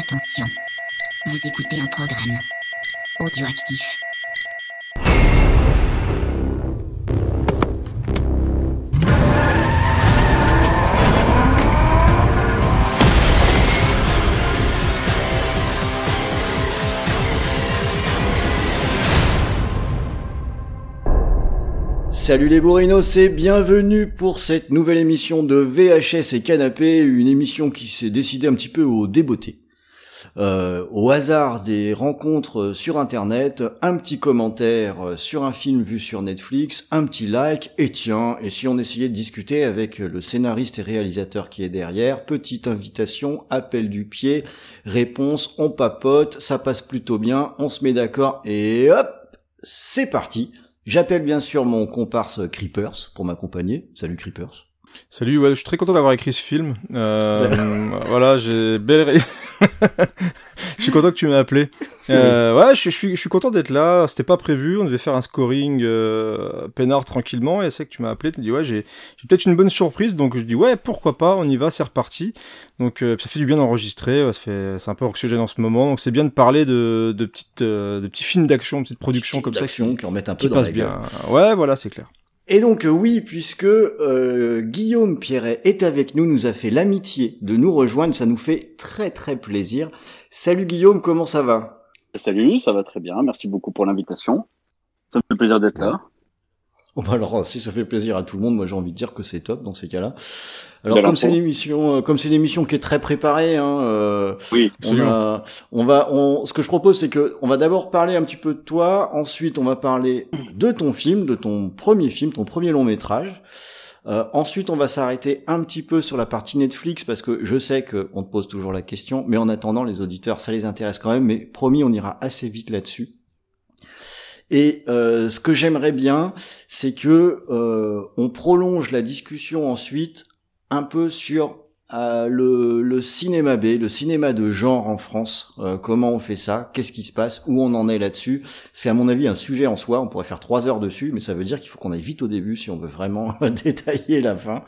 Attention, vous écoutez un programme audioactif. Salut les bourrinos et bienvenue pour cette nouvelle émission de VHS et Canapé, une émission qui s'est décidée un petit peu au débeauté. Euh, au hasard des rencontres sur internet, un petit commentaire sur un film vu sur Netflix, un petit like, et tiens, et si on essayait de discuter avec le scénariste et réalisateur qui est derrière, petite invitation, appel du pied, réponse, on papote, ça passe plutôt bien, on se met d'accord, et hop, c'est parti J'appelle bien sûr mon comparse Creepers pour m'accompagner. Salut Creepers. Salut, ouais, je suis très content d'avoir écrit ce film. Euh, voilà, j'ai belle. je suis content que tu m'aies appelé. Euh, ouais, je, suis, je suis content d'être là. C'était pas prévu. On devait faire un scoring euh, peinard tranquillement. Et c'est que tu m'as appelé. Tu dis ouais, j'ai peut-être une bonne surprise. Donc je dis ouais, pourquoi pas. On y va, c'est reparti. Donc euh, ça fait du bien d'enregistrer. Ça fait, c'est un peu anxiogène en ce moment. Donc c'est bien de parler de, de petites, euh, de petits films d'action, de petites productions comme ça qui, qui remettent un peu qui dans passent bien. Ouais, voilà, c'est clair. Et donc euh, oui, puisque euh, Guillaume Pierret est avec nous, nous a fait l'amitié de nous rejoindre, ça nous fait très très plaisir. Salut Guillaume, comment ça va? Salut, ça va très bien, merci beaucoup pour l'invitation. Ça me fait plaisir d'être là. Oh bah alors si ça fait plaisir à tout le monde, moi j'ai envie de dire que c'est top dans ces cas-là. Alors comme c'est une émission, euh, comme c'est une émission qui est très préparée, hein, euh, oui, on, a, on va, on, ce que je propose c'est que on va d'abord parler un petit peu de toi, ensuite on va parler de ton film, de ton premier film, ton premier long métrage. Euh, ensuite, on va s'arrêter un petit peu sur la partie Netflix parce que je sais qu'on te pose toujours la question, mais en attendant, les auditeurs, ça les intéresse quand même. Mais promis, on ira assez vite là-dessus. Et euh, ce que j'aimerais bien, c'est que euh, on prolonge la discussion ensuite un peu sur euh, le, le, cinéma B, le cinéma de genre en France. Euh, comment on fait ça? Qu'est-ce qui se passe? Où on en est là-dessus? C'est à mon avis un sujet en soi. On pourrait faire trois heures dessus, mais ça veut dire qu'il faut qu'on aille vite au début si on veut vraiment détailler la fin.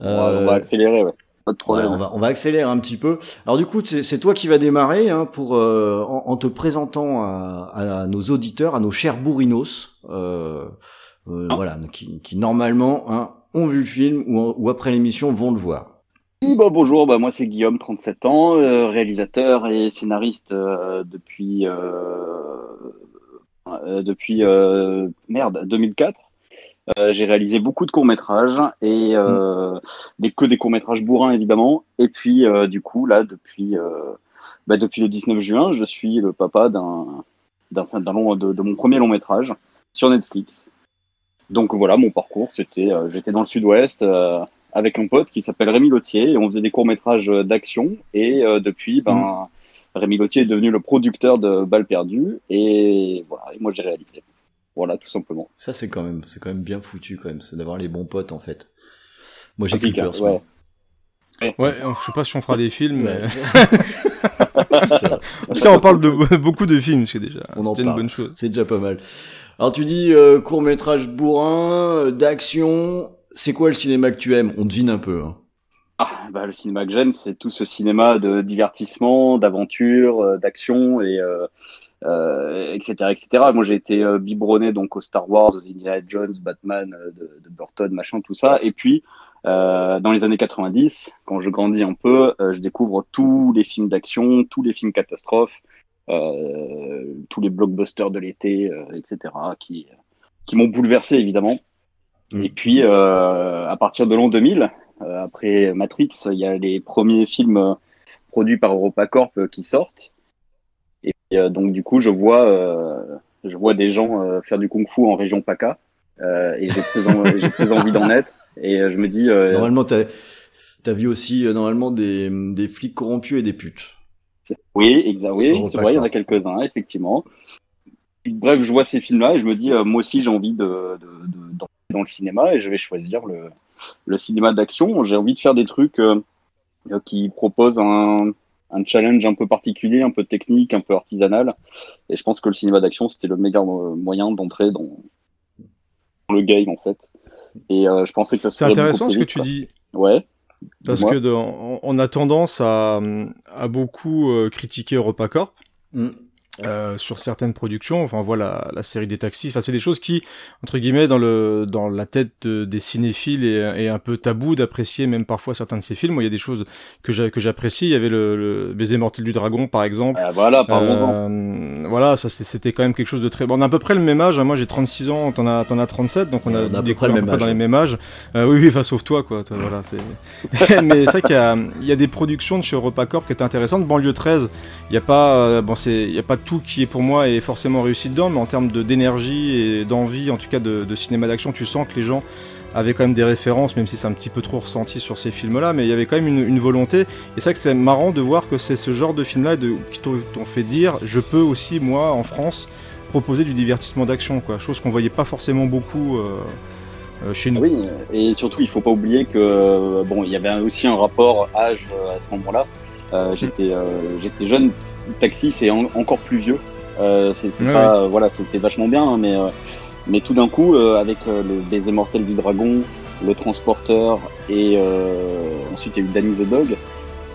on va accélérer. Ouais. Pas de problème. Ouais, on, va, on va accélérer un petit peu. Alors du coup, c'est toi qui vas démarrer hein, pour euh, en, en, te présentant à, à, nos auditeurs, à nos chers bourrinos, euh, euh, ah. voilà, qui, qui normalement hein, ont vu le film ou, ou après l'émission vont le voir. Oui, bah, bonjour, bah, moi c'est Guillaume, 37 ans, euh, réalisateur et scénariste euh, depuis euh, depuis merde 2004. Euh, j'ai réalisé beaucoup de courts métrages et euh, mm. des que des courts métrages bourrins évidemment. Et puis euh, du coup là depuis bah, depuis le 19 juin, je suis le papa d'un d'un long de, de, mon premier long métrage sur Netflix. Donc voilà mon parcours, c'était j'étais dans le Sud-Ouest avec un pote qui s'appelle Rémi Lotier et on faisait des courts métrages d'action et depuis ben mm. Rémi Lotier est devenu le producteur de Balles perdues et voilà et moi j'ai réalisé. Voilà, tout simplement. Ça, c'est quand même, c'est quand même bien foutu, quand même. C'est d'avoir les bons potes, en fait. Moi, j'ai Clippers, ouais. Ouais. ouais, je sais pas si on fera des films, mais. en tout cas, on parle de beaucoup de films, c'est déjà. On en une bonne chose. C'est déjà pas mal. Alors, tu dis euh, court métrage bourrin, euh, d'action. C'est quoi le cinéma que tu aimes? On devine un peu. Hein. Ah, bah, le cinéma que j'aime, c'est tout ce cinéma de divertissement, d'aventure, euh, d'action et euh, euh, etc., etc. Moi, j'ai été euh, biberonné donc aux Star Wars, aux Indiana Jones, Batman euh, de, de, Burton, machin, tout ça. Et puis, euh, dans les années 90, quand je grandis un peu, je découvre tous les films d'action, tous les films catastrophes, tous les blockbusters de l'été, etc., qui, qui m'ont bouleversé évidemment. Mmh. Et puis, à partir de l'an 2000, après Matrix, il y a les premiers films produits par EuropaCorp qui sortent. Et euh, donc du coup, je vois, euh, je vois des gens euh, faire du kung-fu en région PACA, et j'ai très, très, envie d'en être. Et je me dis. normalement, t'as as vu aussi normalement des, des flics corrompus et des putes. Oui, exact. Oui, c'est vrai, il y en a quelques-uns, effectivement. Bref, je vois ces films-là et je me dis, moi aussi, j'ai envie de, de, de, dans le cinéma et je vais choisir le, le cinéma d'action. J'ai envie de faire des trucs qui proposent un, un challenge un peu particulier, un peu technique, un peu artisanal. Et je pense que le cinéma d'action, c'était le meilleur euh, moyen d'entrer dans le game, en fait. Et euh, je pensais que ça serait. C'est intéressant ce que tu dis. Ouais. Parce que de, on, a tendance à, à beaucoup euh, critiquer EuropaCorp. Mm. Euh, sur certaines productions, enfin voilà la série des taxis, enfin c'est des choses qui entre guillemets dans le dans la tête des cinéphiles est, un peu tabou d'apprécier même parfois certains de ces films. Moi il y a des choses que que j'apprécie. Il y avait le, le, baiser mortel du dragon par exemple. Ah, voilà, euh, Voilà, ça c'était quand même quelque chose de très. Bon, on a à peu près le même âge. Hein. Moi j'ai 36 ans, t'en as t'en as 37, donc on a, à peu près, le même âge. dans les mêmes âges. Euh, oui oui, enfin sauf toi quoi. voilà c'est. mais c'est vrai qu'il y a il y a des productions de chez EuropaCorp qui étaient intéressantes. Banlieue 13, il y a pas euh, bon c'est il y a pas tout qui est pour moi est forcément réussi dedans, mais en termes d'énergie et d'envie, en tout cas de, cinéma d'action, tu sens que les gens avaient quand même des références, même si c'est un petit peu trop ressenti sur ces films-là, mais il y avait quand même une, volonté. Et c'est vrai que c'est marrant de voir que c'est ce genre de film-là qui t'ont fait dire, je peux aussi, moi, en France, proposer du divertissement d'action, quoi. Chose qu'on voyait pas forcément beaucoup euh, euh, chez nous. Et surtout, il faut pas oublier que, euh, bon, il y avait aussi un rapport âge à ce moment-là. j'étais jeune, Taxi, c'est encore plus vieux. Euh, c'est pas, voilà, c'était vachement bien, hein, mais euh, mais tout d'un coup, euh, avec le baiser mortel du dragon, le transporteur et ensuite il y a eu Danny the Dog.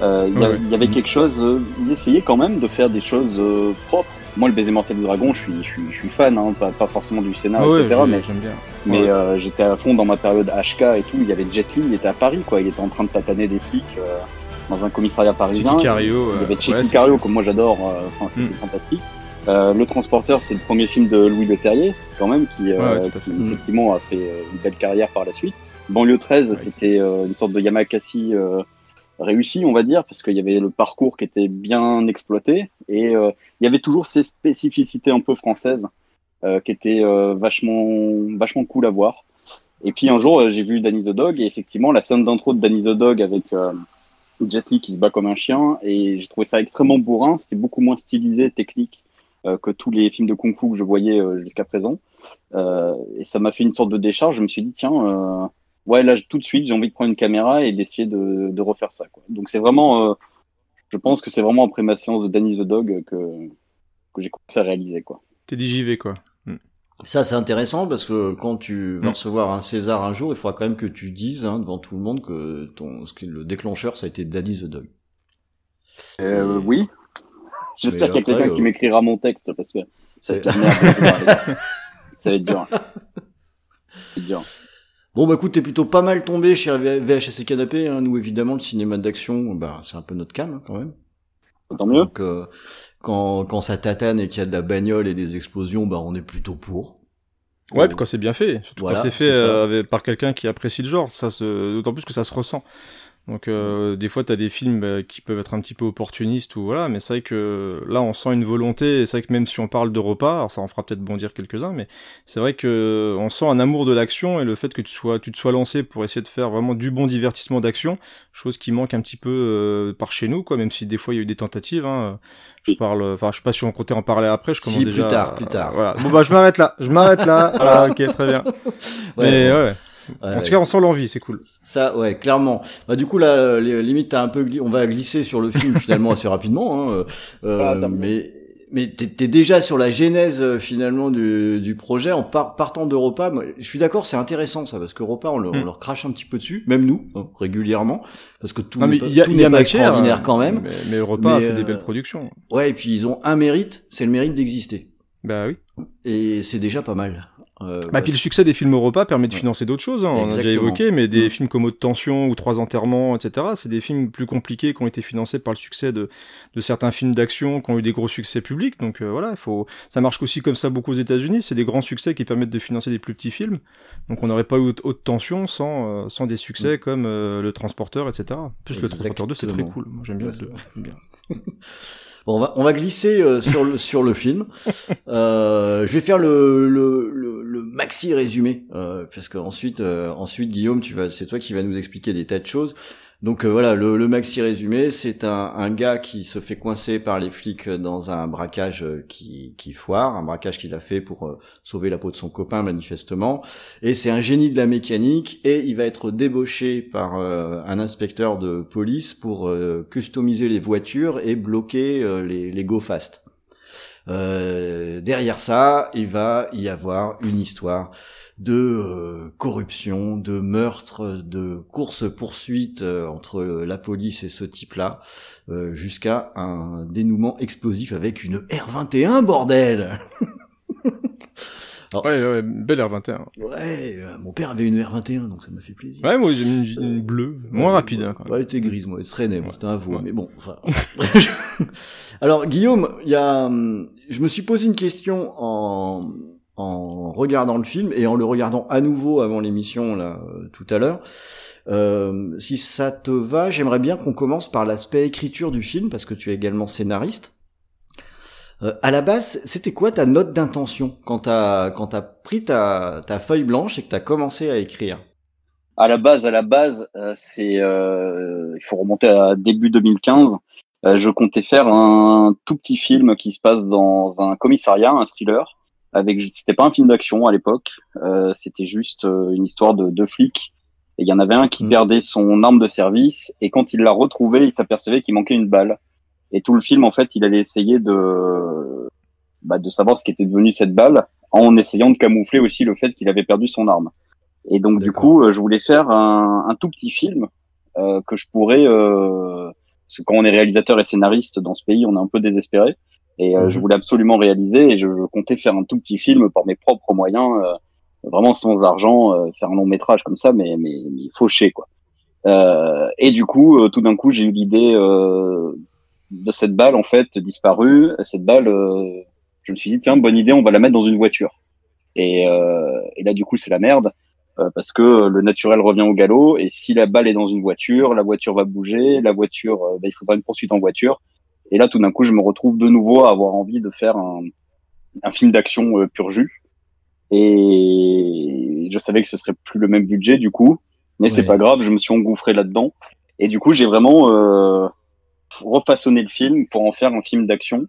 Il y, avait quelque chose. ils essayaient quand même de faire des choses propres. Moi, le baiser mortel du dragon, je suis, je suis, je suis fan, hein, pas, pas, forcément du scénario, etc. Mais, bien. mais j'étais à fond dans ma période HK et tout. Il y avait Jet Li, il était à Paris, quoi. Il était en train de tataner des flics dans un commissariat parisien. Cario, il y avait Chicky Cario, comme moi j'adore. Enfin, c'était mm. fantastique. Euh, le Transporteur, c'est le premier film de Louis Leterrier, quand même, qui, euh, effectivement a fait euh, une belle carrière par la suite. Banlieue 13, c'était une sorte de Yamakasi réussi, on va dire, parce qu'il y avait le parcours qui était bien exploité et il y avait toujours ces spécificités un peu françaises qui étaient vachement, vachement cool à voir. Et puis un jour, j'ai vu Danny the Dog et effectivement, la scène d'intro de Danny the Dog avec Jet Li qui se bat comme un chien et j'ai trouvé ça extrêmement bourrin. C'était beaucoup moins stylisé, technique euh, que tous les films de kung fu que je voyais euh, jusqu'à présent. Euh, et ça m'a fait une sorte de décharge. Je me suis dit, tiens, ouais, là, tout de suite, j'ai envie de prendre une caméra et d'essayer de, refaire ça. Donc, c'est vraiment, je pense que c'est vraiment après ma séance de Danny the Dog que, que j'ai commencé à réaliser. Quoi. T'es dit, j'y vais, quoi. Hmm. Ça, c'est intéressant parce que quand tu vas hmm. recevoir un César un jour, il faudra quand même que tu dises hein, devant tout le monde que ton, ce que le déclongeur, ça a été Danny the Dog. Euh, oui, J'espère qu'il y a quelqu'un qui euh, m'écrira mon texte parce que ça va être ça va être dur. C'est dur. Bon bah écoute, t'es plutôt pas mal tombé chez VHS Canapé. Hein. Nous évidemment le cinéma d'action, bah c'est un peu notre cam hein, quand même. Tant mieux. Donc euh, quand quand ça tatane et qu'il y a de la bagnole et des explosions, bah on est plutôt pour. Ouais, puis quand c'est bien fait, surtout quand c'est fait euh, par quelqu'un qui apprécie le genre, ça se... d'autant plus que ça se ressent. Donc euh, des fois, tu as des films bah, qui peuvent être un petit peu opportunistes ou voilà, mais c'est vrai que là, on sent une volonté. Et c'est vrai que même si on parle de repas, alors ça en fera peut-être bondir quelques-uns, mais c'est vrai que on sent un amour de l'action et le fait que tu sois, tu te sois lancé pour essayer de faire vraiment du bon divertissement d'action, chose qui manque un petit peu euh, par chez nous, quoi. Même si des fois il y a eu des tentatives. Hein. Je parle, enfin, je sais pas si on comptait en parler après. Je commence si, déjà. plus tard, plus tard. voilà. Bon bah, je m'arrête là. Je m'arrête là. voilà. Ok, très bien. mais ouais en tout cas, on sent l'envie, c'est cool. Ça, ouais, clairement. Bah, du coup, là, limite, t'as un peu, on va glisser sur le film finalement assez rapidement, hein, euh, ah, mais mais t'es déjà sur la genèse euh, finalement du, du projet en partant d'Europa. Je suis d'accord, c'est intéressant ça parce qu'Europa on, on, hmm. leur crache un petit peu dessus, même nous hein, régulièrement, parce que tout n'est pas, extraordinaire quand même. Mais, mais Europa a fait des belles euh, productions. Ouais, et puis ils ont un mérite, c'est le mérite d'exister. Bah oui. Et c'est déjà pas mal. Euh, bah, puis le succès des films Europa permet de financer d'autres choses, hein, on a déjà évoqué, mais des mm. films comme Haute Tension ou Trois Enterrements, etc., c'est des films plus compliqués qui ont été financés par le succès de, de certains films d'action qui ont eu des gros succès publics, donc euh, voilà, il faut, ça marche aussi comme ça beaucoup aux États-Unis, c'est des grands succès qui permettent de financer des plus petits films, donc on n'aurait pas eu Haute Tension sans, euh, sans des succès mm. comme Le Transporteur, etc. Plus Le Transporteur 2, c'est très cool, moi j'aime bien. bien. Bon, on va, glisser euh, sur le sur le film. Euh, je vais faire le le, maxi résumé euh, parce que ensuite euh, ensuite Guillaume, tu vas c'est toi qui vas nous expliquer des tas de choses. Donc euh, voilà, le, le, maxi résumé, c'est un, gars qui se fait coincer par les flics dans un braquage euh, qui, foire, un braquage qu'il a fait pour euh, sauver la peau de son copain manifestement. Et c'est un génie de la mécanique et il va être débauché par un inspecteur de police pour customiser les voitures et bloquer les, les go fast. derrière ça, il va y avoir une histoire de euh, corruption, de meurtre, de course poursuite euh, entre la police et ce type-là, jusqu'à un dénouement explosif avec une R21 bordel. ouais, ouais, belle R21. Ouais, mon père avait une R21, donc ça m'a fait plaisir. Ouais, moi j'ai une, une bleue, moins rapide. Hein, quand même. Ouais, elle était grise, moi, elle traînait, moi, c'était un veau, mais bon. Enfin... Alors, Guillaume, il y a, je me suis posé une question en en regardant le film et en le regardant à nouveau avant l'émission là euh, tout à l'heure. Euh, si ça te va, j'aimerais bien qu'on commence par l'aspect écriture du film parce que tu es également scénariste. Euh, à la base, c'était quoi ta note d'intention quand t'as quand t'as pris ta, ta feuille blanche et que t'as commencé à écrire? À la base, à la base, euh, c'est il faut remonter à début 2015. je comptais faire un tout petit film qui se passe dans un commissariat, un thriller, avec c'était pas un film d'action à l'époque, euh, c'était juste euh, une histoire de deux flics. Et il y en avait un qui mm. perdait son arme de service et quand il l'a retrouvée, il s'apercevait qu'il manquait une balle. Et tout le film, en fait, il allait essayer de bah, de savoir ce qu'était devenu cette balle en essayant de camoufler aussi le fait qu'il avait perdu son arme. Et donc du coup, euh, je voulais faire un, un tout petit film euh, que je pourrais, euh, parce que quand on est réalisateur et scénariste dans ce pays, on est un peu désespéré. Et euh, je mhm. voulais absolument réaliser et je, comptais faire un tout petit film par mes propres moyens, euh, vraiment sans argent, euh, faire un long métrage comme ça, mais, mais, mais fauché quoi. et du coup, tout d'un coup, j'ai eu l'idée de cette balle en fait disparue. Cette balle, je me suis dit tiens, bonne idée, on va la mettre dans une voiture. Et, et là, du coup, c'est la merde parce que le naturel revient au galop. Et si la balle est dans une voiture, la voiture va bouger. La voiture, bah, il faudra une poursuite en voiture. Et là, tout d'un coup, je me retrouve de nouveau à avoir envie de faire un, un film d'action euh, pur jus. Et je savais que ce serait plus le même budget du coup, mais c'est pas grave, je me suis engouffré là-dedans. Et du coup, j'ai vraiment euh, refaçonné le film pour en faire un film d'action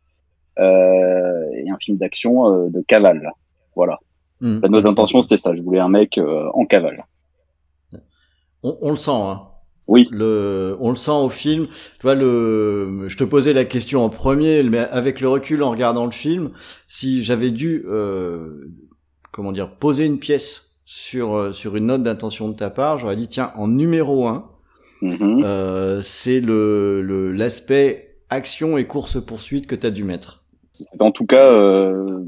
euh, et un film d'action de cavale. Voilà. Mmh. Notre intention, c'était ça. Je voulais un mec en cavale. On, on le sent, hein. Oui. Le, on le sent au film. Tu vois, le, je te posais la question en premier, mais avec le recul en regardant le film, si j'avais dû, euh, comment dire, poser une pièce sur euh, sur une note d'intention de ta part, j'aurais dit tiens, en numéro un, mm-hmm. euh, c'est le l'aspect action et course poursuite que tu as dû mettre. C'est en tout cas, euh,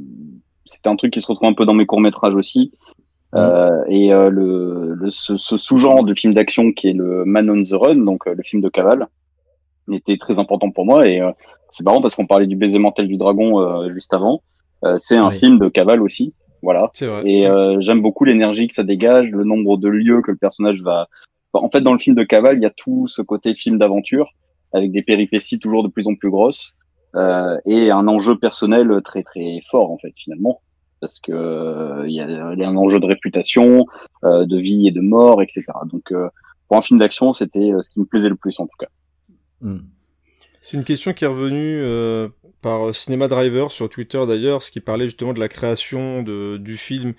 c'était un truc qui se retrouve un peu dans mes courts métrages aussi. Euh, et euh, le, le, ce, ce sous-genre de film d'action qui est le Man on the Run, donc euh, le film de cavale, était très important pour moi. Et c'est marrant parce qu'on parlait du baiser mental du dragon juste avant. c'est un film de cavale aussi, voilà. Vrai. Et j'aime beaucoup l'énergie que ça dégage, le nombre de lieux que le personnage va. En fait, dans le film de cavale, il y a tout ce côté film d'aventure avec des péripéties toujours de plus en plus grosses euh, et un enjeu personnel très très fort en fait finalement parce que euh, il y, a, un enjeu de réputation, euh, de vie et de mort, etc. Donc euh, pour un film d'action, c'était ce qui me plaisait le plus en tout cas. Hmm. C'est une question qui est revenue euh, par Cinema Driver sur Twitter d'ailleurs, ce qui parlait justement de la création de, du film.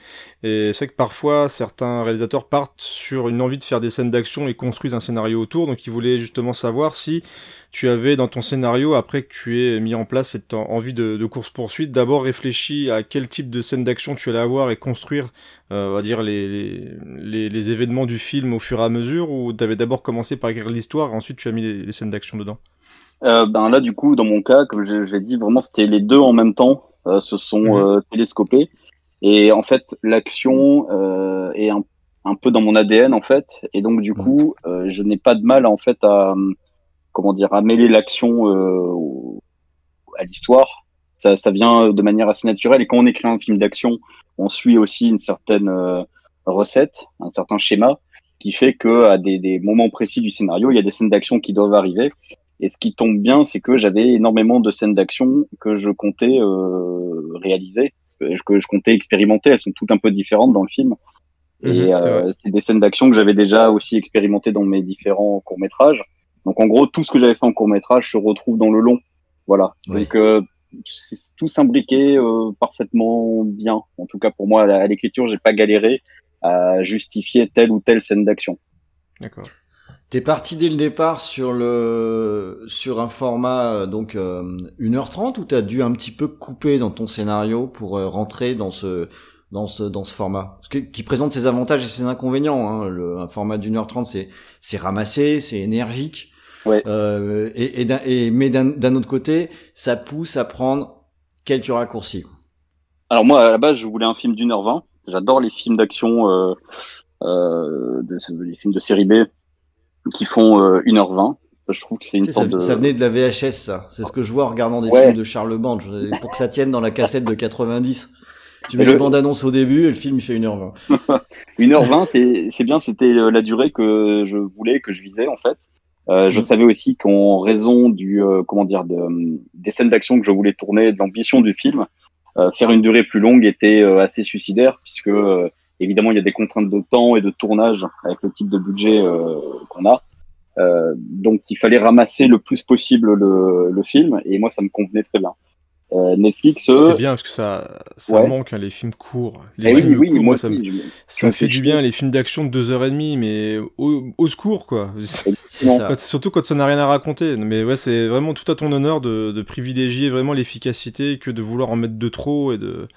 Et c'est que parfois certains réalisateurs partent sur une envie de faire des scènes d'action et construisent un scénario autour. Donc ils voulaient justement savoir si tu avais dans ton scénario, après que tu aies mis en place cette envie de, de course-poursuite, d'abord réfléchi à quel type de scène d'action tu allais avoir et construire, euh, on va dire, les, les, événements du film au fur et à mesure, ou t'avais d'abord commencé par écrire l'histoire et ensuite tu as mis les scènes d'action dedans? Euh, ben là, du coup, dans mon cas, comme je, je l'ai dit, vraiment, c'était les deux en même temps, euh, se sont mhm. euh, télescopés. Et en fait, l'action euh, est un, un, peu dans mon ADN, en fait. Et donc, du mhm. coup, euh, je n'ai pas de mal, en fait, à comment dire, à mêler l'action à l'histoire. Ça, ça vient de manière assez naturelle. Et quand on écrit un film d'action, on suit aussi une certaine recette, un certain schéma qui fait que à des, des moments précis du scénario, il y a des scènes d'action qui doivent arriver et ce qui tombe bien, c'est que j'avais énormément de scènes d'action que je comptais euh, réaliser, que je comptais expérimenter. Elles sont toutes un peu différentes dans le film. et mhm, euh, c'est des scènes d'action que j'avais déjà aussi expérimenté dans mes différents courts métrages. Donc en gros, tout ce que j'avais fait en court métrage se retrouve dans le long. Voilà. Donc euh, tout s'imbriquait euh, parfaitement bien. En tout cas pour moi, à l'écriture, j'ai pas galéré à justifier telle ou telle scène d'action. D'accord. T'es parti dès le départ sur le sur un format euh, donc euh, 1h30 ou t'as dû un petit peu couper dans ton scénario pour euh, rentrer dans ce dans ce dans ce format, ce qui, qui présente ses avantages et ses inconvénients. Hein. Le, un format d'une heure trente, c'est c'est ramassé, c'est énergique. Ouais. Euh, et, et, mais d'un autre côté, ça pousse à prendre quelques raccourcis. Alors moi, à la base, je voulais un film d'une heure vingt. J'adore les films d'action, euh, euh, de, les films de série B qui font euh, 1h20. Je trouve que c'est une sais, ça, sorte de... ça venait de la VHS, ça. C'est ce que je vois en regardant des Ouais. films de Charles Band. Pour que ça tienne dans la cassette de 90. Tu mets Et le- les bandes annonces au début et le film il fait 1h20. 1h20, c'est bien, c'était euh, la durée que je voulais, que je visais en fait. Euh, je Mhm. savais aussi qu'en raison du euh, comment dire de, euh, des scènes d'action que je voulais tourner, de l'ambition du film, euh, faire une durée plus longue était euh, assez suicidaire puisque euh, évidemment il y a des contraintes de temps et de tournage avec le type de budget euh, qu'on a. Euh, donc il fallait ramasser le plus possible le, le film et moi ça me convenait très bien. Euh, Netflix, eux, C'est bien parce que ça, ça Ouais. manque hein, les films courts. Les eh oui, films oui, courts, moi ça, aussi. me- ça me fait du bien les films d'action de deux heures et demie, mais au, au secours quoi. Ça. Quand- surtout quand ça n'a rien à raconter. Mais ouais, c'est vraiment tout à ton honneur de, de privilégier vraiment l'efficacité que de vouloir en mettre de trop et de,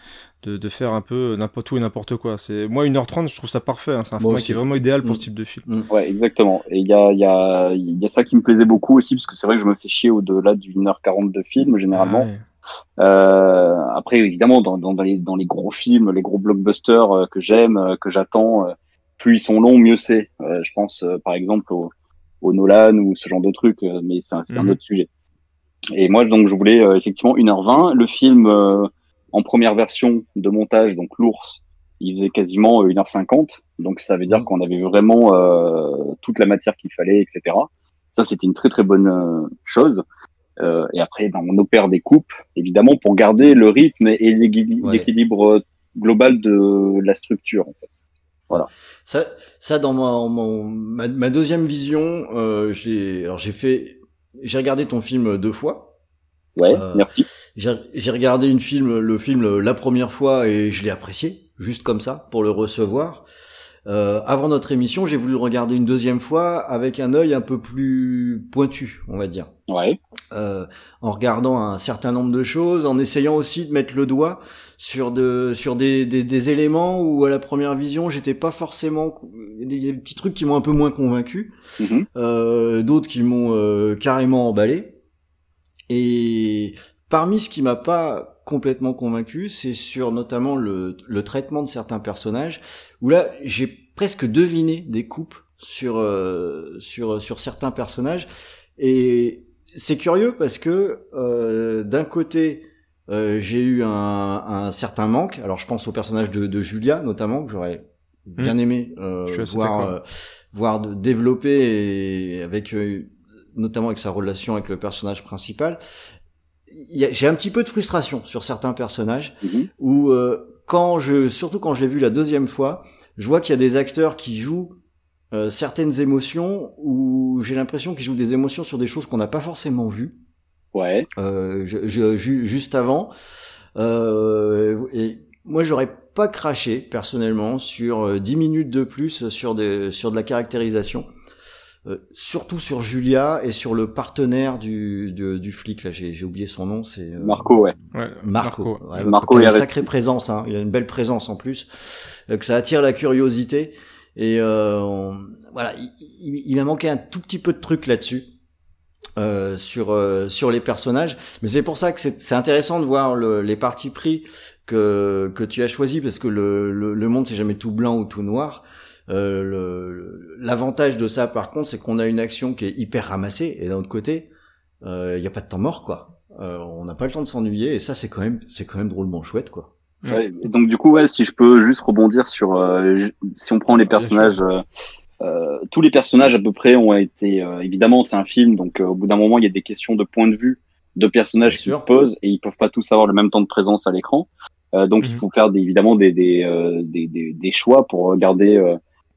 de, de faire un peu n'importe tout et n'importe quoi. C'est moi 1h30, je trouve ça parfait. hein. C'est un Moi format aussi. qui est vraiment idéal pour Mm. ce type de film. Ouais, exactement. Et il y a, il y, a, il y a ça qui me plaisait beaucoup aussi, parce que c'est vrai que je me fais chier au-delà d'une heure quarante de film, généralement. Ah ouais. Euh, après, évidemment, dans, dans, dans, les, dans les gros films, les gros blockbusters euh, que j'aime, euh, que j'attends, euh, plus ils sont longs, mieux c'est. Euh, je pense, euh, par exemple, au, au Nolan ou ce genre de trucs, euh, mais c'est un, un Mhm. autre sujet. Et moi, donc, je voulais euh, effectivement 1h20. Le film, euh, en première version de montage, donc l'ours, il faisait quasiment euh, 1h50. Donc, ça veut dire Mhm. qu'on avait vraiment euh, toute la matière qu'il fallait, etc. Ça, c'était une très, très bonne euh, chose. Euh, et après, ben, on opère des coupes, évidemment, pour garder le rythme et Ouais. l'équilibre euh, global de la structure. En fait. Ça, ça dans ma, mon- ma, ma deuxième vision, euh, j'ai, alors j'ai fait, j'ai regardé ton film deux fois. Ouais, Euh, merci. J'ai regardé une film, le film la première fois et je l'ai apprécié, juste comme ça, pour le recevoir. Euh, avant notre émission, j'ai voulu le regarder une deuxième fois avec un œil un peu plus pointu, on va dire. Ouais, Euh, en regardant un certain nombre de choses, en essayant aussi de mettre le doigt sur de sur des, des, des éléments où à la première vision j'étais pas forcément il y a des- il y a des petits trucs qui m'ont un peu moins convaincu, Mhm. euh, d'autres qui m'ont euh, carrément emballé. Et parmi ce qui m'a pas complètement convaincu, c'est sur notamment le, le traitement de certains personnages, où là j'ai presque deviné des coupes sur euh, sur sur certains personnages, et c'est curieux parce que euh, d'un côté euh, j'ai eu un, un certain manque. Alors je pense au personnage de, de Julia notamment que j'aurais bien aimé euh, voir euh, voir de- développer et avec euh, notamment avec sa relation avec le personnage principal. J'ai un petit peu de frustration sur certains personnages Mhm. où euh, quand je surtout quand je l'ai vu la deuxième fois, je vois qu'il y a des acteurs qui jouent euh, certaines émotions où j'ai l'impression qu'ils jouent des émotions sur des choses qu'on n'a pas forcément vues ouais, euh, je, je- ju- juste avant. Euh, et moi, j'aurais pas craché personnellement sur euh, 10 minutes de plus sur des sur de la caractérisation. Euh, surtout sur Julia et sur le partenaire du, du, du flic là j'ai j'ai oublié son nom c'est euh, Marco, ouais. Ouais, Marco, Ouais, Marco qui a une sacrée présence hein. il a une belle présence en plus euh, que ça attire la curiosité et euh, voilà il, m'a manqué un tout petit peu de trucs là-dessus euh, sur euh, sur les personnages. Mais c'est pour ça que c'est intéressant de voir le- les partis pris que que tu as choisi parce que le le, le monde c'est jamais tout blanc ou tout noir. Euh, l'avantage de ça par contre c'est qu'on a une action qui est hyper ramassée. Et d'un autre côté euh, il y a pas de temps mort quoi. Euh, on n'a pas le temps de s'ennuyer et ça c'est quand même c'est quand même drôlement chouette quoi Ouais, et donc du coup, ouais, si je peux juste rebondir sur, euh, si on prend les personnages, euh, euh, tous les personnages à peu près ont été, euh, évidemment, c'est un film, donc euh, au bout d'un moment, il y a des questions de point de vue de personnages qui se posent et ils peuvent pas tous avoir le même temps de présence à l'écran. Euh, donc il Mhm. faut faire des, évidemment des, des, euh, des, des, des choix pour euh,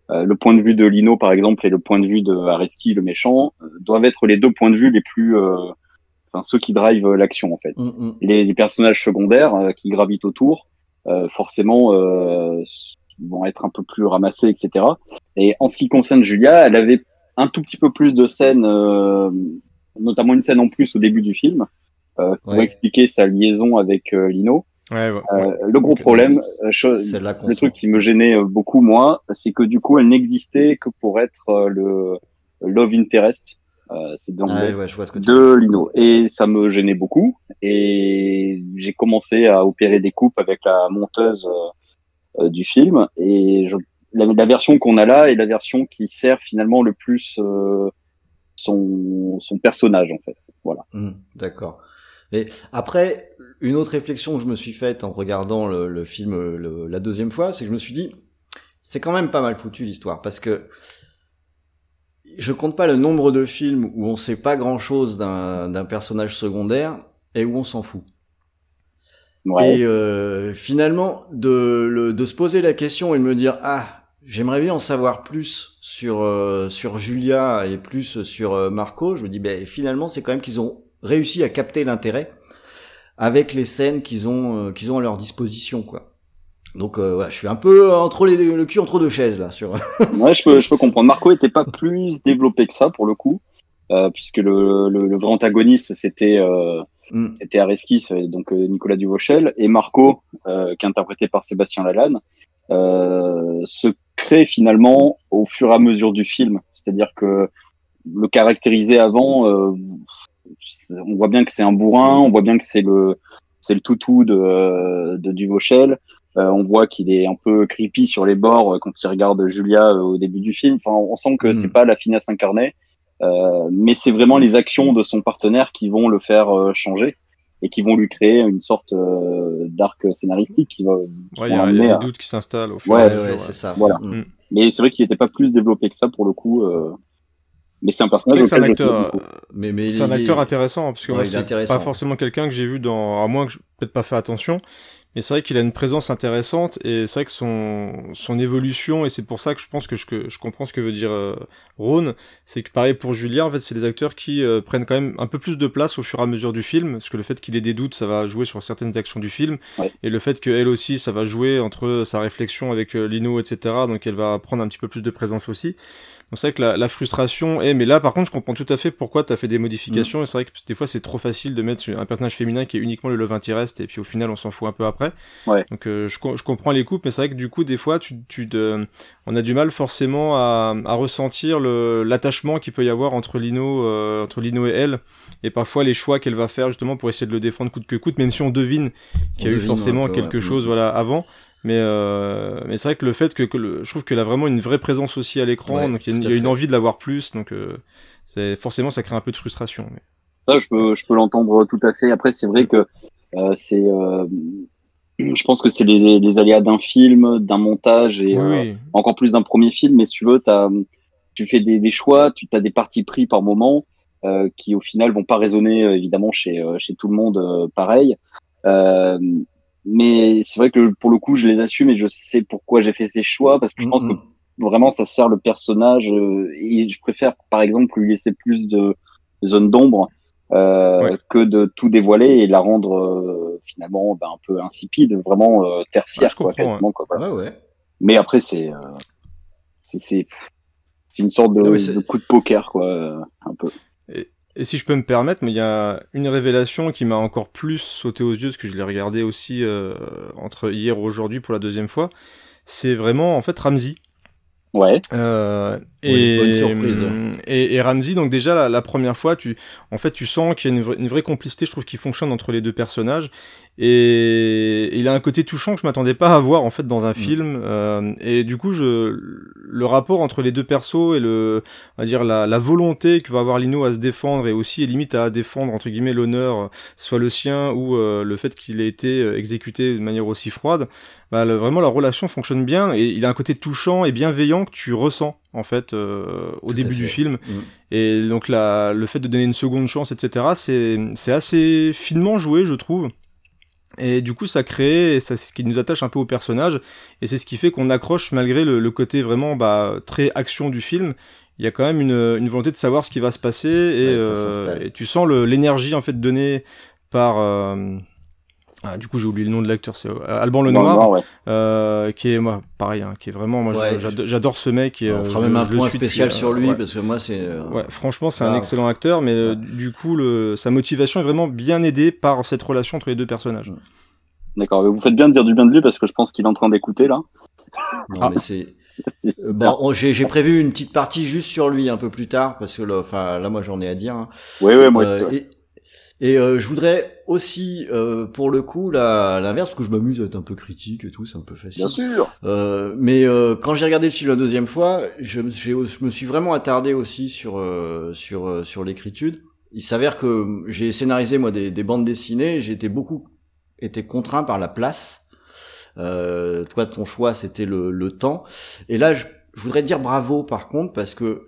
euh, le point de vue de Lino par exemple et le point de vue de Areski, le méchant, doivent être les deux points de vue les plus, euh, enfin ceux qui drivent l'action en fait hum. les, les personnages secondaires euh, qui gravitent autour, forcément, euh, vont être un peu plus ramassés, etc. Et en ce qui concerne Julia, elle avait un tout petit peu plus de scènes, euh, notamment une scène en plus au début du film, euh, pour Ouais. expliquer sa liaison avec euh, Lino. Ouais, ouais, Euh, ouais. le gros Donc, problème, euh, le truc qui me gênait euh, beaucoup moi, c'est que du coup, elle n'existait que pour être euh, le love interest, euh, c'est de Ah, ouais, je vois ce que tu de Lino. Et ça me gênait beaucoup. Et j'ai commencé à opérer des coupes avec la monteuse euh, euh, du film. Et je, la, la version qu'on a là est la version qui sert finalement le plus euh, son, son personnage en fait. Voilà. Hmm, D'accord. Et après, une autre réflexion que je me suis faite en regardant le, le film le- la deuxième fois, c'est que je me suis dit, c'est quand même pas mal foutu l'histoire, parce que je compte pas le nombre de films où on sait pas grand chose d'un d'un personnage secondaire et où on s'en fout. Ouais. Et euh, finalement, de, le- de se poser la question et de me dire ah, j'aimerais bien en savoir plus sur euh, sur Julia et plus sur euh, Marco. Je me dis ben finalement, c'est quand même qu'ils ont réussi à capter l'intérêt avec les scènes qu'ils ont qu'ils ont à leur disposition quoi. Donc euh, ouais, je suis un peu entre les, le cul entre deux chaises là sur. Ouais, je peux, je peux comprendre. Marco était pas plus développé que ça pour le coup, euh, puisque le, le, le vrai antagoniste c'était euh, c'était Areskis, donc euh, Nicolas Duvauchel, et Marco, euh, qui est interprété par Sébastien Lalanne, euh, se crée finalement au fur et à mesure du film. C'est-à-dire que le caractériser avant, euh, on voit bien que c'est un bourrin, on voit bien que c'est le c'est le toutou de, de Duvauchel. Euh, on voit qu'il est un peu creepy sur les bords euh, quand il regarde Julia euh, au début du film. Enfin, on sent que Mm. c'est pas la finesse incarnée, euh, mais c'est vraiment les actions de son partenaire qui vont le faire euh, changer et qui vont lui créer une sorte euh, d'arc scénaristique qui va. Ouais, il y a, y a des à- doutes qui s'installent au fur Ouais, et à ouais, mesure. ouais, ouais. c'est ça. Voilà. Hmm. Mais c'est vrai qu'il était pas plus développé que ça pour le coup. euh, Mais c'est un personnage c'est un acteur, beaucoup. Mais mais c'est un acteur intéressant parce que Ouais, moi, c'est pas forcément quelqu'un que j'ai vu dans, à moins que je peut-être pas fait attention, mais c'est vrai qu'il a une présence intéressante et c'est vrai que son son évolution et c'est pour ça que je pense que je, que je comprends ce que veut dire euh, Ron, c'est que pareil pour Julia en fait c'est des acteurs qui euh, prennent quand même un peu plus de place au fur et à mesure du film parce que le fait qu'il ait des doutes ça va jouer sur certaines actions du film Ouais. et le fait qu'elle aussi ça va jouer entre sa réflexion avec euh, Lino etc donc elle va prendre un petit peu plus de présence aussi donc c'est vrai que la, la frustration est, mais là par contre je comprends tout à fait pourquoi tu as fait des modifications Mm. et c'est vrai que des fois c'est trop facile de mettre un personnage féminin qui est uniquement le love interest et puis au final on s'en fout un peu après. Ouais. Donc euh, je, je comprends les coupes mais c'est vrai que du coup des fois tu, tu te- on a du mal forcément à, à ressentir l'attachement qu'il peut y avoir entre Lino euh, entre Lino et elle et parfois les choix qu'elle va faire justement pour essayer de le défendre coûte que coûte même si on devine qu'il y a eu forcément peu, quelque ouais. chose Mm. voilà avant mais euh, mais c'est vrai que le fait que, que le, je trouve qu'elle a vraiment une vraie présence aussi à l'écran Ouais, donc il y a, une- y a envie de l'avoir plus donc euh, c'est forcément ça crée un peu de frustration mais... Ça, je peux, je peux l'entendre tout à fait. Après, c'est vrai que euh, c'est, euh, je pense que c'est les, les aléas d'un film, d'un montage et euh, oui encore plus d'un premier film. Mais si tu veux, tu fais des, des choix, tu as des partis pris par moment euh, qui au final vont pas résonner évidemment chez, chez tout le monde euh, pareil. Euh, mais c'est vrai que pour le coup, je les assume et je sais pourquoi j'ai fait ces choix parce que je pense Mm, que vraiment ça sert le personnage euh, et je préfère par exemple lui laisser plus de zone d'ombre euh, Ouais. que de tout dévoiler et la rendre euh, finalement ben, un peu insipide, vraiment euh, tertiaire Ouais, je quoi, quoi, voilà. Ouais ouais. Mais après c'est euh, c'est c'est c'est une sorte de, Ah coup de poker quoi, euh, un peu. Et si je peux me permettre, mais il y a une révélation qui m'a encore plus sauté aux yeux, parce que je l'ai regardé aussi euh, entre hier et aujourd'hui pour la deuxième fois. C'est vraiment en fait Ramsey. Ouais, Euh, Oui, et, bonne surprise. Et, et Ramsey, donc déjà la, la première fois, tu, en fait, tu sens qu'il y a une, vraie- une vraie complicité, je trouve, qui fonctionne entre les deux personnages. Et il a un côté touchant que je m'attendais pas à voir en fait dans un Mm. film. Euh, et du coup, je, le rapport entre les deux persos et le, on va dire la, la volonté que va avoir Lino à se défendre et aussi et limite à défendre entre guillemets l'honneur, soit le sien ou euh, le fait qu'il ait été euh, exécuté de manière aussi froide. Bah, le- vraiment la relation fonctionne bien et il a un côté touchant et bienveillant que tu ressens en fait euh, au Tout début du film. Mm. Et donc la, le fait de donner une seconde chance, etc., c'est c'est assez finement joué, je trouve. Et du coup, ça crée, c'est ce qui nous attache un peu au personnage, et c'est ce qui fait qu'on accroche malgré le, le côté vraiment bah, très action du film. Il y a quand même une, une volonté de savoir ce qui va se passer, et, Ouais, ça euh, et tu sens l'énergie en fait donnée par. euh, ah, du coup, j'ai oublié le nom de l'acteur, c'est euh, Alban Lenoir, noir, ouais. euh, qui est moi pareil, hein, qui est vraiment moi Ouais, j'adore ce mec. Et, On euh, fera je- même un je point suis spécial depuis, sur lui ouais. parce que moi c'est. euh, Ouais, franchement, c'est un excellent acteur, mais euh, du coup, le, sa motivation est vraiment bien aidée par cette relation entre les deux personnages. D'accord, vous faites bien de dire du bien de lui parce que je pense qu'il est en train d'écouter là. Non, ah. mais c'est. Bon, j'ai prévu une petite partie juste sur lui un peu plus tard parce que là, enfin, là moi j'en ai à dire. Hein. Oui, oui, moi euh, aussi. Et, euh, je voudrais aussi, euh, pour le coup, l'inverse, parce que je m'amuse à être un peu critique et tout, c'est un peu facile. Bien sûr. Euh, mais quand j'ai regardé le film la deuxième fois, je me, je me suis vraiment attardé aussi sur sur sur l'écriture. Il s'avère que j'ai scénarisé moi des, des bandes dessinées, j'ai été beaucoup été contraint par la place euh, toi, ton choix, c'était le, le, temps. Et là, je, je, voudrais dire bravo, par contre, parce que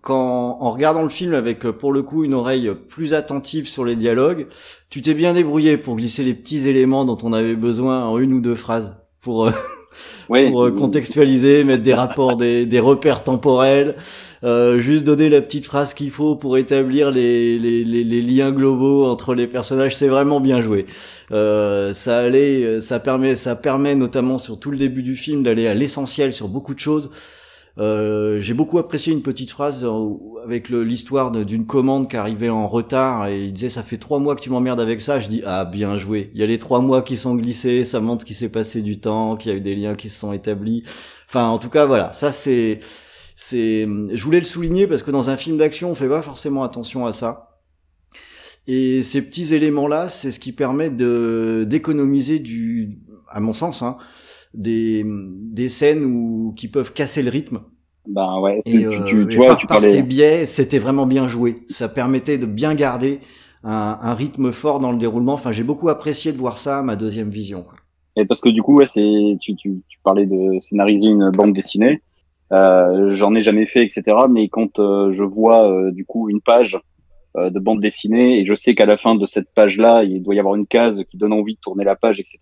quand, en regardant le film avec, pour le coup, une oreille plus attentive sur les dialogues, tu t'es bien débrouillé pour glisser les petits éléments dont on avait besoin en une ou deux phrases pour euh, pour euh, contextualiser, mettre des rapports, des, des repères temporels, euh, juste donner la petite phrase qu'il faut pour établir les, les, les, les, liens globaux entre les personnages. C'est vraiment bien joué. Euh, ça allait, ça permet, ça permet notamment sur tout le début du film d'aller à l'essentiel sur beaucoup de choses. Euh, j'ai beaucoup apprécié une petite phrase avec l'histoire d'une commande qui arrivait en retard et il disait ça fait trois mois que tu m'emmerdes avec ça. Je dis ah bien joué. Il y a les trois mois qui sont glissés, ça montre qu'il s'est passé du temps, qu'il y a eu des liens qui se sont établis. Enfin en tout cas voilà, ça c'est c'est je voulais le souligner parce que dans un film d'action on fait pas forcément attention à ça. Et ces petits éléments là, c'est ce qui permet de d'économiser du à mon sens hein, des, des scènes où, qui peuvent casser le rythme. Ben ouais, et, tu, euh, tu, vois, par, tu par ces biais, c'était vraiment bien joué. Ça permettait de bien garder un, un, rythme fort dans le déroulement. Enfin, j'ai beaucoup apprécié de voir ça à ma deuxième vision. Quoi. Et parce que du coup, ouais, c'est tu, tu, tu parlais de scénariser une bande dessinée. Euh, J'en ai jamais fait, etc. Mais quand euh, je vois euh, du coup une page de bande dessinée et je sais qu'à la fin de cette page-là, il doit y avoir une case qui donne envie de tourner la page, etc.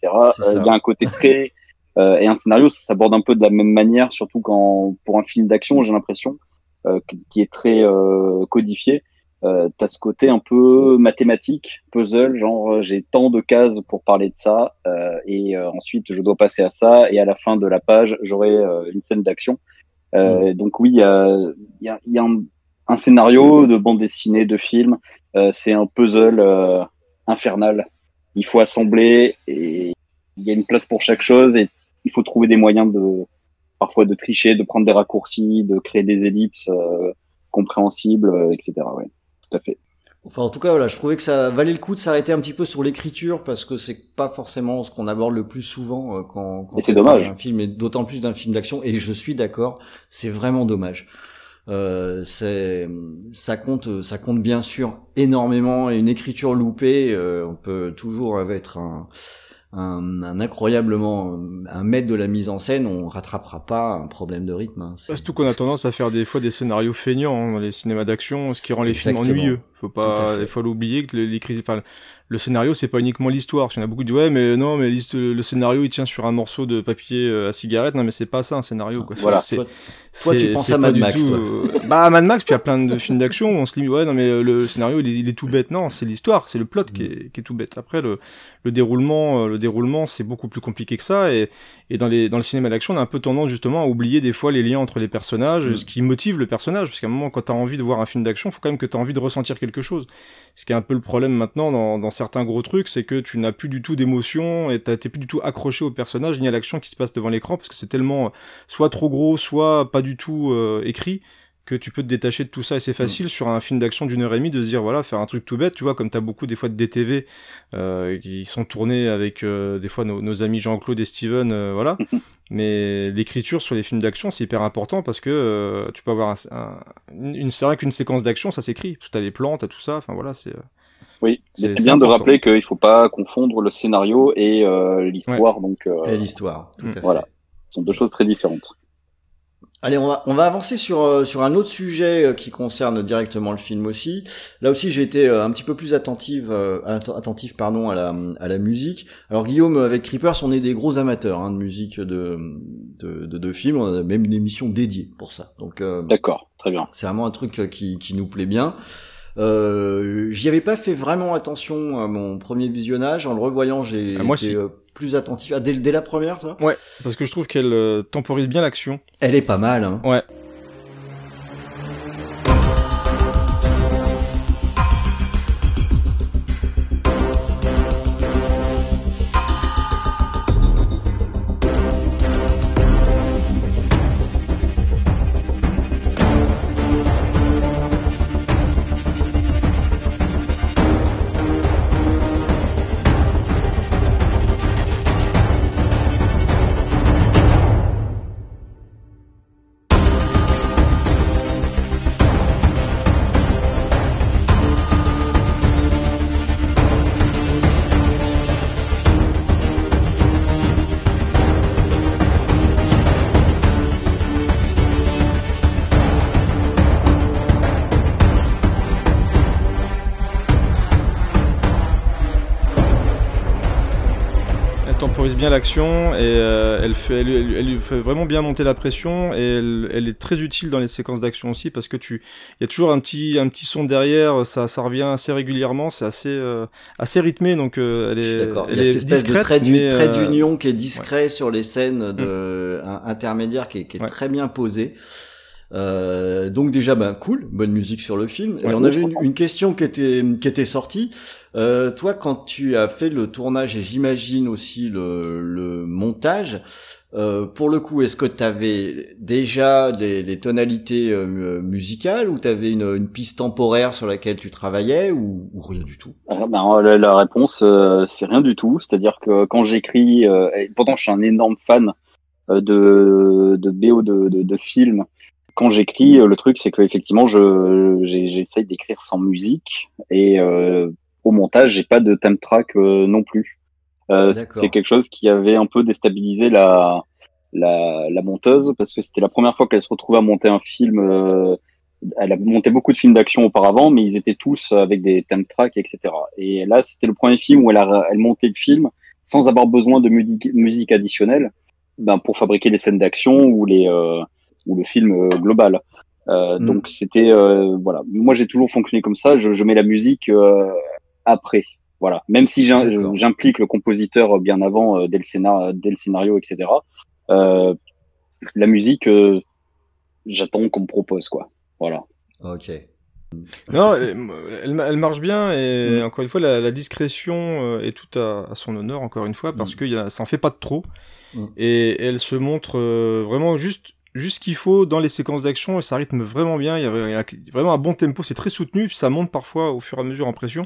Il y a un côté très et un scénario, ça s'aborde un peu de la même manière, surtout quand pour un film d'action, j'ai l'impression, euh, qui est très euh, codifié. Euh, t'as ce côté un peu mathématique, puzzle, genre j'ai tant de cases pour parler de ça, euh, et ensuite je dois passer à ça, et à la fin de la page j'aurai une scène d'action. Donc oui, il y a, y a, y a un, un, scénario de bande dessinée, de film, c'est un puzzle infernal. Il faut assembler et il y a une place pour chaque chose et il faut trouver des moyens de parfois de tricher, de prendre des raccourcis, de créer des ellipses euh, compréhensibles, euh, etc. Ouais, tout à fait. Enfin, en tout cas, voilà, je trouvais que ça valait le coup de s'arrêter un petit peu sur l'écriture parce que c'est pas forcément ce qu'on aborde le plus souvent euh, quand, quand c'est dommage. un film et d'autant plus d'un film d'action. Et je suis d'accord, c'est vraiment dommage. Euh, c'est ça compte, ça compte bien sûr énormément. Et une écriture loupée, euh, on peut toujours être un un, un, incroyablement un maître de la mise en scène, on rattrapera pas un problème de rythme. Hein. Surtout qu'on a tendance à faire des fois des scénarios feignants hein, dans les cinémas d'action, ce qui rend les films ennuyeux. Faut pas des fois l'oublier que les, enfin, le scénario c'est pas uniquement l'histoire. Parce qu'il y en a beaucoup qui disent ouais mais non mais le scénario il tient sur un morceau de papier euh, à cigarette. Non mais c'est pas ça un scénario quoi. Voilà. C'est, toi, tu penses à Mad Max. toi. Euh, bah Mad Max puis il y a plein de films d'action où on se dit ouais non mais euh, le scénario il est, tout bête. Non c'est l'histoire, c'est le plot qui, est, qui est tout bête. Après le, le déroulement le déroulement c'est beaucoup plus compliqué que ça et, et dans les dans le cinéma d'action on a un peu tendance justement à oublier des fois les liens entre les personnages, mm. ce qui motive le personnage parce qu'à un moment quand t'as envie de voir un film d'action faut quand même que t'as envie de ressentir quelque Ce qui est un peu le problème maintenant dans, certains gros trucs, c'est que tu n'as plus du tout d'émotion et t'es plus du tout accroché au personnage ni à l'action qui se passe devant l'écran parce que c'est tellement euh, soit trop gros, soit pas du tout euh, écrit que tu peux te détacher de tout ça et c'est facile mm. sur un film d'action d'une heure et demie de se dire voilà faire un truc tout bête tu vois comme t'as beaucoup des fois de DTV euh, qui sont tournés avec euh, des fois nos, nos amis Jean-Claude et Steven euh, voilà mais l'écriture sur les films d'action c'est hyper important parce que euh, tu peux avoir un, une c'est vrai qu'une séquence d'action ça s'écrit tu as les plans t'as tout ça enfin voilà c'est oui, c'est bien de rappeler qu'il faut pas confondre le scénario et l'histoire. Donc, et l'histoire, tout à fait. Voilà, ce sont deux choses très différentes. Allez, on va, on va avancer sur, euh, sur un autre sujet euh, qui concerne directement le film aussi. Là aussi, j'ai été euh, un petit peu plus attentive, attentif pardon, à, la, à la musique. Alors Guillaume, avec Creepers, on est des gros amateurs hein, de musique de, de, de, de films. On a même une émission dédiée pour ça. Donc, D'accord, très bien. C'est vraiment un truc qui, qui nous plaît bien. Euh, J'y avais pas fait vraiment attention à mon premier visionnage. En le revoyant, j'ai ah, été euh, plus attentif. Ah, dès, dès, la première, toi? Ouais, parce que je trouve qu'elle euh, temporise bien l'action. Elle est pas mal. Hein. Ouais. Et euh, elle, fait, elle, elle, lui fait vraiment bien monter la pression et elle, elle est très utile dans les séquences d'action aussi parce que tu, il y a toujours un petit, un petit son derrière, ça, ça revient assez régulièrement, c'est assez, euh, assez rythmé donc euh, elle est, elle Il y a cette espèce discrète, de trait d'u- mais, trait euh, d'union qui est discret sur les scènes de un- intermédiaires qui est, qui est Ouais. très bien posé. Euh, donc déjà ben cool, bonne musique sur le film. et on oui, avait une, question qui était qui était sortie. Euh, toi, quand tu as fait le tournage et j'imagine aussi le, le montage, euh, pour le coup, est-ce que tu avais déjà les, les tonalités euh, mu- musicales ou tu avais une, une piste temporaire sur laquelle tu travaillais ou, ou rien du tout? Ah, ben, la, la réponse, euh, c'est rien du tout. C'est-à-dire que quand j'écris, euh, et pourtant je suis un énorme fan euh, de, de BO de, de, de films. Quand j'écris, euh, le truc, c'est que effectivement, je j'essaye d'écrire sans musique et euh, au montage, j'ai pas de theme track euh, non plus. Euh, c'est quelque chose qui avait un peu déstabilisé la la, la monteuse parce que c'était la première fois qu'elle se retrouvait à monter un film. elle a monté beaucoup de films d'action auparavant, mais ils étaient tous avec des theme tracks, etc. Et là, c'était le premier film où elle a elle montait le film sans avoir besoin de musique, musique additionnelle ben, pour fabriquer les scènes d'action ou les ou le film euh, global. Euh, Mm. Donc c'était euh, voilà. Moi, j'ai toujours fonctionné comme ça. Je, je mets la musique euh, après. Voilà. Même si j'implique le compositeur bien avant euh, dès le scénario, dès le scénario, etc. Euh, la musique, euh, j'attends qu'on me propose quoi. Voilà. Ok. Non, elle, elle, marche bien et Mm. encore une fois la, la discrétion est tout à, à son honneur encore une fois parce Mm. que y a, ça en fait pas de trop et elle se montre euh, vraiment juste juste ce qu'il faut dans les séquences d'action et ça rythme vraiment bien. Il y, a, il y a vraiment un bon tempo, c'est très soutenu puis ça monte parfois au fur et à mesure en pression.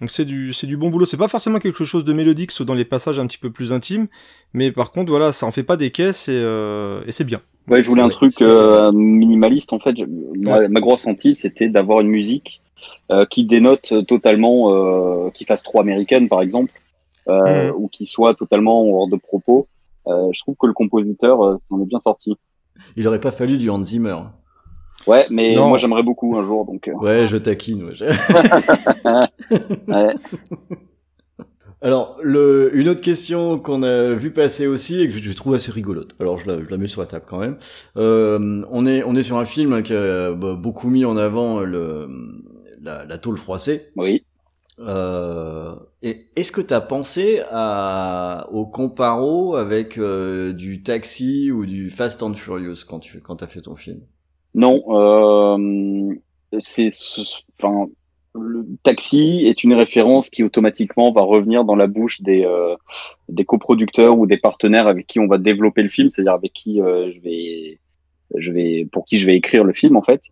Donc c'est du c'est du bon boulot. C'est pas forcément quelque chose de mélodique sauf dans les passages un petit peu plus intimes, mais par contre voilà ça en fait pas des caisses et, euh, et c'est bien. Ouais, je voulais un Ouais, truc euh, minimaliste en fait. Je- ma, ma grosse hantise, c'était d'avoir une musique euh, qui dénote totalement, euh, qui fasse trop américaine par exemple, ou qui soit totalement hors de propos. Euh, je trouve que le compositeur euh, s'en est bien sorti. Il aurait pas fallu du Hans Zimmer. Ouais, mais Non. moi j'aimerais beaucoup un jour, donc. euh, Ouais, je taquine. ouais. ouais. Alors, le, une autre question qu'on a vu passer aussi et que je trouve assez rigolote. Alors, je la, je la mets sur la table quand même. Euh, on est, on est sur un film qui a bah, beaucoup mis en avant le, la, la tôle froissée. Oui. Euh, est-ce que tu as pensé à, au comparo avec euh, du Taxi ou du Fast and Furious quand tu quand as fait ton film? Non, euh, c'est, ce- enfin, le taxi est une référence qui automatiquement va revenir dans la bouche des euh, des coproducteurs ou des partenaires avec qui on va développer le film, c'est-à-dire avec qui euh, je vais je vais pour qui je vais écrire le film en fait.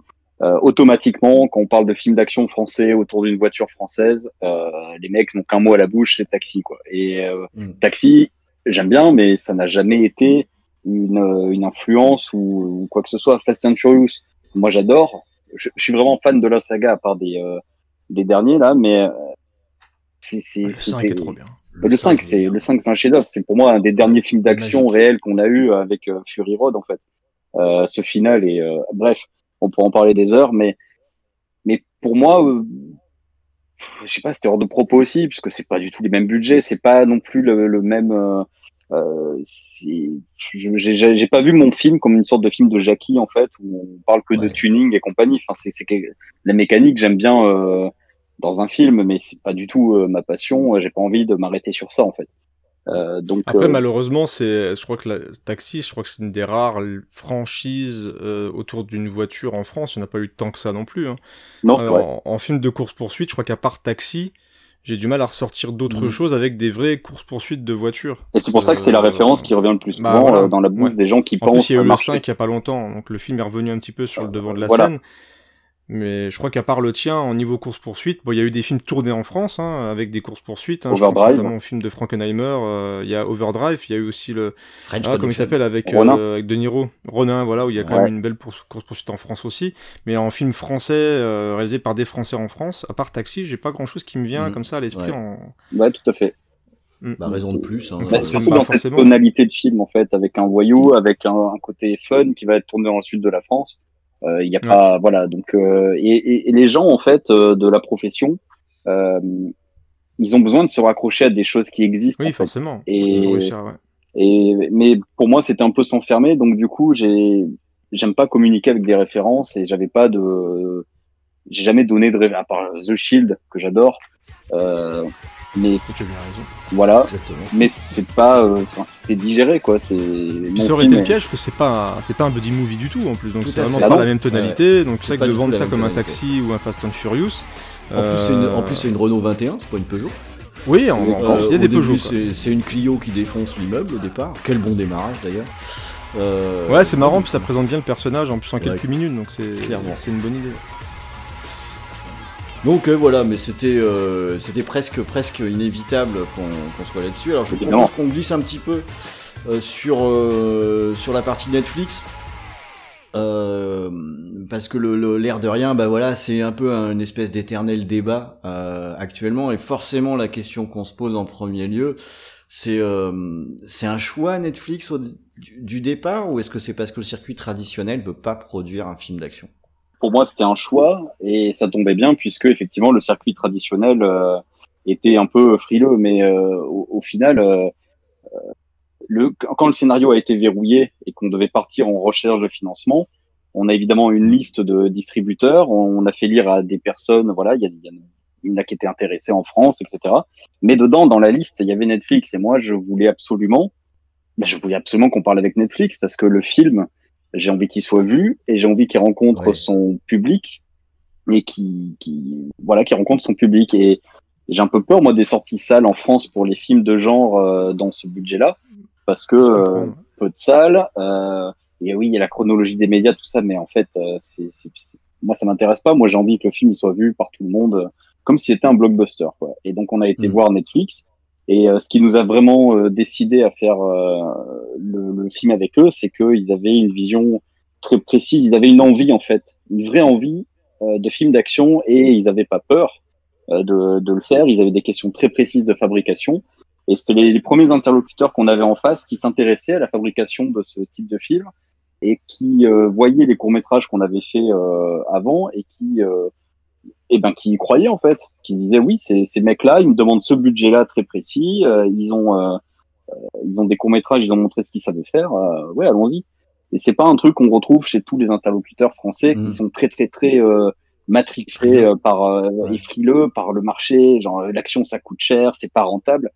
Euh, automatiquement, quand on parle de film d'action français autour d'une voiture française, euh, les mecs n'ont qu'un mot à la bouche, c'est taxi quoi. Et euh, Mm. taxi, j'aime bien, mais ça n'a jamais été une, une influence ou, ou quoi que ce soit. Fast and Furious, moi j'adore. Je, je suis vraiment fan de la saga à part des euh, des derniers là, mais euh, c'est c'est Le 5 c'était- est trop bien. Le, 5, il est c'est le 5 c'est un chef-d'œuvre. C'est pour moi un des derniers films d'action réels qu'on a eu avec euh, Fury Road en fait. Euh, ce final et euh, bref, on pourra en parler des heures, mais mais pour moi, euh, je sais pas, c'était hors de propos aussi, puisque c'est pas du tout les mêmes budgets, c'est pas non plus le, le même. Euh, euh, j'ai pas vu mon film comme une sorte de film de Jackie en fait, où on parle que de tuning et compagnie. Enfin, c'est la mécanique, j'aime bien euh, dans un film, mais c'est pas du tout euh, ma passion. J'ai pas envie de m'arrêter sur ça en fait. Euh, donc Après, euh, malheureusement, c'est, je crois que la Taxi, je crois que c'est une des rares franchises euh, autour d'une voiture en France. Il n'y en a pas eu tant que ça non plus. Hein. non, c'est Euh, vrai. en, en film de course-poursuite, je crois qu'à part Taxi, j'ai du mal à ressortir d'autres Mhm. choses avec des vraies courses-poursuites de voitures. Et c'est pour ça que c'est la Euh, référence qui revient le plus bah, souvent voilà. dans la bouche Ouais. des gens qui En pensent plus, il y a eu le marcher. 5 il y a pas longtemps, donc le film est revenu un petit peu sur le devant de la voilà. scène. Mais je crois qu'à part le tien, en niveau course-poursuite, bon, il y a eu des films tournés en France, hein, avec des courses-poursuites. Hein, je pense Overdrive. notamment au film de Frankenheimer, euh, il y a Overdrive, il y a eu aussi le, French ah, comment il s'appelle avec, Ronin. euh, avec De Niro, Ronin, voilà, où il y a quand Ouais. même une belle pour- course-poursuite en France aussi. Mais en film français, euh, réalisé par des Français en France, à part Taxi, j'ai pas grand-chose qui me vient Mhm. comme ça à l'esprit. Ouais. En... Ouais, tout à fait. Mm. Bah, raison de plus. Hein, Bah, Bah, surtout dans forcément. cette tonalité de film en fait, avec un voyou, avec un, un côté fun qui va être tourné dans le sud de la France. Euh, Il y a Ouais. pas, voilà. Donc euh, et, et- et les gens en fait euh, de la profession, euh, ils ont besoin de se raccrocher à des choses qui existent. Oui, forcément. Et, et mais pour moi, c'était un peu s'enfermer. Donc du coup, j'ai j'aime pas communiquer avec des références et j'avais pas de j'ai jamais donné de à part The Shield que j'adore. Euh, mais tu as bien raison. Voilà. Exactement. Mais c'est pas, euh, c'est digéré quoi. C'est. Ça aurait été le piège que c'est pas, c'est pas un buddy movie du tout en plus. Donc c'est vraiment pas la même tonalité. Donc c'est ça que de vendre ça comme un taxi ou un Fast and Furious. En plus, c'est une, en plus, c'est une Renault 21, c'est pas une Peugeot. Oui, en, il y a des Peugeot. C'est une Clio qui défonce l'immeuble au départ. Quel bon démarrage d'ailleurs. Euh, ouais, c'est marrant, puis ça présente bien le personnage en plus en quelques minutes, donc c'est clairement c'est une bonne idée. Donc euh, voilà, mais c'était euh, c'était presque presque inévitable qu'on soit là-dessus. Alors je propose qu'on glisse un petit peu sur sur la partie Netflix. parce que l'air de rien, bah voilà, c'est un peu une espèce d'éternel débat actuellement, et forcément la question qu'on se pose en premier lieu, c'est c'est un choix Netflix au, du, départ ou est-ce que c'est parce que le circuit traditionnel veut pas produire un film d'action? Pour moi, c'était un choix et ça tombait bien puisque effectivement le circuit traditionnel euh, était un peu frileux, mais euh, au, final, euh, quand le scénario a été verrouillé et qu'on devait partir en recherche de financement, on a évidemment une liste de distributeurs, on, a fait lire à des personnes, voilà, il y a, y a qui était intéressée en France, etc. Mais dedans, dans la liste, il y avait Netflix et moi, je voulais absolument bah, je voulais absolument qu'on parle avec Netflix parce que le film, j'ai envie qu'il soit vu et j'ai envie qu'il rencontre son public et qui, qui, voilà, qui rencontre son public. Et, j'ai un peu peur, moi, des sorties salles en France pour les films de genre euh, dans ce budget-là parce que euh, peu de salles. Euh, et oui, il y a la chronologie des médias, tout ça, mais en fait, euh, c'est, moi, ça m'intéresse pas. Moi, j'ai envie que le film il soit vu par tout le monde, comme si c'était un blockbuster. Quoi. Et donc, on a été mm. voir Netflix. Et euh, ce qui nous a vraiment euh, décidé à faire euh, le, le, film avec eux, c'est qu'ils avaient une vision très précise, ils avaient une envie en fait, une vraie envie de film d'action et ils n'avaient pas peur de, de, le faire. Ils avaient des questions très précises de fabrication. Et c'était les, les, premiers interlocuteurs qu'on avait en face qui s'intéressaient à la fabrication de ce type de film et qui voyaient les courts métrages qu'on avait fait avant et qui et ben qui y croyaient en fait, qui se disaient oui, ces, ces mecs-là, ils me demandent ce budget-là très précis, euh, ils ont euh, euh, ils ont des courts métrages, ils ont montré ce qu'ils savaient faire, ouais, allons-y. Et c'est pas un truc qu'on retrouve chez tous les interlocuteurs français qui mmh. sont très très très matrixés par les frileux par le marché, genre l'action ça coûte cher, c'est pas rentable.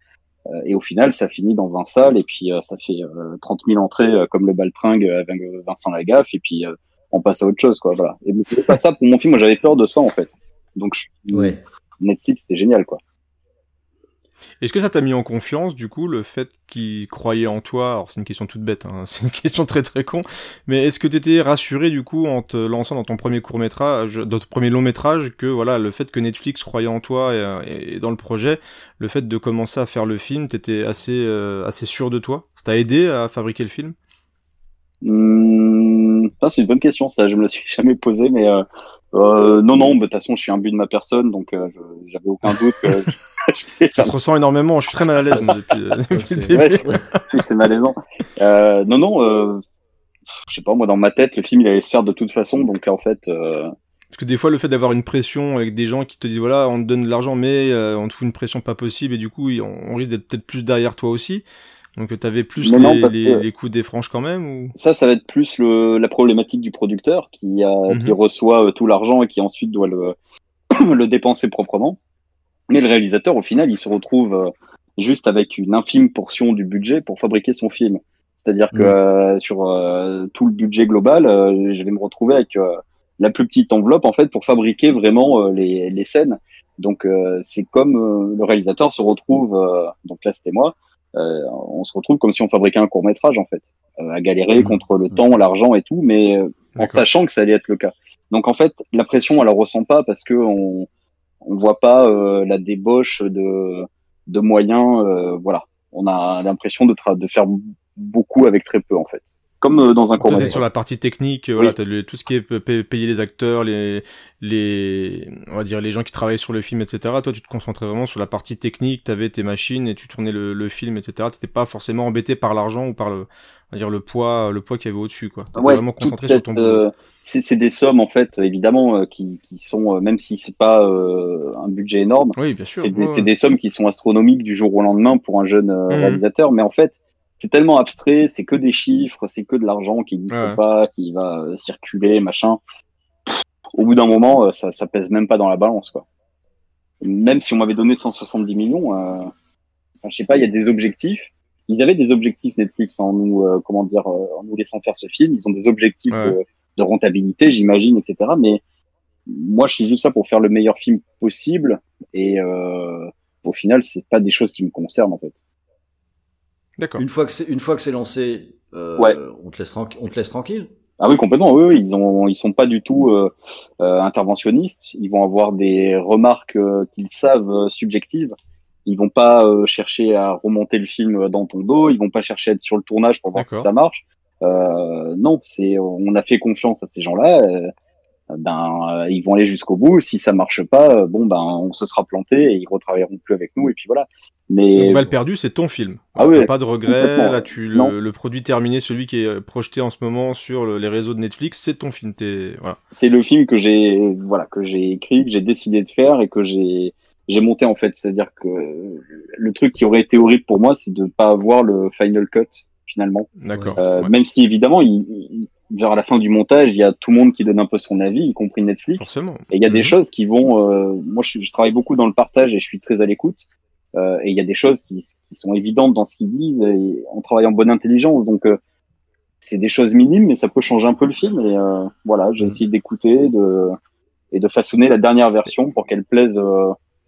et au final, ça finit dans 20 salles et puis ça fait 30 000 entrées comme le baltringue avec Vincent Lagaffe et puis on passe à autre chose quoi. Voilà. Et pas ça pour mon film, moi j'avais peur de ça en fait. Donc, ouais. Netflix, c'était génial, quoi. Est-ce que ça t'a mis en confiance, du coup, le fait qu'ils croyaient en toi? Alors, c'est une question toute bête, hein, c'est une question très très con, mais est-ce que t'étais rassuré, du coup, en te lançant dans ton premier court-métrage, dans ton premier long-métrage, que, voilà, le fait que Netflix croyait en toi et, dans le projet, le fait de commencer à faire le film, t'étais assez, euh, assez sûr de toi? Ça t'a aidé à fabriquer le film? Mmh, C'est une bonne question, ça, je me la suis jamais posé, mais... Euh euh, non, non, de toute façon, je suis un but de ma personne, donc euh, j'avais aucun doute. ça se ressent énormément. Je suis très mal à l'aise depuis, euh, C'est malaisant. Euh, non, non. Euh, je sais pas, moi, dans ma tête, le film, il allait se faire de toute façon, donc en fait. Parce que des fois, le fait d'avoir une pression avec des gens qui te disent voilà, on te donne de l'argent, mais on te fout une pression pas possible, et du coup, on risque d'être peut-être plus derrière toi aussi. Donc tu avais plus les, coups des franges quand même ou... Ça, ça va être plus le, la problématique du producteur qui, a, mhm. qui reçoit euh, tout l'argent et qui ensuite doit le, le dépenser proprement. Mais le réalisateur, au final, il se retrouve euh, juste avec une infime portion du budget pour fabriquer son film. C'est-à-dire que mhm. euh, sur tout le budget global, je vais me retrouver avec la plus petite enveloppe en fait pour fabriquer vraiment les, les, scènes. Donc c'est comme le réalisateur se retrouve, donc là c'était moi, euh, on se retrouve comme si on fabriquait un court métrage en fait, euh, à galérer mmh. contre le temps, l'argent et tout, mais euh, en sachant que ça allait être le cas. Donc en fait, la pression, on la ressent pas parce que on on voit pas la débauche de de moyens. voilà, on a l'impression de de faire beaucoup avec très peu en fait. Comme euh, dans un court sur la partie technique, voilà, t'as tout ce qui est payer les acteurs, les, les, on va dire les gens qui travaillent sur le film, etc. Toi, tu te concentrais vraiment sur la partie technique, t'avais tes machines et tu tournais le, le film, etc. T'étais pas forcément embêté par l'argent ou par le, on va dire le poids, le poids qu'il y avait au-dessus, quoi. T'étais vraiment concentré sur ton euh, c'est des sommes en fait, évidemment, euh, qui, qui sont, même si c'est pas un budget énorme, oui, bien sûr, c'est des, des, sommes qui sont astronomiques du jour au lendemain pour un jeune mmh. réalisateur. Mais en fait, c'est tellement abstrait, c'est que des chiffres, c'est que de l'argent qui ne pas, qui va euh, circuler, machin. au bout d'un moment, euh, ça, ça pèse même pas dans la balance, quoi. Même si on m'avait donné 170 millions, euh, je sais pas, il y a des objectifs. Ils avaient des objectifs Netflix en nous, euh, comment dire, en nous laissant faire ce film. Ils ont des objectifs de, rentabilité, j'imagine, etc. Mais moi, je suis juste ça pour faire le meilleur film possible. Et au final, c'est pas des choses qui me concernent, en fait. Une fois que c'est une fois que c'est lancé, euh, on te laisse tranquille. On te laisse tranquille? Ah oui, complètement. Oui, oui, ils ont, ils sont pas du tout euh, euh interventionnistes. Ils vont avoir des remarques euh, qu'ils savent euh, subjectives. Ils vont pas chercher à remonter le film dans ton dos. Ils vont pas chercher à être sur le tournage pour voir si ça marche. non, c'est, on a fait confiance à ces gens-là. Ben, ils vont aller jusqu'au bout. Si ça marche pas, bon, ben, on se sera planté et ils retravailleront plus avec nous. Et puis voilà. Mais Balle perdue, c'est ton film. Ah oui, pas de regret. Là, tu le, le, produit terminé, celui qui est projeté en ce moment sur les réseaux de Netflix, c'est ton film. Voilà. C'est le film que j'ai, voilà, que j'ai écrit, que j'ai décidé de faire et que j'ai j'ai monté en fait. C'est-à-dire que le truc qui aurait été horrible pour moi, c'est de ne pas avoir le final cut finalement. D'accord. Euh, Même si évidemment, il, vers la fin du montage, il y a tout le monde qui donne un peu son avis, y compris Netflix. Forcément. Et il y a des mhm. choses qui vont. Euh, moi, je, je, travaille beaucoup dans le partage et je suis très à l'écoute. Euh, et il y a des choses qui, qui, sont évidentes dans ce qu'ils disent et on travaille en bonne intelligence. Donc, euh, c'est des choses minimes, mais ça peut changer un peu le film. Et euh, voilà, j'ai essayé d'écouter de, et de façonner la dernière version pour qu'elle plaise.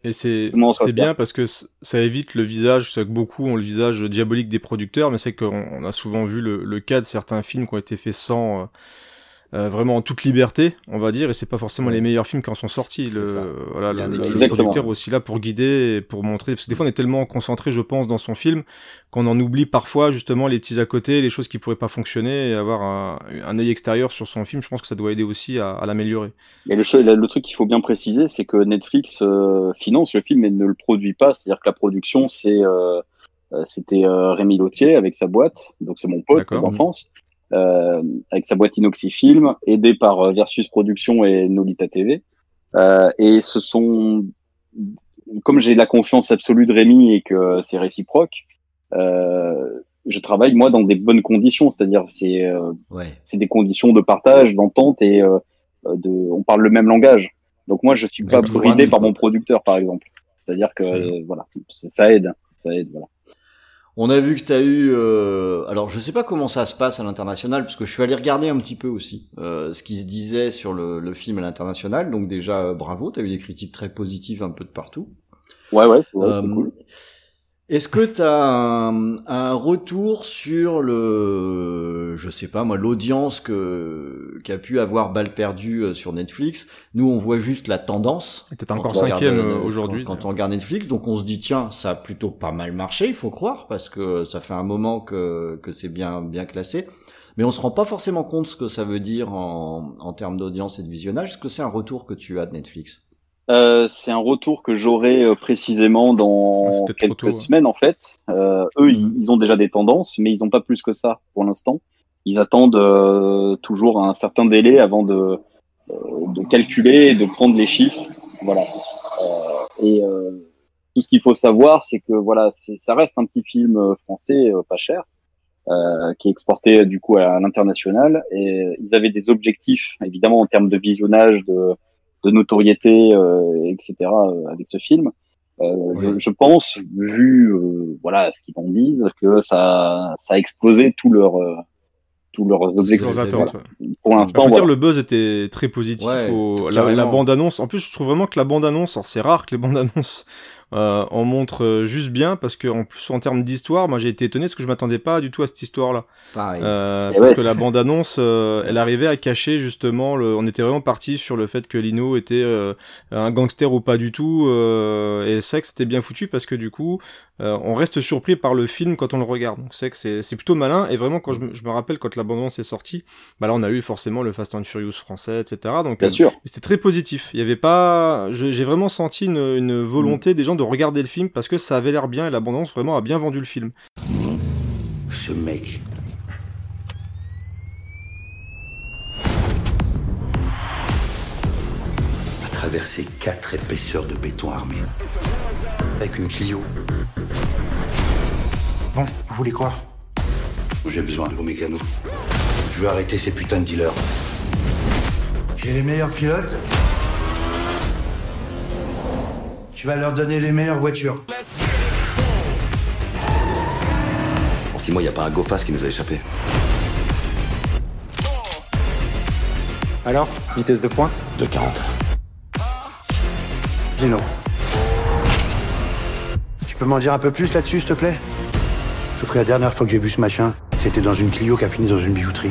Et c'est c'est bien parce que ça évite le visage, c'est que beaucoup ont le visage diabolique des producteurs, mais c'est qu'on a souvent vu le, le, cas de certains films qui ont été faits sans euh, vraiment en toute liberté, on va dire, et c'est pas forcément les meilleurs films qui en sont sortis. Le, voilà, le, le, producteur aussi là pour guider, et pour montrer, parce que des fois on est tellement concentré, je pense, dans son film qu'on en oublie parfois justement les petits à côté, les choses qui pourraient pas fonctionner, et avoir un, un œil extérieur sur son film. Je pense que ça doit aider aussi à, à l'améliorer. Et le, le, truc qu'il faut bien préciser, c'est que Netflix euh, finance le film et ne le produit pas, c'est-à-dire que la production c'est euh, euh c'était Rémi Lautier avec sa boîte, donc c'est mon pote d'enfance euh, avec sa boîte Inoxifilm, aidé par euh, Versus Production et Nolita TV. Euh, et ce sont, comme j'ai la confiance absolue de Rémi et que c'est réciproque, euh, je travaille moi dans des bonnes conditions, c'est-à-dire c'est euh, ouais. c'est des conditions de partage, d'entente et euh, de, on parle le même langage. Donc moi je suis pas bridé par mon producteur par exemple. C'est-à-dire que voilà, ça aide, ça aide voilà. On a vu que tu as eu... Euh, alors je sais pas comment ça se passe à l'international, parce que je suis allé regarder un petit peu aussi euh, ce qui se disait sur le, le film à l'international. Donc déjà, euh, bravo, tu as eu des critiques très positives un peu de partout. Ouais, ouais, c'est euh, cool. Est-ce que tu as un, retour sur le, je sais pas moi, l'audience que qu'a pu avoir Balle perdue euh, sur Netflix? Nous, on voit juste la tendance. T'es encore cinquième euh, aujourd'hui. Quand, on regarde Netflix, donc on se dit tiens, ça a plutôt pas mal marché, il faut croire, parce que ça fait un moment que que c'est bien bien classé. Mais on se rend pas forcément compte ce que ça veut dire en, en termes d'audience et de visionnage. Est-ce que c'est un retour que tu as de Netflix? Euh, c'est un retour que j'aurai euh, précisément dans ah, quelques semaines en fait. Euh, eux, mhm. ils, ont déjà des tendances, mais ils n'ont pas plus que ça pour l'instant. Ils attendent toujours un certain délai avant de, de calculer et de prendre les chiffres. Voilà. et tout ce qu'il faut savoir, c'est que voilà, ça reste un petit film français pas cher. qui est exporté du coup à l'international et ils avaient des objectifs évidemment en termes de visionnage de de notoriété, euh, etc. Euh, avec ce film. Euh, je, pense, vu voilà ce qu'ils en disent, que ça, ça a explosé tout leur tous leurs objectifs. Pour l'instant, dire le buzz était très positif. la, bande annonce. En plus, je trouve vraiment que la bande annonce, c'est rare que les bandes annonces euh, on montre euh, juste bien parce que en plus en termes d'histoire, moi j'ai été étonné parce que je m'attendais pas du tout à cette histoire-là. Pareil. Euh, Eh parce ouais. que la bande-annonce, euh, elle arrivait à cacher justement, le, on était vraiment parti sur le fait que Lino était euh, un gangster ou pas du tout, euh, et c'est vrai que c'était bien foutu parce que du coup, euh, on reste surpris par le film quand on le regarde. Donc c'est vrai que c'est, c'est plutôt malin, et vraiment quand je me, je me rappelle quand la bande-annonce est sortie, bah là on a eu forcément le Fast and Furious français, etc. Donc Bien euh, sûr. c'était très positif. Il y avait pas, je- j'ai vraiment senti une, une volonté des gens de regarder le film parce que ça avait l'air bien et la bande-annonce vraiment a bien vendu le film. Ce mec. a traversé quatre épaisseurs de béton armé. Avec une Clio. Bon, vous voulez quoi? J'ai besoin de vos mécanos. Je veux arrêter ces putains de dealers. J'ai les meilleurs pilotes. Tu vas leur donner les meilleures voitures. En six mois, il n'y a pas un GoFast qui nous a échappé. Alors, vitesse de pointe De 40. Zeno. Tu peux m'en dire un peu plus là-dessus, s'il te plaît? Sauf que la dernière fois que j'ai vu ce machin, c'était dans une Clio qui a fini dans une bijouterie.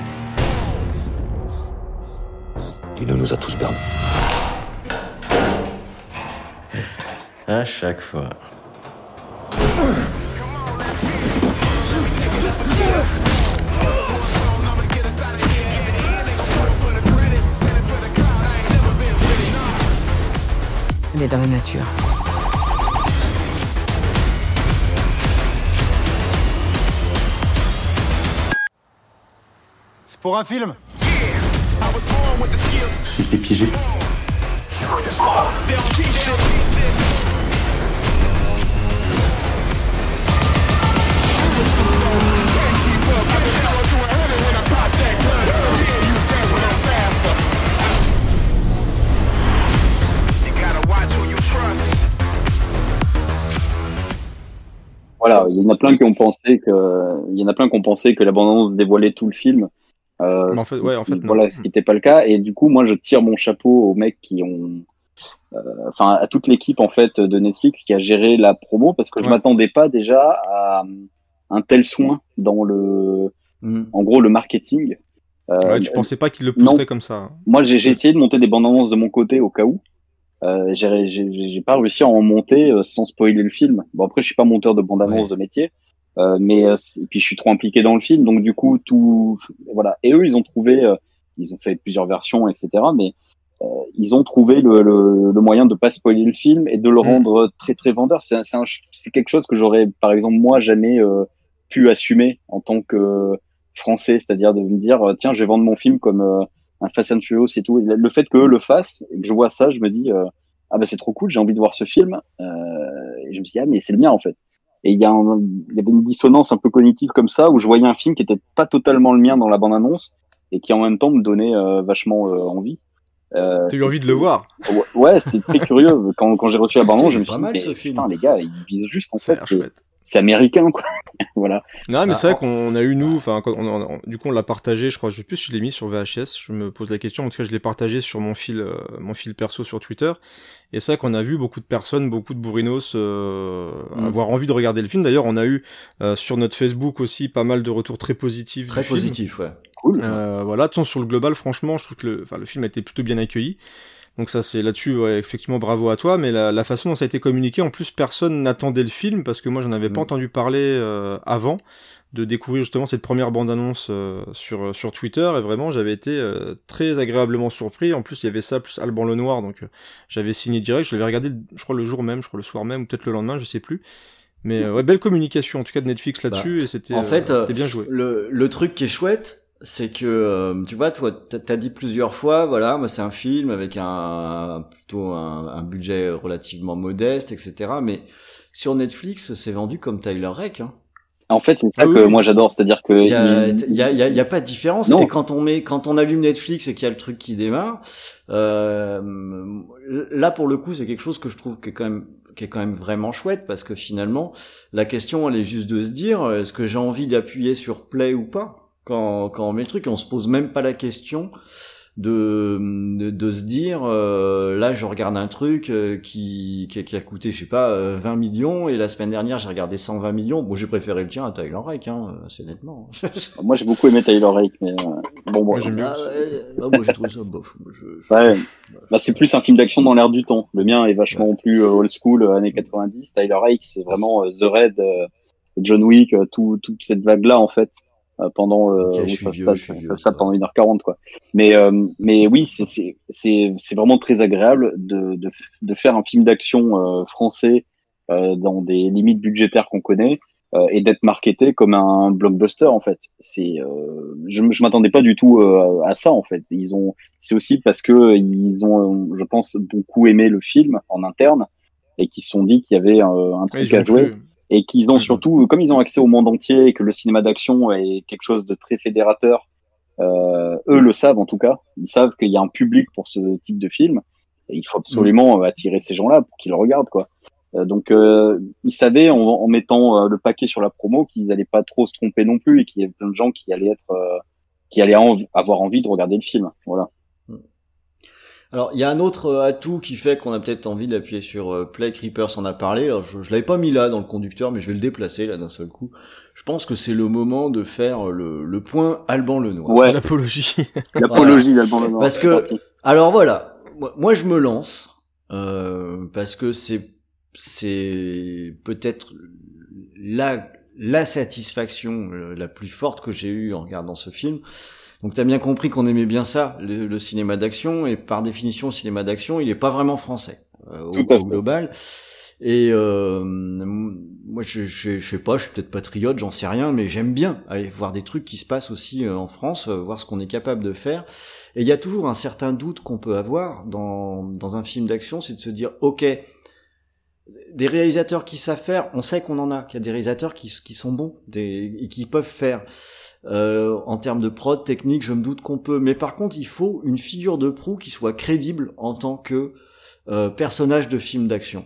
Lino nous a tous bernés. À chaque fois. Elle est dans la nature. C'est pour un film Je suis piégé. Voilà, il y en a plein qui ont pensé que, il y en a plein qui ont pensé que dévoilait tout le film. Euh, en fait- ouais, en non. voilà, ce qui n'était pas le cas. Et du coup, moi, je tire mon chapeau aux mecs qui ont, euh, enfin, à toute l'équipe en fait de Netflix qui a géré la promo parce que je Ouais. m'attendais pas déjà à un tel soin dans le, Mm. en gros, le marketing. Euh, Ouais, tu pensais pas qu'il le non. pousserait comme ça. hein. moi, j'ai j'ai essayé de monter des bandes annonces de mon côté au cas où. Euh, j'ai j'ai- j'ai pas réussi à en monter euh, sans spoiler le film. Bon après, je suis pas monteur de bandes annonces de métier, euh, mais euh, et puis je suis trop impliqué dans le film, donc du coup tout voilà. Et eux, ils ont trouvé, euh, ils ont fait plusieurs versions, etc. Mais euh, ils ont trouvé le, le, le moyen de pas spoiler le film et de le Mm. rendre très très vendeur. C'est un- c'est un ch- c'est quelque chose que j'aurais par exemple moi jamais euh, pu assumer en tant que français, c'est-à-dire de me dire euh, tiens je vais vendre mon film comme euh, un Fast and Furious et tout. Et le fait qu'eux le fassent et que je vois ça, je me dis euh, ah bah c'est trop cool, j'ai envie de voir ce film. Euh, et je me dis ah mais c'est le mien en fait. Et il y, a un- il y avait une dissonance un peu cognitive comme ça où je voyais un film qui était pas totalement le mien dans la bande annonce et qui en même temps me donnait euh, vachement euh, envie. Euh, T'as eu envie de le voir. Ouais, c'était très curieux. Quand, quand j'ai reçu la bande annonce, je me suis dit mal, mais ce film. putain, les gars, ils visent juste en fait. C'est américain quoi. voilà. Non, mais Bah, c'est vrai qu'on a eu nous, enfin, quand on, on- du coup, on l'a partagé. Je crois, je sais plus si je l'ai mis sur VHS. Je me pose la question. En tout cas, je l'ai partagé sur mon fil, euh, mon fil perso sur Twitter. Et c'est vrai qu'on a vu beaucoup de personnes, beaucoup de bourrinos euh, Mm. avoir envie de regarder le film. D'ailleurs, on a eu euh, sur notre Facebook aussi pas mal de retours très positifs. Très du film. positif, ouais. Cool. Euh, voilà, de toute façon, sur le global, franchement, je trouve que le, enfin, le film a été plutôt bien accueilli. Donc ça, c'est là-dessus, ouais, effectivement, bravo à toi. Mais la, la façon dont ça a été communiqué, en plus, personne n'attendait le film parce que moi, j'en avais pas Mm. entendu parler euh, avant de découvrir justement cette première bande-annonce euh, sur sur Twitter et vraiment j'avais été euh, très agréablement surpris. En plus il y avait ça plus Alban Lenoir donc euh, j'avais signé direct. Je l'avais regardé, je crois le jour même, je crois le soir même ou peut-être le lendemain, je sais plus. Mais euh, ouais, belle communication en tout cas de Netflix là-dessus et c'était en fait, euh, euh, c'était bien joué. Le, le truc qui est chouette, c'est que euh, tu vois, toi, t'as dit plusieurs fois, voilà, moi c'est un film avec un plutôt un, un budget relativement modeste, etc. Mais sur Netflix, c'est vendu comme Tyler Rake. Hein. En fait, c'est ça Ah que oui. moi j'adore, c'est-à-dire que Il y a, il- y a, y a- y a pas de différence. Non. Et quand on met, quand on allume Netflix et qu'il y a le truc qui démarre, euh, là pour le coup, c'est quelque chose que je trouve qui est quand même, qui est quand même vraiment chouette parce que finalement, la question elle est juste de se dire, est-ce que j'ai envie d'appuyer sur play ou pas? Quand, quand on met le truc, et on se pose même pas la question de, de, de se dire euh, là je regarde un truc euh, qui, qui, qui a coûté je sais pas euh, 20 millions et la semaine dernière j'ai regardé 120 millions bon j'ai préféré le tien à Tyler Rake hein assez nettement Moi, j'ai beaucoup aimé Tyler Rake, mais euh, bon. Moi, ah, ouais, ah, moi j'ai trouvé ça bof je, je- Ouais. Bah, c'est plus un film d'action dans l'air du temps. Le mien est vachement plus euh, old school, euh, années 90. Tyler Rake, c'est vraiment euh, The Red, euh, John Wick, euh, tout, toute cette vague-là, en fait, euh, pendant, euh, où suis ça vieux, vieux, pendant 1h40, quoi. Mais, euh, mais oui, c'est, c'est, c'est, vraiment très agréable de, de, de faire un film d'action euh, français euh, dans des limites budgétaires qu'on connaît. euh, et d'être marketé comme un blockbuster en fait. C'est, euh, je, je m'attendais pas du tout euh, à ça en fait. Ils ont, c'est aussi parce que ils ont, je pense, beaucoup aimé le film en interne et qu'ils se sont dit qu'il y avait euh, un Ouais, truc à jouer cru. Et qu'ils ont Mhm. surtout, comme ils ont accès au monde entier et que le cinéma d'action est quelque chose de très fédérateur, euh, eux le savent en tout cas. Ils savent qu'il y a un public pour ce type de film et il faut absolument euh, attirer ces gens-là pour qu'ils le regardent quoi. Euh, donc euh, ils savaient en, en mettant euh, le paquet sur la promo qu'ils allaient pas trop se tromper non plus et qu'il y avait plein de gens qui allaient être euh, qui allaient avoir envie de regarder le film. Voilà. Alors, il y a un autre euh, atout qui fait qu'on a peut-être envie d'appuyer sur euh, Play. Creepers en a parlé. Alors, je, je l'avais pas mis là dans le conducteur, mais je vais le déplacer là d'un seul coup. Je pense que c'est le moment de faire le, le point Alban Lenoir. Ouais, L'apologie. l'apologie d'Alban Lenoir. Parce que-. Alors voilà, moi, je me lance euh, parce que c'est c'est peut-être la la satisfaction euh, la plus forte que j'ai eue en regardant ce film. Donc t'as bien compris qu'on aimait bien ça, le, le cinéma d'action, et par définition, le cinéma d'action, il est pas vraiment français euh, au, au global. Et euh, moi, je, je, je sais pas, je suis peut-être patriote, j'en sais rien, mais j'aime bien aller voir des trucs qui se passent aussi euh, en France, euh, voir ce qu'on est capable de faire. Et il y a toujours un certain doute qu'on peut avoir dans, dans un film d'action, c'est de se dire, ok, des réalisateurs qui savent faire, on sait qu'on en a, qu'il y a des réalisateurs qui, qui sont bons des, et qui peuvent faire. Euh, en termes de prod technique, je me doute qu'on peut, mais par contre, il faut une figure de proue qui soit crédible en tant que euh, personnage de film d'action.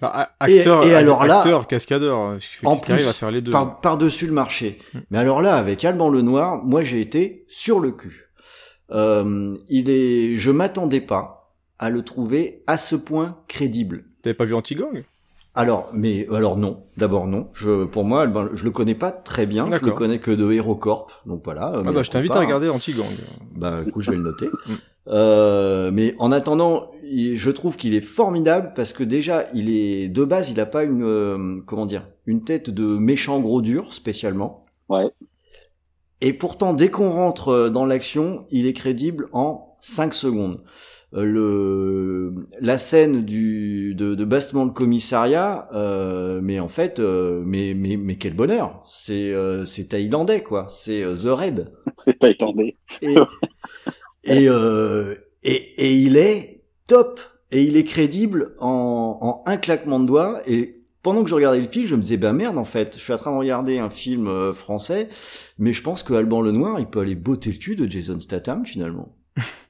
Bah, Et- acteur, et alors là- acteur, cascadeur, faut En qu'il arrive plus, à faire les deux. par, par-dessus le marché. Mm. Mais alors là, avec Alban Lenoir, moi j'ai été sur le cul. Euh, il est, je m'attendais pas à le trouver à ce point crédible. T'avais pas vu Anti-Gang Alors, mais alors non. D'abord non. Je, pour moi, Alban- je le connais pas très bien. Je le connais que de HeroCorp. Donc voilà. Ah mais bah je t'invite pas, à hein. regarder Anti-Gang. Bah, écoute, je vais le noter. Mm. Euh, mais en attendant, je trouve qu'il est formidable parce que déjà, il est de base, il a pas une euh, comment dire, une tête de méchant gros dur spécialement. Ouais. Et pourtant, dès qu'on rentre euh, dans l'action, il est crédible en 5 secondes. Le la scène du de, de bastement de commissariat, euh, mais en fait, euh, mais mais mais quel bonheur. C'est euh, c'est thaïlandais quoi. C'est euh, The Red. C'est et et, euh, et et il est top. Et il est crédible en, en un claquement de doigts. Et pendant que je regardais le film, je me disais bah merde en fait, je suis en train de regarder un film euh, français, mais je pense que Alban Lenoir, il peut aller botter le cul de Jason Statham finalement.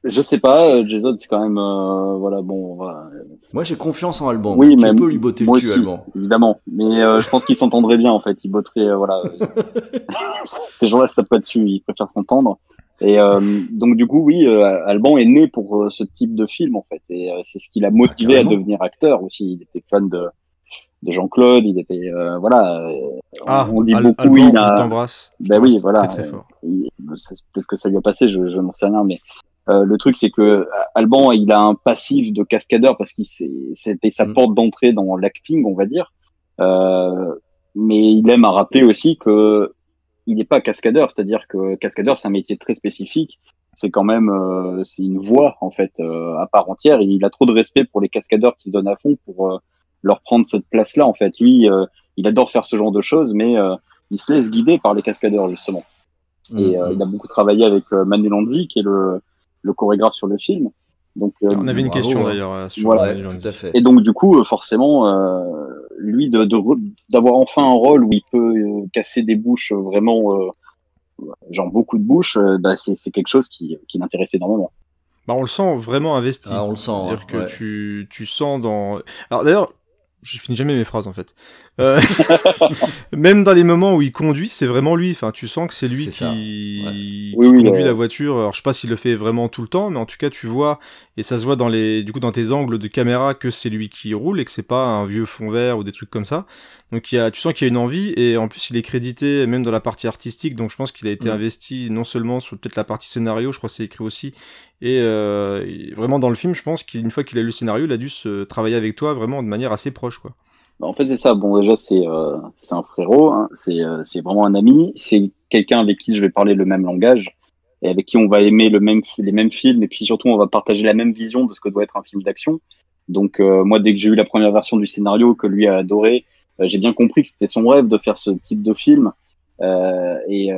Je sais pas, euh, Jason, c'est quand même, euh, voilà, bon, voilà. Moi, j'ai confiance en Alban. Oui, tu mais peux lui botter le cul, aussi. Alban. évidemment. Mais euh, je pense qu'ils s'entendraient bien en fait. Ils botteraient, euh, voilà. Ces gens-là se tapent pas dessus. Ils préfèrent s'entendre. Et euh, donc du coup, oui, euh, Alban est né pour euh, ce type de film en fait. Et euh, c'est ce qui l'a motivé à carrément. devenir acteur aussi. Il était fan de, de Jean-Claude. Il était, euh, voilà. euh, Ah, on dit Al- beaucoup. Alban, il a, il t'embrasse. Il Ben oui, voilà. Très très fort. il- c'est- peut-être que ça lui a passé, je, je n'en sais rien, mais euh, le truc c'est que euh, Alban, il a un passif de cascadeur parce qu'il s'est- c'était sa Mm. porte d'entrée dans l'acting, on va dire. Euh, mais il aime à rappeler aussi que il n'est pas cascadeur, c'est-à-dire que cascadeur c'est un métier très spécifique. C'est quand même euh, c'est une voie en fait euh, à part entière. Et il a trop de respect pour les cascadeurs qui se donnent à fond pour euh, leur prendre cette place-là. En fait, lui, euh, il adore faire ce genre de choses, mais euh, il se laisse guider par les cascadeurs justement. Et euh, Mhm. il a beaucoup travaillé avec euh, Manu Lanzi, qui est le, le chorégraphe sur le film. Donc, euh, On avait une bravo, question d'ailleurs euh, sur Voilà, les gens tout à fait. et donc du coup, euh, forcément, euh, lui de de re- d'avoir enfin un rôle où il peut euh, casser des bouches vraiment, euh, genre beaucoup de bouches, euh, bah, c'est c'est quelque chose qui, qui l'intéresse énormément. Bah, on le sent vraiment investi. Ah, on le sent. C'est-à-dire hein, que ouais. tu, tu sens dans. Alors d'ailleurs, je finis jamais mes phrases en fait. Euh, même dans les moments où il conduit, c'est vraiment lui. Enfin, tu sens que c'est lui qui, Oui, conduit la voiture. Alors, je sais pas s'il le fait vraiment tout le temps, mais en tout cas, tu vois et ça se voit dans les, du coup, dans tes angles de caméra que c'est lui qui roule et que c'est pas un vieux fond vert ou des trucs comme ça. Donc, il y a, tu sens qu'il y a une envie et en plus, il est crédité même dans la partie artistique. Donc, je pense qu'il a été Mm. investi non seulement sur peut-être la partie scénario, je crois que c'est écrit aussi, et euh, vraiment dans le film, je pense qu'une fois qu'il a lu le scénario, il a dû se travailler avec toi vraiment de manière assez proche. Bah, En fait, c'est ça. Bon, déjà, c'est euh, un frérot, hein. c'est euh, c'est vraiment un ami, c'est quelqu'un avec qui je vais parler le même langage et avec qui on va aimer les mêmes films et puis surtout on va partager la même vision de ce que doit être un film d'action. Donc moi, dès que j'ai eu la première version du scénario que lui a adoré, j'ai bien compris que c'était son rêve de faire ce type de film. Et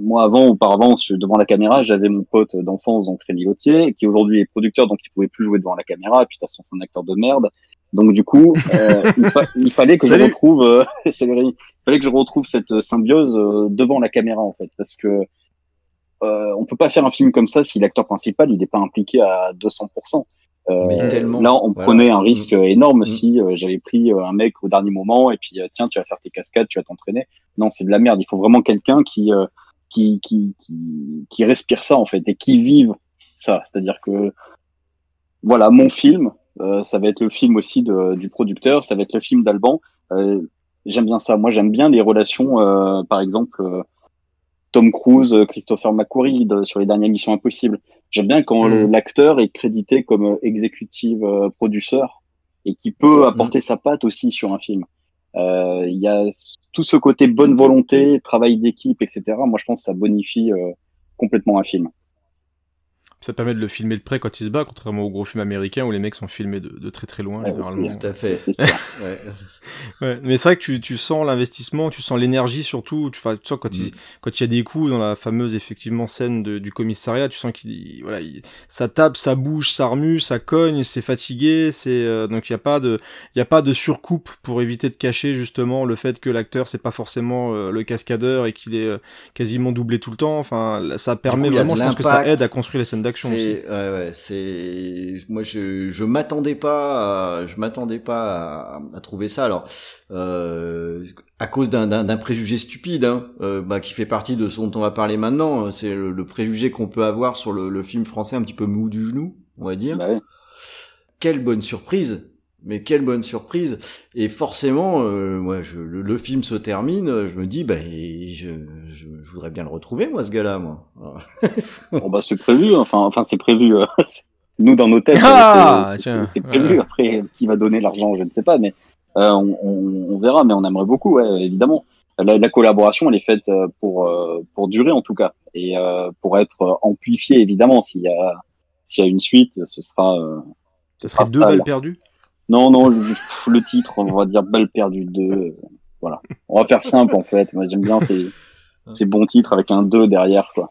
moi, avant, auparavant, devant la caméra, j'avais mon pote d'enfance, donc Rémi Gauthier, qui aujourd'hui est producteur, donc il pouvait plus jouer devant la caméra. Et puis, de toute façon, c'est un acteur de merde. Donc, du coup, euh, il, fa- il fallait que Salut. je retrouve, euh, il fallait que je retrouve cette symbiose euh, devant la caméra, en fait, parce que euh, on peut pas faire un film comme ça si l'acteur principal il n'est pas impliqué à 200%. Euh, Mais tellement. Là, on Voilà. prenait un risque énorme Mm. si euh, j'avais pris euh, un mec au dernier moment et puis euh, tiens, tu vas faire tes cascades, tu vas t'entraîner. Non, c'est de la merde. Il faut vraiment quelqu'un qui, euh, qui, qui, qui, qui respire ça en fait et qui vive ça. C'est-à-dire que voilà, mon film, euh, ça va être le film aussi de, du producteur, ça va être le film d'Alban. Euh, j'aime bien ça. Moi, j'aime bien les relations, euh, par exemple. Tom Cruise, Christopher McQuarrie de- sur les dernières Missions Impossibles. J'aime bien quand Mm. l'acteur est crédité comme executive euh, producer et qui peut apporter sa patte aussi sur un film. Euh, Il y a tout ce côté bonne volonté, travail d'équipe, etc. Moi, je pense que ça bonifie euh, complètement un film. Ça permet de le filmer de près quand il se bat, contrairement aux gros films américains où les mecs sont filmés de, de très très loin, Ouais, généralement. aussi, Tout à fait. Ouais. Ouais, mais c'est vrai que tu, tu sens l'investissement, tu sens l'énergie surtout. Tu, enfin, tu sens quand il quand il y a des coups dans la fameuse effectivement scène de- du commissariat, tu sens qu'il voilà, il- ça tape, ça bouge, ça remue, ça cogne, c'est fatigué, c'est euh, donc il y a pas de il y a pas de surcoupe pour éviter de cacher justement le fait que l'acteur c'est pas forcément euh, le cascadeur et qu'il est euh, quasiment doublé tout le temps. Enfin, ça permet coup, vraiment, je pense que ça aide à construire les scènes d'action aussi. Ouais, ouais, c'est moi je je m'attendais pas à, je m'attendais pas à, à trouver ça alors euh, à cause d'un d'un d'un préjugé stupide hein, euh, bah, qui fait partie de ce dont on va parler maintenant c'est le, le préjugé qu'on peut avoir sur le, le film français un petit peu mou du genou on va dire Bah ouais. quelle bonne surprise mais quelle bonne surprise et forcément euh, moi je, le, le film se termine je me dis bah et je, je, je voudrais bien le retrouver moi ce gars-là moi Bon, bah, c'est prévu. Enfin, enfin, c'est prévu. euh, Nous, dans nos têtes, Ah, c'est- prévu. Après, qui va donner l'argent, je ne sais pas, mais euh, on, on, on verra. Mais on aimerait beaucoup, ouais, évidemment. La, la collaboration, elle est faite euh, pour euh, pour durer en tout cas, et euh, pour être euh, amplifiée évidemment. S'il y a s'il y a une suite, ce sera. euh, Ça serait deux balles perdues? Non, non, le, le titre, on va dire balle perdue 2. Voilà. On va faire simple en fait. Moi, j'aime bien ces, ces bons titres avec un 2 derrière, quoi.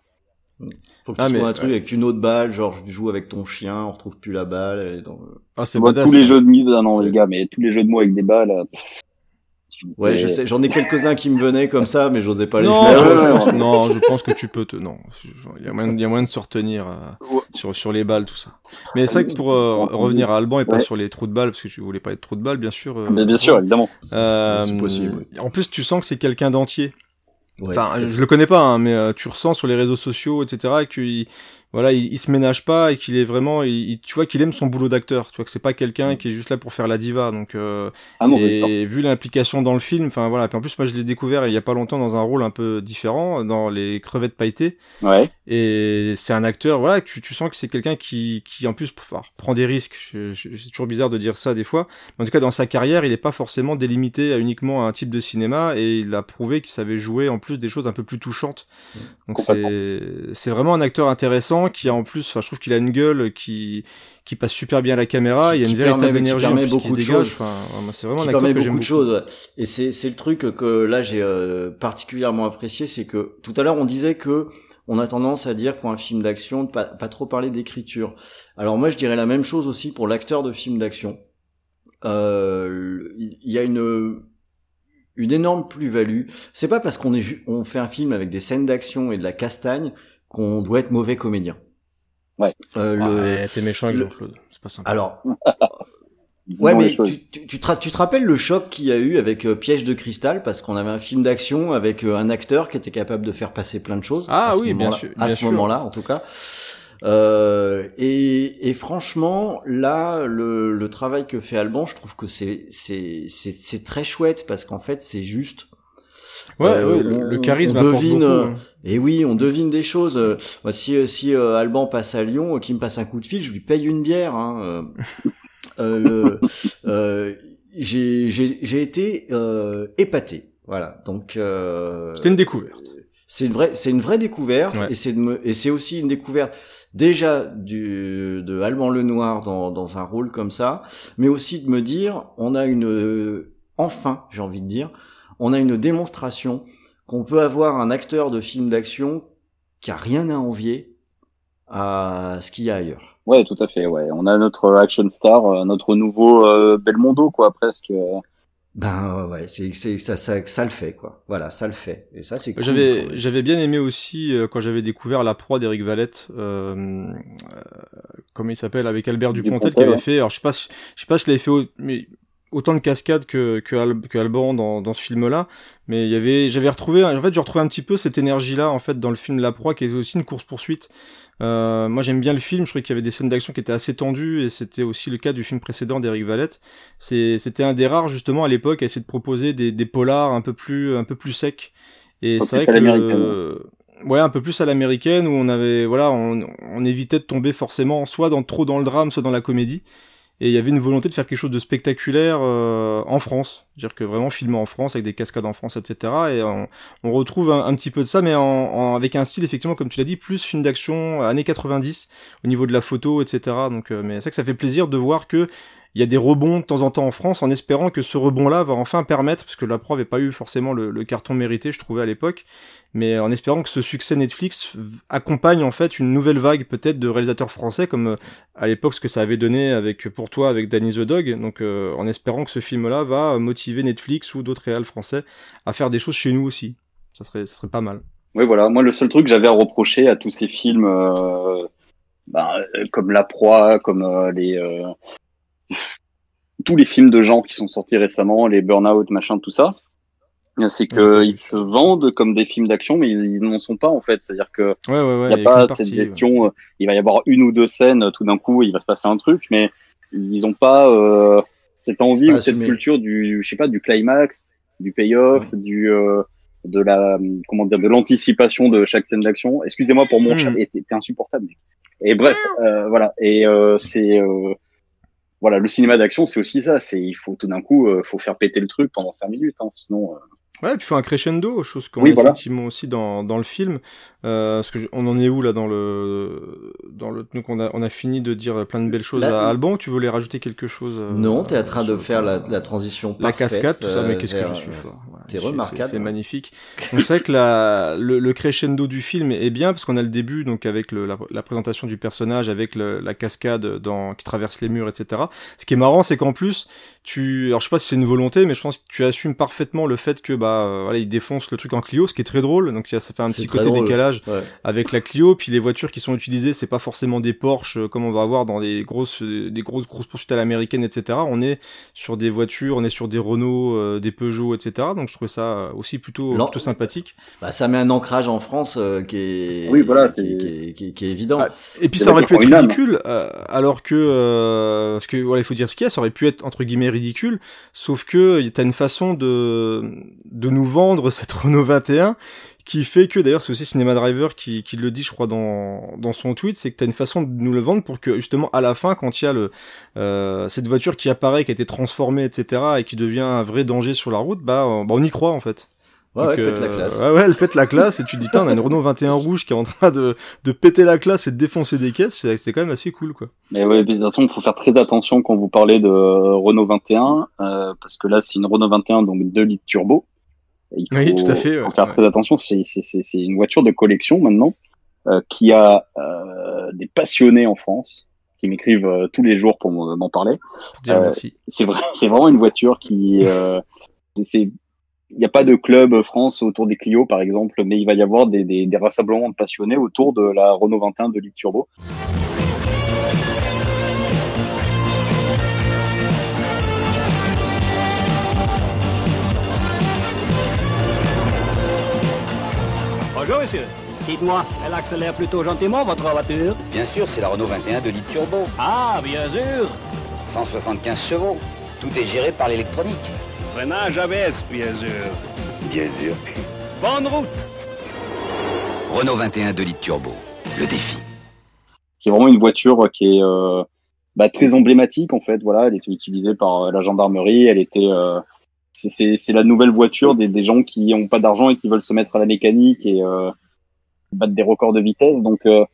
Faut que Ah, tu mais, trouves un truc ouais. avec une autre balle, genre tu joues avec ton chien, on retrouve plus la balle. elle est dans le- Ah, c'est tous les jeux de mots, ah non, les gars, mais tous les jeux de mots avec des balles. euh, pff, Ouais, je sais, j'en ai quelques-uns qui me venaient comme ça, mais j'osais pas Non, les faire. je pense, non, je pense que tu peux te. Non, il y a moyen, il y a moyen de se retenir euh, sur sur les balles, tout ça. Mais c'est vrai que pour euh, revenir à Alban et pas Ouais. sur les trous de balles, parce que tu voulais pas être trous de balles, bien sûr. euh, Mais bien sûr, évidemment. euh, C'est possible, En plus, tu sens que c'est quelqu'un d'entier. Ouais, Enfin, je le connais pas, hein, mais euh, tu ressens sur les réseaux sociaux, etc., qu'il voilà, il, il se ménage pas et qu'il est vraiment, il, il- tu vois qu'il aime son boulot d'acteur. Tu vois que c'est pas quelqu'un qui est juste là pour faire la diva. Donc, euh, Ah non, et vu l'implication dans le film, enfin voilà. Puis en plus, moi, je l'ai découvert il y a pas longtemps dans un rôle un peu différent, dans les crevettes pailletées. Ouais. Et c'est un acteur, voilà, tu, tu sens que c'est quelqu'un qui, qui en plus enfin, prend des risques. C'est toujours bizarre de dire ça des fois. Mais en tout cas, dans sa carrière, il n'est pas forcément délimité à uniquement un type de cinéma et il a prouvé qu'il savait jouer en plus des choses un peu plus touchantes. Donc Complètement. c'est c'est vraiment un acteur intéressant qui a en plus, enfin, je trouve qu'il a une gueule qui qui passe super bien à la caméra. Il y a une qui permet- véritable qui énergie en plus beaucoup de dégage. choses. Enfin, c'est vraiment qui un acteur permet que beaucoup de choses. ouais. Et c'est c'est le truc que là j'ai euh, particulièrement apprécié, c'est que tout à l'heure on disait que on a tendance à dire pour un film d'action de pas, pas trop parler d'écriture. Alors moi je dirais la même chose aussi pour l'acteur de film d'action. Euh, Il y a une une énorme plus-value. C'est pas parce qu'on est on fait un film avec des scènes d'action et de la castagne qu'on doit être mauvais comédien. Ouais. Euh, le- Ouais, t'es méchant avec le- Jean-Claude. C'est pas simple. alors, Ouais, mais tu, tu, tu, te, tu, te, rappelles le choc qu'il y a eu avec euh, Piège de cristal? Parce qu'on avait un film d'action avec euh, un acteur qui était capable de faire passer plein de choses. Ah oui, bien sûr. À ce moment-là, en tout cas. Euh, et, et, franchement, là, le, le, travail que fait Alban, je trouve que c'est c'est c'est très chouette parce qu'en fait, c'est juste. Ouais, euh, le, charisme. On devine. Beaucoup, hein. Et oui, on devine des choses. si si Alban passe à Lyon, qui me passe un coup de fil, je lui paye une bière. Hein. euh, euh, j'ai été euh, épaté. Voilà. Donc euh, c'était une découverte. C'est une vraie, c'est une vraie découverte et c'est et c'est aussi une découverte déjà du de Alban Lenoir dans dans un rôle comme ça, mais aussi de me dire on a une enfin j'ai envie de dire on a une démonstration qu'on peut avoir un acteur de film d'action qui a rien à envier à ce qu'il y a ailleurs. Ouais, tout à fait. Ouais, on a notre action star, euh, notre nouveau euh, Belmondo, quoi, presque. Ben ouais, c'est c'est ça, ça ça le fait quoi. Voilà, ça le fait. Et ça c'est. Cool, j'avais j'avais bien aimé aussi euh, quand j'avais découvert la proie d'Eric Valette, euh, euh, comment il s'appelle avec Albert Dupontel, qui avait fait. Alors je sais pas, si, je sais pas s'il avait fait mais autant de cascades que que, que Alban dans, dans ce film-là, mais il y avait j'avais retrouvé en fait j'ai retrouvé un petit peu cette énergie-là en fait dans le film La proie qui est aussi une course poursuite. Euh, moi j'aime bien le film, je trouvais qu'il y avait des scènes d'action qui étaient assez tendues et c'était aussi le cas du film précédent d'Eric Valette. C'était un des rares justement à l'époque à essayer de proposer des, des polars un peu plus un peu plus secs. Et c'est vrai que ouais un peu plus à l'américaine où on avait voilà on, on évitait de tomber forcément soit dans trop dans le drame soit dans la comédie et il y avait une volonté de faire quelque chose de spectaculaire euh, en France, dire que vraiment filmer en France avec des cascades en France, etc. Et on, retrouve un, petit peu de ça, mais en, avec un style effectivement, comme tu l'as dit, plus film d'action années 90 au niveau de la photo, etc. Donc, euh, mais c'est que ça fait plaisir de voir que il y a des rebonds de temps en temps en France, en espérant que ce rebond-là va enfin permettre, parce que la proie n'avait pas eu forcément le, le, carton mérité, je trouvais à l'époque, mais en espérant que ce succès Netflix accompagne en fait une nouvelle vague peut-être de réalisateurs français, comme euh, à l'époque ce que ça avait donné avec pour toi avec Danny the Dog. Donc euh, en espérant que ce film-là va motiver Netflix ou d'autres réals français à faire des choses chez nous aussi. Ça serait, ça serait pas mal. Oui, voilà. Moi, le seul truc que j'avais à reprocher à tous ces films, euh, bah, comme La Proie, comme euh, les tous les films de gens qui sont sortis récemment, les Burnout, machin, tout ça, c'est que ils se vendent comme des films d'action, mais ils, n'en sont pas en fait. C'est-à-dire que il ouais, n'y a, pas cette gestion. Euh, il va y avoir une ou deux scènes, tout d'un coup, il va se passer un truc, mais ils ont pas euh, cette envie ou cette culture du, je sais pas, du climax, du payoff, du euh, de la comment dire, de l'anticipation de chaque scène d'action. Excusez-moi pour mon mmh. chat, t'es insupportable. Et bref, euh, voilà. Et c'est voilà, le cinéma d'action, c'est aussi ça. C'est il faut tout d'un coup, euh, faut faire péter le truc pendant cinq minutes, hein, sinon. Euh, Ouais, puis il faut un crescendo, chose qu'on oui, a effectivement aussi dans, dans le film. Euh, parce que on en est où là dans le dans le donc on a on a fini de dire plein de belles choses à Alban. Tu voulais rajouter quelque chose euh, Non, t'es en train de faire la, la transition la cascade, tout ça. Mais qu'est-ce que je suis fort. T'es remarquable. C'est magnifique. on sait que la le, le, crescendo du film est bien parce qu'on a le début donc avec le, la, la, présentation du personnage avec le, la cascade dans qui traverse les murs, etc. Ce qui est marrant, c'est qu'en plus tu alors je sais pas si c'est une volonté, mais je pense que tu assumes parfaitement le fait que bah euh, voilà, il défonce le truc en Clio, ce qui est très drôle. Donc ça fait un petit côté décalage avec la Clio. Puis les voitures qui sont utilisées, c'est pas forcément des Porsche euh, comme on va avoir dans des grosses, euh, des grosses grosses poursuites à l'américaine, etc. On est sur des voitures, on est sur des Renault, des Peugeot, etc. Donc je trouve ça aussi plutôt, plutôt sympathique. Bah, ça met un ancrage en France qui est, oui, voilà, qui, est, qui, qui, est évident. Ah, et puis ça aurait pu être ridicule, alors que parce que voilà, il faut dire ce qu'il y a, ça aurait pu être entre guillemets ridicule, sauf que t'as une façon de de nous vendre cette Renault 21 qui fait que d'ailleurs c'est aussi Cinema Driver qui, qui le dit je crois dans, dans son tweet c'est que tu as une façon de nous le vendre pour que justement à la fin quand il y a le euh, cette voiture qui apparaît qui a été transformée etc et qui devient un vrai danger sur la route bah, euh, bah on y croit en fait Ouais, elle pète la euh, classe. Ouais, ouais, elle pète la classe et tu te dis, on a une Renault 21 rouge qui est en train de, de péter la classe et de défoncer des caisses. C'est quand même assez cool, quoi. Mais ouais, de toute façon, il faut faire très attention quand vous parlez de Renault 21, euh, parce que là, c'est une Renault 21, donc 2 litres turbo. Il faut, oui, tout à fait. Faut faire très attention. C'est une voiture de collection maintenant euh, qui a euh, des passionnés en France qui m'écrivent euh, tous les jours pour m'en parler. C'est vrai, c'est vraiment une voiture qui c'est il n'y a pas de club France autour des Clio, par exemple, mais il va y avoir des, des, des rassemblements de passionnés autour de la Renault 21 de litre turbo. Monsieur. Dites-moi, elle accélère plutôt gentiment, votre voiture Bien sûr, c'est la Renault 21 de litre turbo. Ah, bien sûr 175 chevaux. Tout est géré par l'électronique. Freinage ABS, bien sûr. Bien sûr. Bonne route Renault 21 de litre turbo. Le défi. C'est vraiment une voiture qui est euh, bah, très emblématique en fait. Voilà, elle était utilisée par euh, la gendarmerie. Elle était, euh, c'est la nouvelle voiture des, des gens qui ont pas d'argent et qui veulent se mettre à la mécanique et euh, battre des records de vitesse. Donc euh,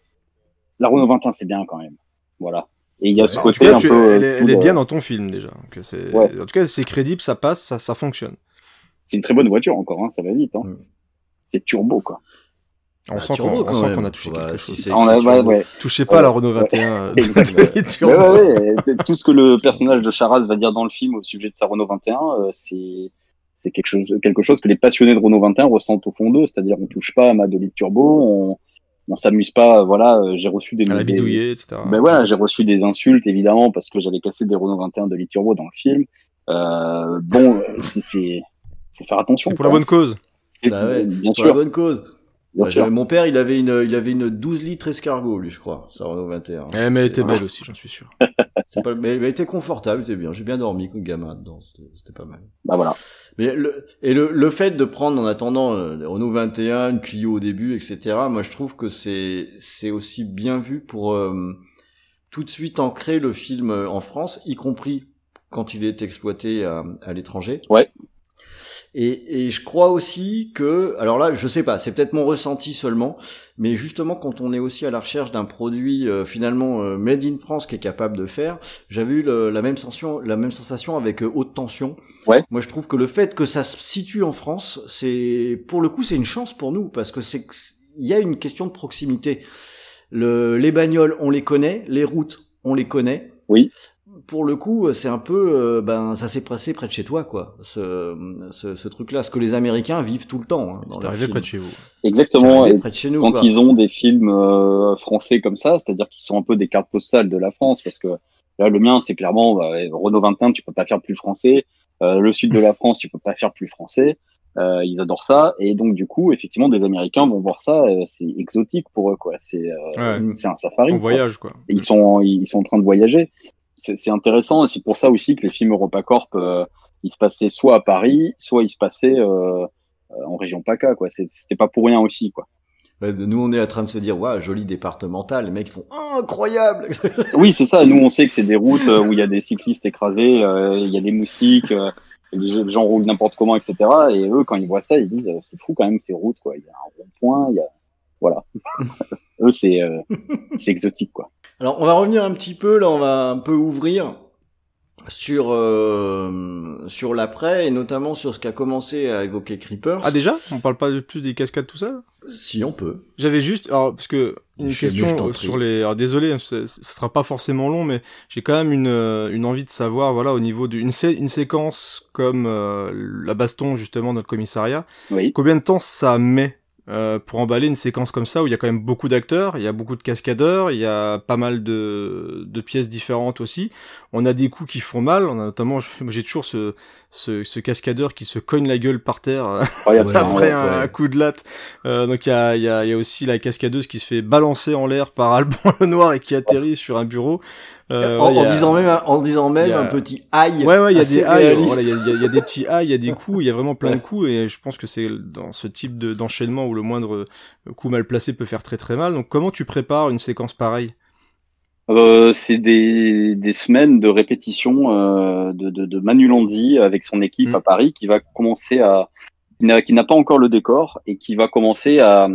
la Renault 21 c'est bien quand même. Voilà. Et il y a ce En côté tout cas, un tu- peu. elle, est, euh, elle est cool, bien euh, dans ton film déjà. Donc, c'est- Ouais. En tout cas, c'est crédible, ça passe, ça, ça fonctionne. C'est une très bonne voiture encore. Hein, ça va vite. Hein. Mm. C'est turbo quoi. On Bah, sent turbo, qu'on on quand sent même. qu'on a touché Bah, quelque si chose. c'est On a, écrit ouais, turbo. ouais. Touchez pas Ouais, la Renault ouais. 21. euh, Tout ce que le personnage de Charaz va dire dans le film au sujet de sa Renault 21, euh, c'est c'est quelque chose quelque chose que les passionnés de Renault 21 ressentent au fond d'eux, c'est-à-dire on touche pas à ma 2 litres turbo, on on s'amuse pas, voilà, euh, j'ai reçu des À des- etc. ben voilà, j'ai reçu des insultes évidemment parce que j'avais cassé des Renault 21 de litres turbo dans le film. Euh, bon, euh, c'est faut faire attention. C'est pour la bonne cause. C'est- Bah ouais, bien pour la sûr. bonne cause. Bah, sûr. mon père, il avait une, il avait une 12 litres escargot, lui, je crois, sa Renault 21. Eh, mais elle était belle aussi, j'en suis sûr. C'est pas, mais elle était confortable, c'était bien. J'ai bien dormi comme gamin dedans, c'était pas mal. Bah voilà. Mais le, et le, le fait de prendre en attendant euh, Renault 21, une Clio au début, etc. Moi, je trouve que c'est c'est aussi bien vu pour euh, tout de suite ancrer le film euh, en France, y compris quand il est exploité à, à l'étranger. Ouais. Et, et je crois aussi que, alors là, je sais pas, c'est peut-être mon ressenti seulement, mais justement quand on est aussi à la recherche d'un produit euh, finalement euh, made in France qui est capable de faire, j'avais eu le- la même sensation, la même sensation avec euh, haute tension. Ouais. Moi, je trouve que le fait que ça se situe en France, c'est pour le coup, c'est une chance pour nous parce que c'est il y a une question de proximité. Le, les bagnoles, on les connaît, les routes, on les connaît. Oui. Pour le coup, c'est un peu, euh, ben, ça s'est passé près de chez toi, quoi. Ce, ce, ce truc-là, ce que les Américains vivent tout le temps. Hein, dans C'est arrivé films. près de chez vous. Exactement. Et près de chez nous. quand quoi. ils ont des films euh, français comme ça, c'est-à-dire qu'ils sont un peu des cartes postales de la France, parce que là, le mien, c'est clairement bah, Renault 21, tu peux pas faire plus français. Euh, le sud de la France, tu peux pas faire plus français. Euh, ils adorent ça, et donc du coup, effectivement, des Américains vont voir ça, euh, c'est exotique pour eux, quoi. C'est euh, Ouais. c'est un safari. On quoi. voyage, quoi. Ils sont ils sont en train de voyager. C'est intéressant, c'est pour ça aussi que les films EuropaCorp, euh, ils se passaient soit à Paris, soit ils se passaient euh, euh, en région PACA, quoi. C'était pas pour rien aussi, quoi. Ouais, nous, on est en train de se dire, waouh, joli départemental. Les mecs font, oh, incroyable. Oui, c'est ça. Nous, on sait que c'est des routes euh, où il y a des cyclistes écrasés, euh, il y a des moustiques, euh, les gens roulent n'importe comment, etc. Et eux, quand ils voient ça, ils disent c'est fou quand même ces routes, quoi. Il y a un rond-point, il y a voilà. eux, c'est euh, c'est exotique, quoi. Alors, on va revenir un petit peu, là, on va un peu ouvrir sur euh, sur l'après et notamment sur ce qu'a commencé à évoquer Creepers. Ah, déjà? On parle pas de plus des cascades, tout ça? Si on peut. J'avais juste, alors, parce que une Je question sur les, alors désolé, ce ce sera pas forcément long, mais j'ai quand même une, euh, une envie de savoir, voilà, au niveau d'une sé- une séquence comme euh, la baston justement dans le commissariat, Oui. combien de temps ça met euh, pour emballer une séquence comme ça où il y a quand même beaucoup d'acteurs, il y a beaucoup de cascadeurs, il y a pas mal de, de pièces différentes aussi. On a des coups qui font mal, on a notamment, j'ai toujours ce, ce, ce cascadeur qui se cogne la gueule par terre euh, ça, après ouais. un, coup de latte. Euh, donc il y a, y, a, y a aussi la cascadeuse qui se fait balancer en l'air par Alban Lenoir et qui atterrit sur un bureau. Euh, en, ouais, il y en a- disant même, en disant même a- un petit aïe. Ouais, ouais, il y a des aïe, voilà, il y a, y y des petits aïe, il y a des coups, il y a vraiment plein de coups, et je pense que c'est dans ce type de- d'enchaînement où le moindre coup mal placé peut faire très très mal. Donc comment tu prépares une séquence pareille? Euh, c'est des, des semaines de répétition euh, de, de, de Manu Lanzi avec son équipe Mm. à Paris qui va commencer à qui n'a qui n'a pas encore le décor et qui va commencer à,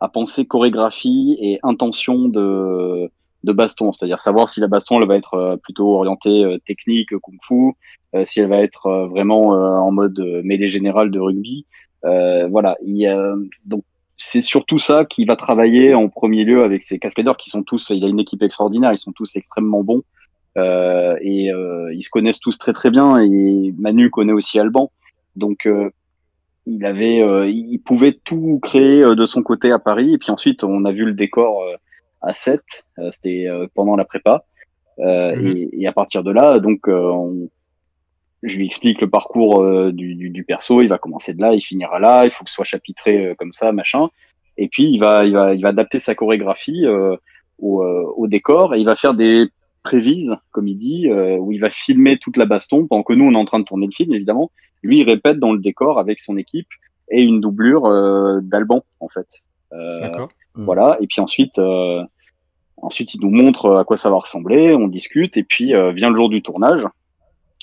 à penser chorégraphie et intention de, de baston, c'est-à-dire savoir si la baston elle va être euh, plutôt orientée euh, technique kung-fu, euh, si elle va être vraiment en mode mêlée générale de rugby. Voilà, il donc c'est surtout ça qui va travailler en premier lieu avec ces cascadeurs qui sont tous, il a une équipe extraordinaire, ils sont tous extrêmement bons. Euh, et euh, ils se connaissent tous très très bien et Manu connaît aussi Alban, donc euh, il avait, il pouvait tout créer de son côté à Paris. Et puis ensuite on a vu le décor à 7, euh, c'était euh, pendant la prépa euh, Mhm. et, et à partir de là donc euh, on, je lui explique le parcours euh, du, du, du perso, il va commencer de là, il finira là, il faut que ce soit chapitré euh, comme ça, machin. Et puis il va, il va, il va adapter sa chorégraphie euh, au, euh, au, décor et il va faire des prévises, comme il dit, euh, où il va filmer toute la baston pendant que nous on est en train de tourner le film évidemment. Lui il répète dans le décor avec son équipe et une doublure d'Alban en fait. D'accord. Voilà. Et puis ensuite. Ensuite, il nous montre à quoi ça va ressembler, on discute, et puis vient le jour du tournage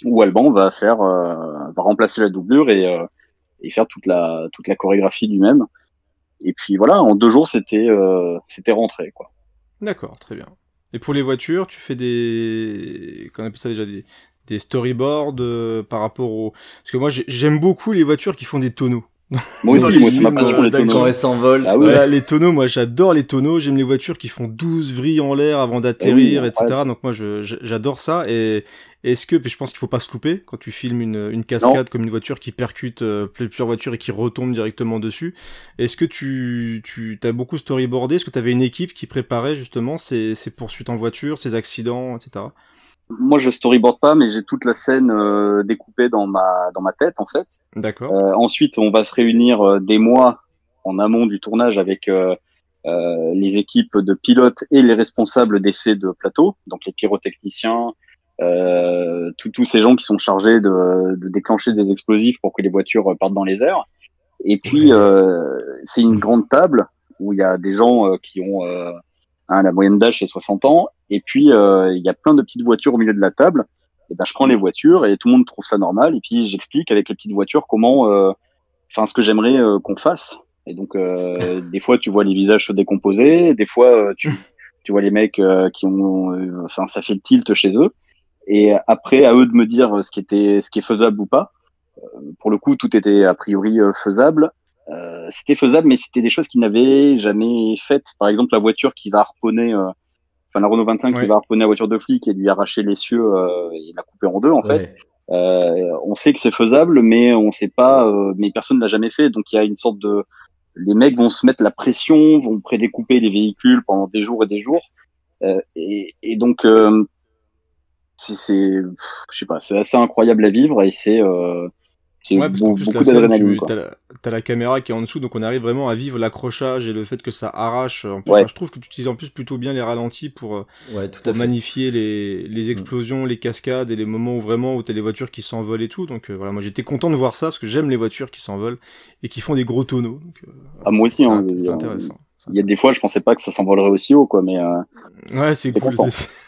où Alban va faire, va remplacer la doublure et, et faire toute la toute la chorégraphie lui-même. Et puis voilà, en deux jours, c'était euh, c'était rentré quoi. D'accord, très bien. Et pour les voitures, tu fais des, qu'on appelle ça déjà des, des storyboards euh, par rapport au, parce que moi j'aime beaucoup les voitures qui font des tonneaux. Moi aussi, moi, les tonneaux. Quand elles s'envolent. Ah ouais. les tonneaux, moi, j'adore les tonneaux. J'aime les voitures qui font 12 vrilles en l'air avant d'atterrir, Ah oui, etc. ouais. Donc moi, j'adore ça. Et est-ce que, puis je pense qu'il faut pas se louper quand tu filmes une, une cascade comme une voiture qui percute euh, plusieurs voitures et qui retombe directement dessus. Est-ce que tu, tu as beaucoup storyboardé? Est-ce que tu avais une équipe qui préparait justement ces, ces poursuites en voiture, ces accidents, etc. Moi, je storyboard pas, mais j'ai toute la scène euh, découpée dans ma dans ma tête en fait. D'accord. Euh, ensuite, on va se réunir euh, des mois en amont du tournage avec euh, euh, les équipes de pilotes et les responsables d'effets de plateau, donc les pyrotechniciens, euh, tous ces gens qui sont chargés de, de déclencher des explosifs pour que les voitures partent dans les airs. Et puis, euh, c'est une grande table où il y a des gens qui ont euh, hein, la moyenne d'âge c'est 60 ans, et puis euh, il y a plein de petites voitures au milieu de la table. Et ben, je prends les voitures et tout le monde trouve ça normal. Et puis j'explique avec les petites voitures comment, euh, enfin, ce que j'aimerais euh, qu'on fasse. Et donc, euh, des fois, tu vois les visages se décomposer. Des fois, tu, tu vois les mecs euh, qui ont, euh, enfin, ça fait le tilt chez eux. Et après, à eux de me dire ce qui était, ce qui est faisable ou pas. Euh, pour le coup, tout était a priori faisable. Euh, c'était faisable, mais c'était des choses qu'ils n'avaient jamais faites. Par exemple, la voiture qui va harponner, euh, enfin la Renault 25 qui va harponner la voiture de flic et lui arracher l'essieu euh, et la couper en deux en fait. Ouais. Euh, on sait que c'est faisable, mais on sait pas, euh, mais personne l'a jamais fait. Donc il y a une sorte de, les mecs vont se mettre la pression, vont prédécouper les véhicules pendant des jours et des jours, Euh, et, et donc euh, c'est, je sais pas, c'est assez incroyable à vivre et c'est, euh, c'est Ouais, parce qu'en plus, la scène, tu as, la- t'as la caméra qui est en dessous, donc on arrive vraiment à vivre l'accrochage et le fait que ça arrache. En plus, Ouais. enfin, je trouve que tu utilises en plus plutôt bien les ralentis pour, euh, Ouais, tout à pour fait. magnifier les, les explosions, les cascades et les moments où vraiment où t'as les voitures qui s'envolent et tout. Donc euh, voilà, moi j'étais content de voir ça parce que j'aime les voitures qui s'envolent et qui font des gros tonneaux. Donc, euh, Ah, moi c'est- aussi, hein, c'est intéressant. Il y a des fois, je pensais pas que ça s'envolerait aussi haut, quoi, mais euh, Ouais, c'est cool.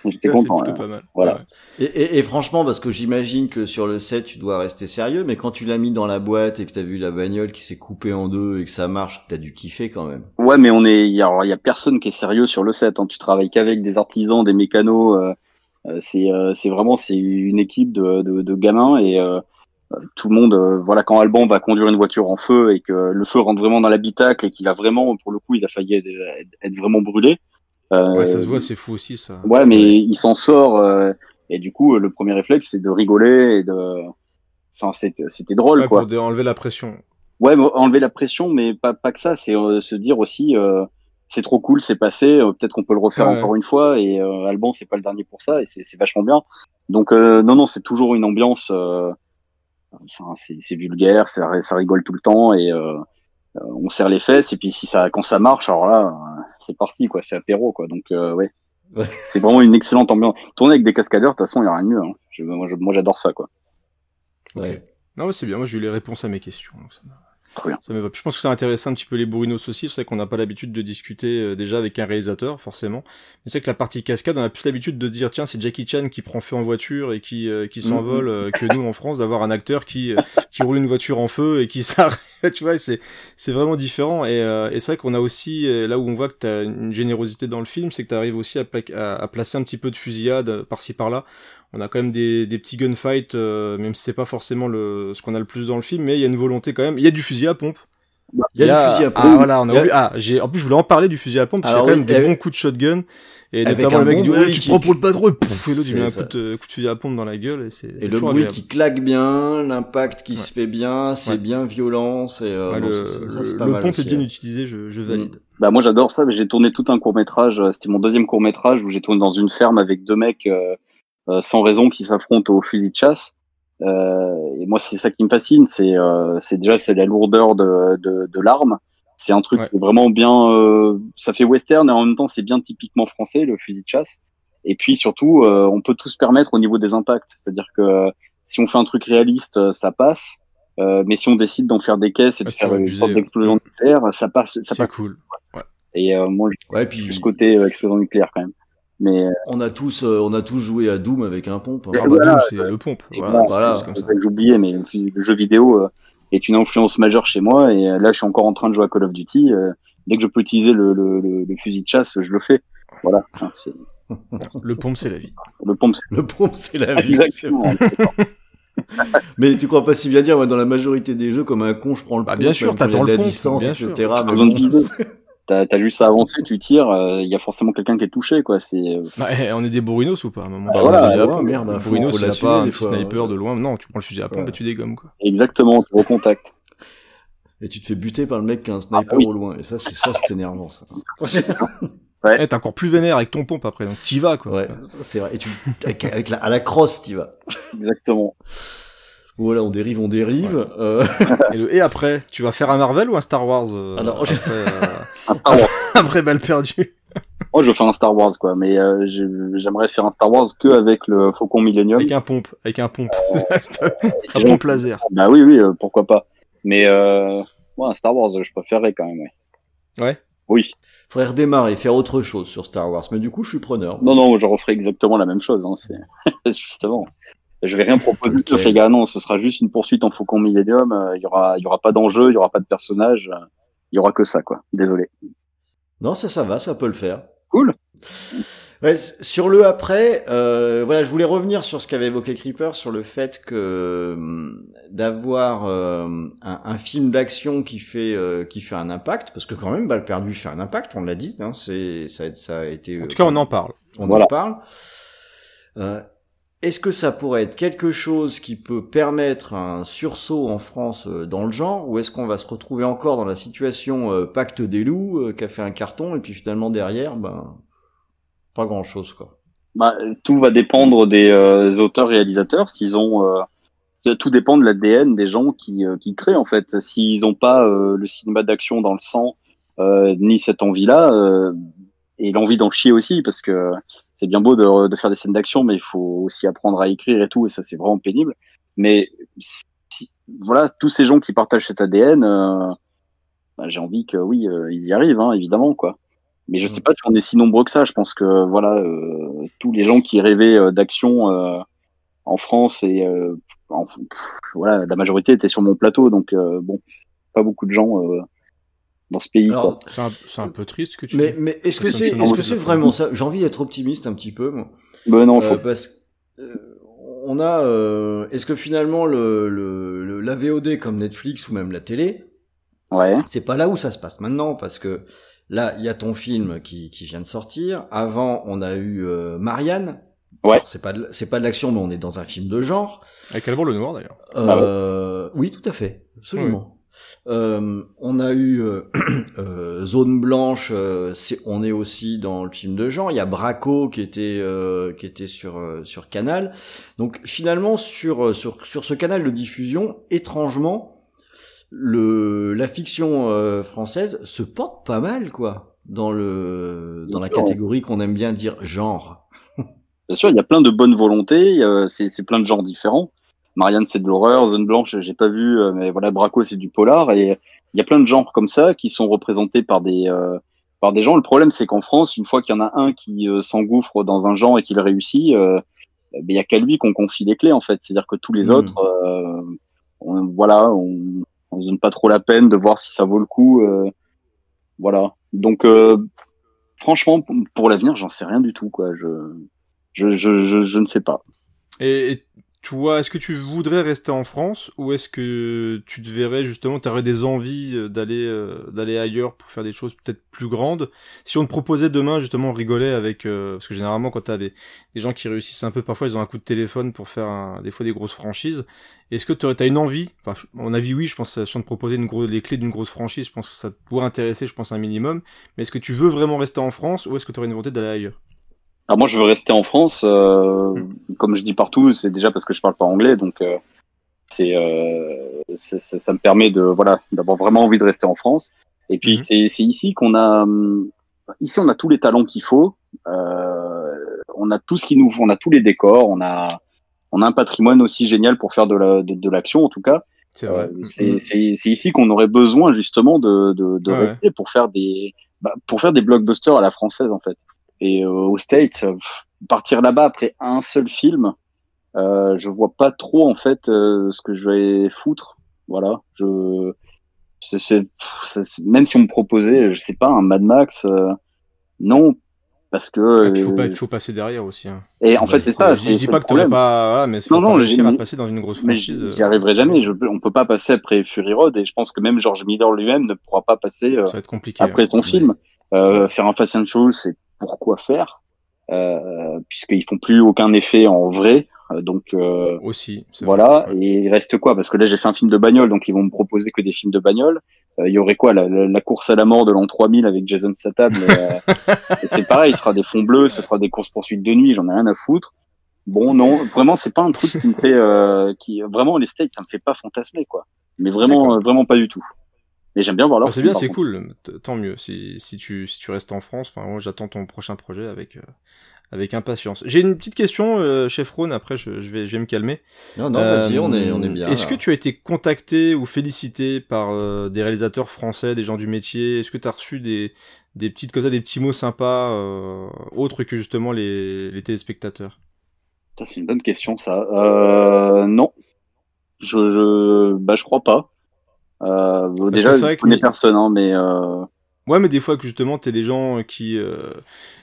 j'étais content. plutôt ouais. pas mal. Voilà. Ouais. Et, et, et franchement, parce que j'imagine que sur le set, tu dois rester sérieux, mais quand tu l'as mis dans la boîte et que t'as vu la bagnole qui s'est coupée en deux et que ça marche, t'as dû kiffer quand même. Ouais, mais on est, il y a, y personne qui est sérieux sur le set. Hein. Tu travailles qu'avec des artisans, des mécanos. euh, euh, c'est, euh, c'est vraiment, c'est une équipe de, de, de gamins et tout le monde. euh, voilà, quand Alban va conduire une voiture en feu et que le feu rentre vraiment dans l'habitacle et qu'il a vraiment, pour le coup, il a failli être, être vraiment brûlé. Euh, Ouais, ça se voit, c'est fou aussi ça. Ouais, mais il s'en sort euh, et du coup, le premier réflexe, c'est de rigoler et de. Enfin, c'était, drôle, Ouais, quoi. pour enlever la pression. Ouais, enlever la pression, mais pas, pas que ça, c'est euh, se dire aussi, euh, c'est trop cool, c'est passé, euh, peut-être qu'on peut le refaire Ouais. encore une fois, et euh, Alban, c'est pas le dernier pour ça, et c'est c'est vachement bien. Donc, euh, non, non, c'est toujours une ambiance, euh, enfin, c'est c'est vulgaire, ça, ça rigole tout le temps, et euh, euh, on serre les fesses, et puis si ça, quand ça marche, alors là, euh, c'est parti, quoi, c'est apéro, quoi. Donc, euh, ouais. Ouais. C'est vraiment une excellente ambiance. Tourner avec des cascadeurs, de toute façon, il y a rien de mieux. Hein. Je- moi, j'adore ça, quoi. Ouais. Non, c'est bien. Moi, j'ai eu les réponses à mes questions. donc ça Très bien. Ça me va. Je pense que ça intéresse un petit peu les bourrinos aussi. C'est vrai qu'on n'a pas l'habitude de discuter euh, déjà avec un réalisateur, forcément. Mais c'est que la partie cascade, on a plus l'habitude de dire, tiens, c'est Jackie Chan qui prend feu en voiture et qui, euh, qui s'envole, euh, que nous, en France, d'avoir un acteur qui, qui roule une voiture en feu et qui s'arrête. tu vois, c'est, c'est vraiment différent. Et, et c'est vrai qu'on a aussi, là où on voit que tu as une générosité dans le film, c'est que tu arrives aussi à, pla- à, à placer un petit peu de fusillade par-ci par-là. On a quand même des, des petits gunfights, euh, même si c'est pas forcément le, ce qu'on a le plus dans le film, mais il y a une volonté quand même. Il y a du fusil à pompe. Il y a du fusil à pompe. Ah voilà, on a Il y a- oublié- Ah, j'ai, en plus je voulais en parler du fusil à pompe parce qu'il y a quand oui, même des avec- bons coups de shotgun. Et avec notamment un le mec bon dit, ouais, bruit tu te prends pour le padron, et pouf, et l'autre il met un coup de, coup de fusil à pompe dans la gueule et c'est, Et le bruit agréable. qui claque bien, l'impact qui Ouais. se fait bien, c'est Ouais. bien violent, c'est euh, Ouais, le, ça, ça, le- pas le mal pompe aussi, est bien utilisé, je, je valide. Bah moi j'adore ça, mais j'ai tourné tout un court métrage. C'était mon deuxième courts métrage où j'ai tourné dans une ferme avec deux mecs euh, euh, sans raison qui s'affrontent au fusil de chasse. Euh, et moi c'est ça qui me fascine, c'est euh, c'est déjà c'est la lourdeur de, de, de l'arme, C'est un truc vraiment bien. Euh, ça fait western et en même temps c'est bien typiquement français le fusil de chasse. Et puis surtout, euh, on peut tout se permettre au niveau des impacts. C'est-à-dire que si on fait un truc réaliste, ça passe. mais si on décide d'en faire des caisses et de faire une sorte d'explosion nucléaire, ça passe. Ça c'est cool. Ouais. Et moi, ouais, puis... ce côté explosion nucléaire quand même. Mais on a tous, on a tous joué à Doom avec un pompe. Ah bah Doom, c'est le pompe. Voilà, oublié, mais le jeu vidéo est une influence majeure chez moi. Et là, je suis encore en train de jouer à Call of Duty. dès que je peux utiliser le, le, le, fusil de chasse, je le fais. Voilà. le pompe, c'est la vie. Le pompe, le pompe, c'est la vie. mais tu crois pas si bien dire, moi, dans la majorité des jeux, comme un con, je prends le bah, bien sûr, t'attends le pompe, distance, bien etc. Sûr. Mais bon t'as as juste à avancer, tu tires, il euh, y a forcément quelqu'un qui est touché, quoi. C'est. Euh, bah, eh, on est des bourrinos ou pas à un moment bah, voilà, ouais, merde, un a pas un sniper de loin. Non, tu prends le fusil à pompe et tu dégommes, quoi. Exactement, tu contact. Et tu te fais buter par le mec qui a un sniper ah, au loin. Et ça, c'est ça, c'est énervant, ça. ouais. Eh, t'es encore plus vénère avec ton pompe après, donc t'y vas, quoi. Ouais, c'est vrai. Et tu, avec, la, à la crosse, t'y vas. Exactement. Voilà, on dérive, on dérive. Euh... Et, le, et, après, tu vas faire un Marvel ou un Star Wars euh, Alors, après, euh, après balle perdue. Moi, je veux faire un Star Wars, quoi, mais euh, j'aimerais faire un Star Wars que avec le Faucon Millennium. Avec un pompe, avec un pompe, un pompe laser. Bah oui, oui, pourquoi pas. Mais euh, un Star Wars, je préférerais quand même. Ouais. Ouais. Oui. Faudrait redémarrer, faire autre chose sur Star Wars, mais du coup, je suis preneur. Non, non, je referai exactement la même chose. Hein, c'est justement. Je vais rien proposer okay. de gars, non, ce sera juste une poursuite en Faucon Millennium. Euh, il y aura, il y aura pas d'enjeu, il y aura pas de personnage. Il y aura que ça, quoi. Désolé. Non, ça, ça va, ça peut le faire. Cool. Ouais, sur le après, euh, voilà, je voulais revenir sur ce qu'avait évoqué Creeper, sur le fait que hum, d'avoir euh, un, un, film d'action qui fait euh, qui fait un impact, parce que quand même, Balle perdue fait un impact, on l'a dit, hein, c'est ça, ça a été. En tout cas, on en parle. On voilà. en parle. Euh, est-ce que ça pourrait être quelque chose qui peut permettre un sursaut en France euh, dans le genre, ou est-ce qu'on va se retrouver encore dans la situation euh, pacte des loups, euh, qui a fait un carton, et puis finalement derrière, ben, pas grand-chose, quoi. Bah, tout va dépendre des auteurs-réalisateurs, s'ils ont... tout dépend de l'ADN des gens qui, qui créent, en fait. S'ils n'ont pas le cinéma d'action dans le sang, ni cette envie-là, et l'envie d'en chier aussi, parce que c'est bien beau de, de, faire des scènes d'action, mais il faut aussi apprendre à écrire et tout, et ça c'est vraiment pénible. Mais si, voilà, tous ces gens qui partagent cet ADN, euh, bah, j'ai envie que oui, euh, ils y arrivent, hein, évidemment, quoi. Mais je sais pas si on est si nombreux que ça. Je pense que voilà, euh, tous les gens qui rêvaient euh, d'action euh, en France et en, voilà, la majorité était sur mon plateau, donc bon, pas beaucoup de gens dans ce pays. C'est un, peu triste que tu. Mais, mais est-ce que c'est est-ce que c'est vraiment ça? J'ai envie d'être optimiste un petit peu. Moi. Ben non, euh, parce euh, on a. Euh, est-ce que finalement le, le, la VOD comme Netflix ou même la télé, ouais. c'est pas là où ça se passe maintenant parce que là il y a ton film qui, qui vient de sortir. Avant on a eu euh, Marianne. Ouais. C'est pas c'est pas de l'action mais on est dans un film de genre. Avec Alban le Noir d'ailleurs. Euh, oui tout à fait absolument. Euh, on a eu euh, euh, Zone Blanche, c'est, on est aussi dans le film de genre. Il y a Braco qui était qui était sur sur Canal. Donc finalement sur sur sur ce canal de diffusion, étrangement, le la fiction française se porte pas mal quoi dans le dans la catégorie qu'on aime bien dire genre. Bien sûr, il y a plein de bonnes volontés, c'est, c'est plein de genres différents. Marianne c'est de l'horreur, Zone Blanche j'ai pas vu, euh, mais voilà Braco c'est du polar et il y a plein de genres comme ça qui sont représentés par des euh, par des gens. Le problème c'est qu'en France, une fois qu'il y en a un qui euh, s'engouffre dans un genre et qu'il réussit, ben, il y a qu'à lui qu'on confie les clés en fait. C'est-à-dire que tous les hmm. autres, on, voilà, on, on se donne pas trop la peine de voir si ça vaut le coup. voilà. Donc franchement, pour l'avenir, j'en sais rien du tout quoi. Je je, je, je, je ne sais pas. Et, toi, est-ce que tu voudrais rester en France ou est-ce que tu te verrais justement, tu aurais des envies euh, d'aller euh, d'aller ailleurs pour faire des choses peut-être plus grandes? Si on te proposait demain justement rigoler avec euh, parce que généralement quand tu as des, gens qui réussissent un peu parfois ils ont un coup de téléphone pour faire des fois des grosses franchises. Est-ce que tu as une envie? Enfin, mon avis oui, je pense si on te proposait une les clés d'une grosse franchise, je pense que ça pourrait intéresser je pense un minimum, mais est-ce que tu veux vraiment rester en France ou est-ce que tu aurais une volonté d'aller ailleurs? Alors moi, je veux rester en France. Euh, comme je dis partout, c'est déjà parce que je parle pas anglais, donc euh, c'est, euh, ça me permet de voilà d'avoir vraiment envie de rester en France. Et puis Mhm. c'est c'est ici qu'on a hum, ici on a tous les talents qu'il faut. Euh, on a tout ce qu'il nous on a tous les décors, on a on a un patrimoine aussi génial pour faire de la de, de l'action en tout cas. C'est vrai. Euh, c'est c'est c'est ici qu'on aurait besoin justement de de, de Ouais. rester pour faire des bah, pour faire des blockbusters à la française en fait. Et euh, aux States, euh, pff, partir là-bas après un seul film, euh, je vois pas trop en fait euh, ce que je vais foutre. Voilà, je même si on me proposait, je sais pas, un Mad Max, euh, non, parce que. Il faut, pas, il faut passer derrière aussi. Hein. et en fait, c'est ça. Je, je dis pas que t'aurais problème. pas, voilà, mais faut Non, pas non, réussir à passer dans une grosse franchise. j'y arriverai jamais. Je, on peut pas passer après Fury Road et je pense que même George Miller lui-même ne pourra pas passer Ça va être compliqué. après hein. son film. Euh, faire un Fast and Furious, c'est pourquoi faire euh, Puisqu'ils font plus aucun effet en vrai. Euh, donc euh, Aussi. voilà. vrai. Et il reste quoi? Parce que là, j'ai fait un film de bagnole, donc ils vont me proposer que des films de bagnole. Euh, Il y aurait quoi? La, la- la course à la mort de l'an 3000 avec Jason Statham. mais, euh, c'est pareil, ce sera des fonds bleus, ce sera des courses poursuites de nuit. J'en ai rien à foutre. Bon, non, vraiment, c'est pas un truc qui me fait, euh, qui vraiment les States, ça me fait pas fantasmer, quoi. Mais vraiment, vraiment pas du tout. Mais j'aime bien voir leur Bah, c'est bien, c'est cool. Tant mieux. Si, si tu, si tu restes en France, enfin, moi, j'attends ton prochain projet avec, euh, avec impatience. J'ai une petite question, euh, chef Rhône, après, je, je vais, je vais me calmer. Non, non, vas-y, Euh, on est, on est bien. Est-ce que tu as été contacté ou félicité par euh, des réalisateurs français, des gens du métier? Est-ce que tu as reçu des, des petites comme ça, des petits mots sympas, euh, autres que justement les, les téléspectateurs? Ça, c'est une bonne question, ça. Euh, non. Je, je, bah, je crois pas. Euh, déjà, que je vrai que connais les- personne, hein, mais euh, Ouais, mais des fois que justement t'es des gens qui, euh,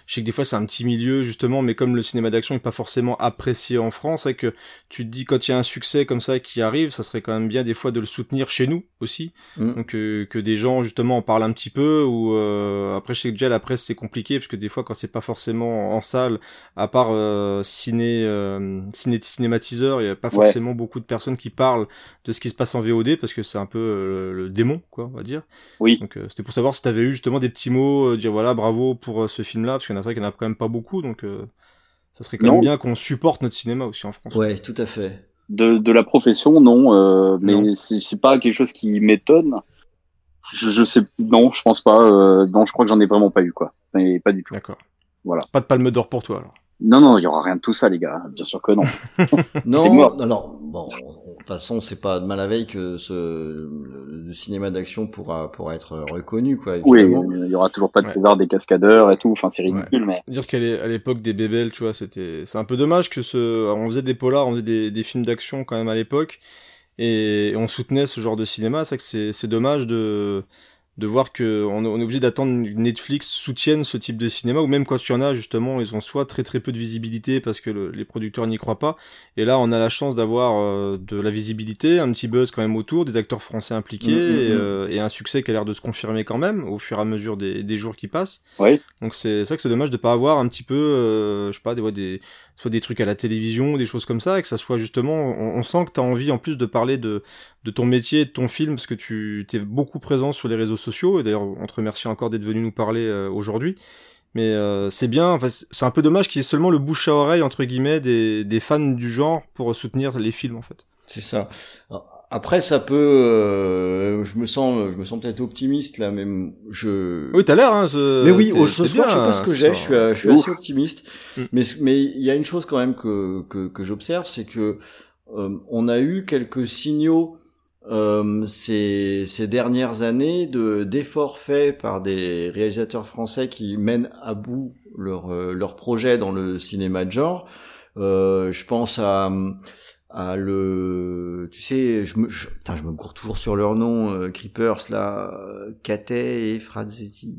je sais que des fois c'est un petit milieu justement, mais comme le cinéma d'action est pas forcément apprécié en France, c'est que tu te dis quand il y a un succès comme ça qui arrive, ça serait quand même bien des fois de le soutenir chez nous aussi, Mm. donc euh, que des gens justement en parlent un petit peu ou euh, après je sais que déjà la presse c'est compliqué parce que des fois quand c'est pas forcément en salle, à part euh, ciné, euh, ciné cinématiseur, il y a pas Ouais. forcément beaucoup de personnes qui parlent de ce qui se passe en VOD parce que c'est un peu euh, le démon quoi, on va dire. oui. Donc euh, c'était pour savoir si t'avais eu justement des petits mots, euh, dire voilà bravo pour ce film-là, parce qu'il y en a c'est vrai qu'il y en a quand même pas beaucoup, donc euh, ça serait quand Non. même bien qu'on supporte notre cinéma aussi en France. Ouais, tout à fait. De, de la profession, non. Euh, mais Non. c'est pas quelque chose qui m'étonne. Je, je sais, non, je pense pas. Euh, non, je crois que j'en ai vraiment pas eu, quoi. Mais pas du tout. D'accord. Voilà. Pas de palme d'or pour toi alors. Non, non, il y aura rien de tout ça, les gars. Bien sûr que non. Non, alors bon, toute façon, c'est pas de mal à veille que ce le, cinéma d'action pourra pourra être reconnu, quoi. Oui, il y aura toujours pas de Ouais. César des cascadeurs et tout. Enfin, c'est ridicule, mais Dire qu'à l'époque des bébelles, tu vois, c'était c'est un peu dommage que ce on faisait des polars, on faisait des, des films d'action quand même à l'époque et on soutenait ce genre de cinéma, c'est que c'est c'est dommage de de voir que on, on est obligé d'attendre que Netflix soutienne ce type de cinéma ou même quand il y en a justement ils ont soit très très peu de visibilité parce que le- les producteurs n'y croient pas et là on a la chance d'avoir euh, de la visibilité un petit buzz quand même autour des acteurs français impliqués Mm, mm, et, mm. euh, et un succès qui a l'air de se confirmer quand même au fur et à mesure des, des jours qui passent oui. donc c'est vrai que c'est dommage de pas avoir un petit peu, euh, je sais pas, des, ouais, des soit des trucs à la télévision, des choses comme ça, et que ça soit justement, on, sent que tu envie en plus de parler de, de ton métier, de ton film, parce que tu t'es beaucoup présent sur les réseaux sociaux, et d'ailleurs on te remercie encore d'être venu nous parler euh, aujourd'hui. Mais euh, c'est bien, enfin, c'est un peu dommage qu'il y ait seulement le bouche à oreille, entre guillemets, des, des fans du genre pour soutenir les films en fait. C'est ça. Après, ça peut. euh, je me sens, je me sens peut-être optimiste là, mais je. Oui, t'as l'air, hein. ce- Mais oui, au ce soir, je sais pas ce que j'ai. Je suis, je suis Ouf. assez optimiste. Mm. Mais mais il y a une chose quand même que que, que j'observe, c'est que euh, on a eu quelques signaux euh, ces ces dernières années de d'efforts faits par des réalisateurs français qui mènent à bout leur euh, leur projet dans le cinéma de genre. Euh, je pense à à le tu sais je me je, putain, je me cours toujours sur leur nom euh, Creepers là euh, Catet et Frazetti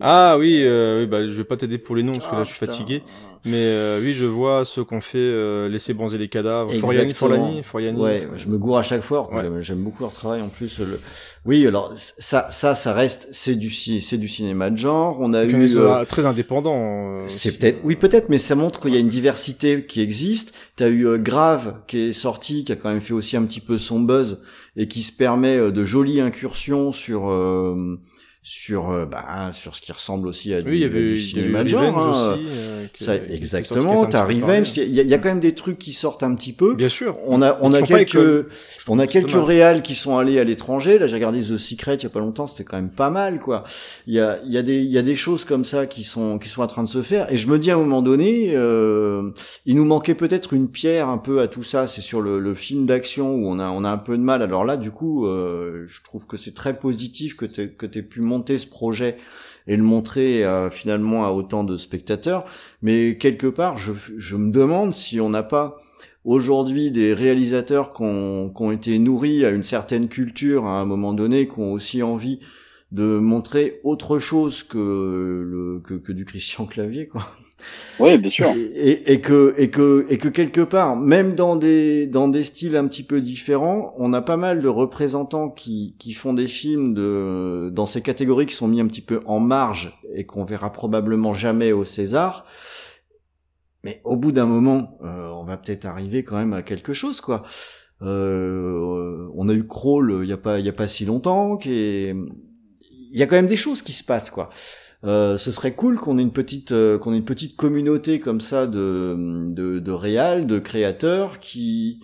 Ah oui, euh, oui, bah, je vais pas t'aider pour les noms parce que là Ah, je suis putain. fatigué. Mais euh, oui, je vois ceux qu'on fait euh, laisser bronzer les cadavres. Foriani. Forlani, Foriani. Ouais, je me gourre à chaque fois. Ouais. J'aime- beaucoup leur travail en plus. Le... Oui, alors ça, ça, ça reste, c'est du, c'est du cinéma de genre. On a Donc, eu, est euh, très indépendant. euh, c'est peut-être, oui, peut-être, mais ça montre qu'il y a une diversité qui existe. T'as eu euh, Grave qui est sorti, qui a quand même fait aussi un petit peu son buzz et qui se permet euh, de jolies incursions sur. euh, sur euh, bah, sur ce qui ressemble aussi à du, Oui, il y avait du cinéma de Revenge genre. hein. aussi, euh, qui- Ça, exactement. T'as Revenge. Il y, a- il y a quand même des trucs qui sortent un petit peu. Bien sûr. On a on Ils a quelques on a quelques réals qui sont allés à l'étranger. Là, j'ai regardé The Secret il y a pas longtemps, c'était quand même pas mal, quoi. Il y a, il y a des, il y a des choses comme ça qui sont, qui sont en train de se faire. Et je me dis à un moment donné, euh, il nous manquait peut-être une pierre un peu à tout ça. C'est sur le, le film d'action où on a, on a un peu de mal. Alors là, du coup, euh, je trouve que c'est très positif que tu que t'aies pu ce projet et le montrer euh, finalement à autant de spectateurs. Mais quelque part, je, je me demande si on n'a pas aujourd'hui des réalisateurs qui ont, qui ont été nourris à une certaine culture à un moment donné, qui ont aussi envie de montrer autre chose que le que, que du Christian Clavier quoi. Oui, bien sûr. Et, et, et que et que et que quelque part, même dans des dans des styles un petit peu différents, on a pas mal de représentants qui qui font des films de dans ces catégories qui sont mis un petit peu en marge et qu'on verra probablement jamais au César. Mais au bout d'un moment, euh, on va peut-être arriver quand même à quelque chose, quoi. Euh, on a eu Crawl il y a pas il y a pas si longtemps, est... il y a quand même des choses qui se passent, quoi. Euh, ce serait cool qu'on ait une petite euh, qu'on ait une petite communauté comme ça de de, de réal, de créateurs qui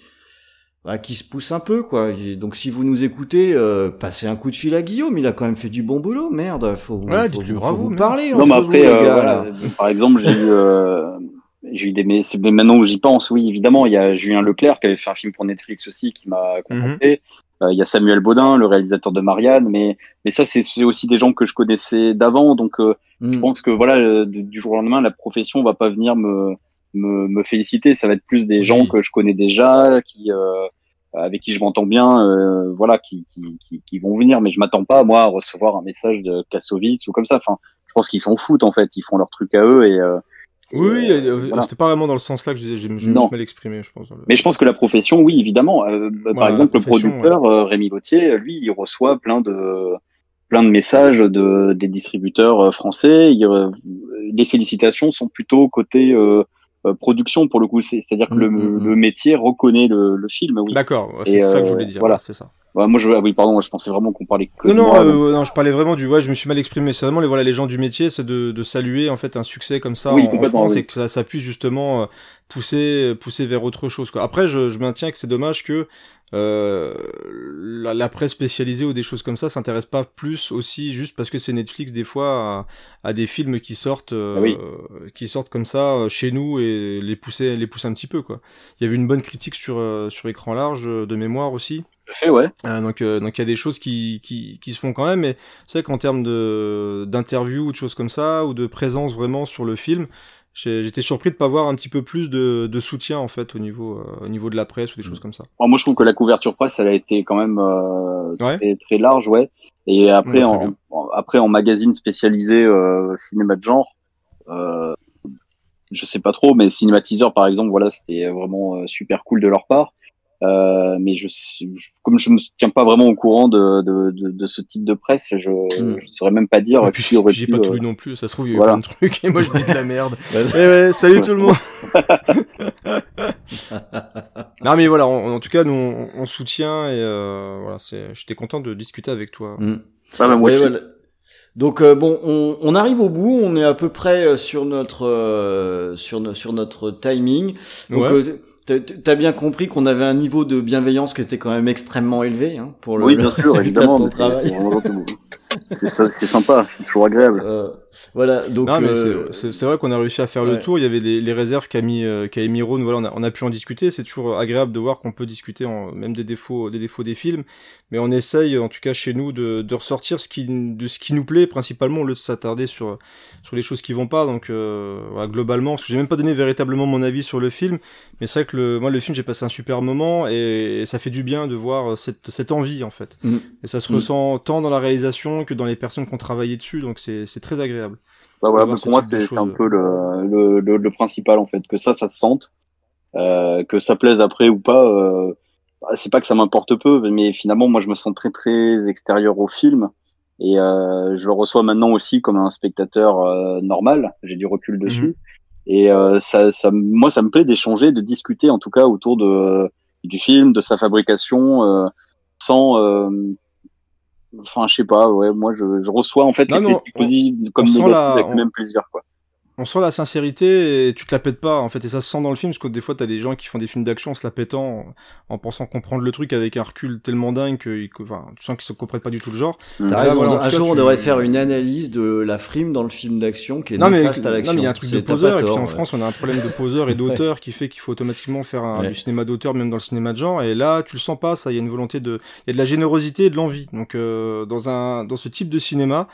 bah, qui se poussent un peu quoi. Et donc si vous nous écoutez, euh, passez un coup de fil à Guillaume, il a quand même fait du bon boulot, merde. Faut vous, Ouais, faut, vous- bravo, faut vous merde. parler Non, entre mais vous, après, les euh, gars, voilà, là. par exemple, j'ai eu, j'ai eu des, mais maintenant où j'y pense, oui, évidemment, il y a Julien Leclerc qui avait fait un film pour Netflix aussi, qui m'a contacté. Euh, il y a Samuel Baudin, le réalisateur de Marianne, mais, mais ça, c'est aussi des gens que je connaissais d'avant, donc euh, je Mm. pense que voilà, euh, du jour au lendemain, la profession va pas venir me, me, me féliciter. Ça va être plus des gens que je connais déjà, qui, euh, avec qui je m'entends bien, euh, voilà, qui, qui, qui, qui vont venir. Mais je m'attends pas moi à recevoir un message de Kassovitz ou comme ça. Enfin, je pense qu'ils s'en foutent en fait. Ils font leur truc à eux et. euh, Oui, euh, euh, voilà. c'était pas vraiment dans le sens là que je disais, je me suis Non. mal exprimé, je pense. le- Mais je pense que la profession, oui, évidemment. Euh, par Voilà, la exemple, le producteur euh, Rémi Gauthier, lui, il reçoit plein de plein de messages de des distributeurs français. Il, euh, les félicitations sont plutôt côté production pour le coup. C'est- C'est-à-dire que le, Mm, mm, mm. le métier reconnaît le, le film. Oui. D'accord, ouais, c'est ça que je voulais dire. voilà. ouais, c'est ça. Ouais, moi, je, ah oui, pardon, je pensais vraiment qu'on parlait que Non, de non, moi, euh, non, je parlais vraiment du. Ouais, je me suis mal exprimé. C'est vraiment les voilà les gens du métier, c'est de, de saluer en fait un succès comme ça Oui, en- France oui. et que ça, ça puisse justement euh, pousser pousser vers autre chose. Quoi. Après, je, je maintiens que c'est dommage que euh, la, la presse spécialisée ou des choses comme ça s'intéresse pas plus aussi juste parce que c'est Netflix des fois à, à des films qui sortent euh, Ah oui. qui sortent comme ça euh, chez nous et les pousser les pousser un petit peu quoi. Il y avait une bonne critique sur euh, sur écran large de mémoire aussi. À fait, ouais. Euh, donc euh, donc il y a des choses qui, qui, qui se font quand même mais c'est vrai qu'en termes de d'interview ou de choses comme ça ou de présence vraiment sur le film j'étais surpris de pas voir un petit peu plus de, de soutien en fait au niveau euh, au niveau de la presse ou des choses comme ça Moi, je trouve que la couverture presse, elle a été quand même euh, Ouais. très, très large, ouais. Et après, Ouais, en, après en magazine spécialisé euh, cinéma de genre, je sais pas trop, mais Cinématiseur, par exemple, voilà, c'était vraiment super cool de leur part. Euh, mais je, je- comme je me tiens pas vraiment au courant de, de, de, de ce type de presse, je, Mm. je saurais même pas dire et qui puis aurait j'ai pas tout euh, lu non plus ça se trouve il y a eu voilà. plein de trucs et moi je dis de la merde Ouais, Eh ouais, salut tout le monde non mais voilà en, en tout cas nous on, on soutient et euh, voilà c'est j'étais content de discuter avec toi Mm. Ah, bah, moi Ouais, aussi. voilà. Donc euh, bon, on, on arrive au bout, on est à peu près euh, sur notre euh, sur, no- sur notre timing. Donc Ouais. euh, t'as- bien compris qu'on avait un niveau de bienveillance qui était quand même extrêmement élevé hein, pour le, Oui, le bien sûr, résultat évidemment. de ton travail. C'est sympa, c'est toujours agréable. Euh, voilà, donc non, mais euh, c'est- vrai qu'on a réussi à faire le tour. Il y avait les, les réserves qu'a mis, euh, qu'a émis Rhône. Voilà, on a, on a pu en discuter. C'est toujours agréable de voir qu'on peut discuter en, même des défauts, des défauts des films. Mais on essaye, en tout cas chez nous, de, de ressortir ce qui, de ce qui nous plaît principalement au lieu de s'attarder sur, sur les choses qui vont pas. Donc, euh, voilà, globalement, parce que j'ai même pas donné véritablement mon avis sur le film. Mais c'est vrai que le, moi, le film, j'ai passé un super moment et, ça fait du bien de voir cette, cette envie, en fait. Mm. Et ça se Mm. ressent tant dans la réalisation que dans les personnes qui ont travaillé dessus. Donc, c'est très agréable. Bah voilà, ce pour moi, c'est un peu le, le, le, le principal en fait, que ça, ça se sente, euh, que ça plaise après ou pas. Euh, bah, c'est pas que ça m'importe peu, mais finalement, moi, je me sens très très extérieur au film et euh, je le reçois maintenant aussi comme un spectateur euh, normal. J'ai du recul dessus et ça, ça, moi, ça me plaît d'échanger, de discuter en tout cas autour de du film, de sa fabrication, sans Enfin, je sais pas, ouais, moi je, je reçois en fait Non, les on- critiques positives comme on sent négatives la- avec on- le même plaisir, quoi. On sent la sincérité et tu te la pètes pas en fait et ça se sent dans le film parce que des fois t'as des gens qui font des films d'action en se la pétant en, en pensant comprendre le truc avec un recul tellement dingue que que- enfin, tu sens qu'ils ne comprennent pas du tout le genre. T'as raison, voilà, un jour on devrait faire une analyse de la frime dans le film d'action qui est Non mais, néfaste à non, l'action. mais il y a un truc de poseur et puis en ouais. France on a un problème de poseur et d'auteur qui fait qu'il faut automatiquement faire un, Ouais. du cinéma d'auteur même dans le cinéma de genre et là tu le sens pas ça il y a une volonté de il y a de la générosité et de l'envie donc euh, dans un dans ce type de cinéma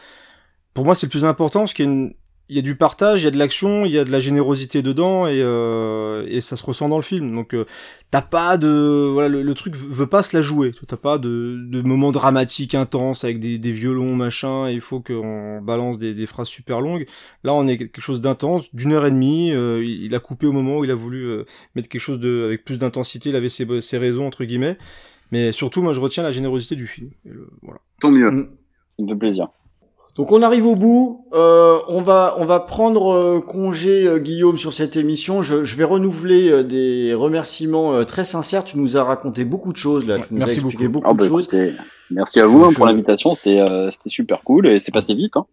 pour moi c'est le plus important parce qu'il y a une il y a du partage, il y a de l'action, il y a de la générosité dedans et euh, et ça se ressent dans le film. Donc euh, t'as pas de voilà le, le truc veut pas se la jouer. T'as pas de, de moments dramatiques intenses avec des, des violons machin. Et il faut qu'on balance des, des phrases super longues. Là on est quelque chose d'intense, d'une heure et demie. euh, il il a coupé au moment où il a voulu euh, mettre quelque chose de avec plus d'intensité. Il avait ses, ses raisons entre guillemets. Mais surtout moi je retiens la générosité du film. Et le- voilà. Tant mieux, Mm. ça me fait plaisir. Donc on arrive au bout. Euh, on va on va prendre euh, congé euh, Guillaume sur cette émission. Je, je vais renouveler euh, des remerciements euh, très sincères. Tu nous as raconté beaucoup de choses là. Ouais, tu nous merci as expliqué beaucoup. beaucoup, Ah, bah, de choses. écoutez, merci à vous hein, pour l'invitation, c'était euh, c'était super cool et c'est passé vite. Hein.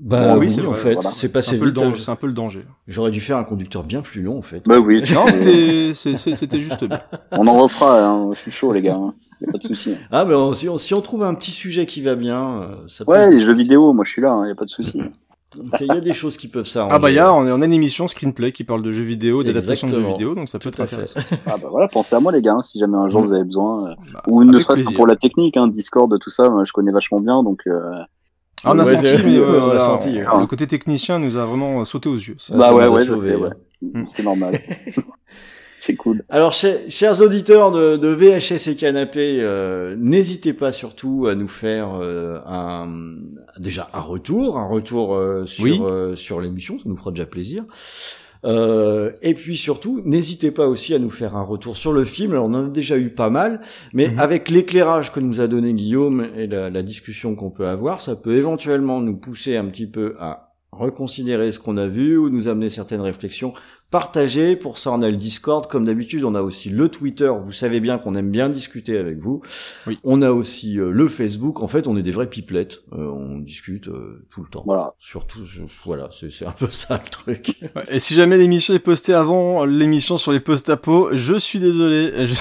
Bah Bon, oui, oui, c'est en vrai, fait, voilà. c'est passé un, peu le vite. danger, c'est un peu le danger. J'aurais dû faire un conducteur bien plus long en fait. Bah oui, Non, c'était juste bien. on en refera, hein. je suis chaud les gars, hein. Y a pas de souci. Ah mais on- si, on, si on trouve un petit sujet qui va bien, euh, ça peut. Ouais, les jeux vidéo, moi je suis là, hein, y a pas de souci. Il y a des choses qui peuvent s'arranger. Ah bah il y a, on, a une émission Screenplay qui parle de jeux vidéo, d'adaptation de jeux vidéo, donc ça peut Tout être intéressant. Ah bah voilà, pensez à moi les gars, hein, si jamais un jour vous avez besoin, euh, Bah, ou ne serait-ce que pour la technique, hein, Discord, tout ça, moi, je connais vachement bien, donc euh, Ah, on a Ouais, senti, mais euh, on a senti, on- le côté technicien nous a vraiment sauté aux yeux. Ah, bah ça ouais, ouais, ouais. c'est normal. C'est cool. Alors, chers, chers auditeurs de, de VHS et Canapé, euh, n'hésitez pas surtout à nous faire euh, un déjà un retour, un retour euh, sur Oui. euh, sur l'émission, ça nous fera déjà plaisir. Euh, et puis surtout, n'hésitez pas aussi à nous faire un retour sur le film. Alors, on en a déjà eu pas mal, mais Mhm. avec l'éclairage que nous a donné Guillaume et la, la discussion qu'on peut avoir, ça peut éventuellement nous pousser un petit peu à reconsidérer ce qu'on a vu ou nous amener certaines réflexions partagées. Pour ça, on a le Discord. Comme d'habitude, on a aussi le Twitter. Vous savez bien qu'on aime bien discuter avec vous. Oui. On a aussi euh, le Facebook. En fait, on est des vrais pipelettes. Euh, on discute euh, tout le temps. Voilà. Surtout, je- voilà, c'est c'est un peu ça le truc. Et si jamais l'émission est postée avant l'émission sur les post-apo, je suis désolé, je,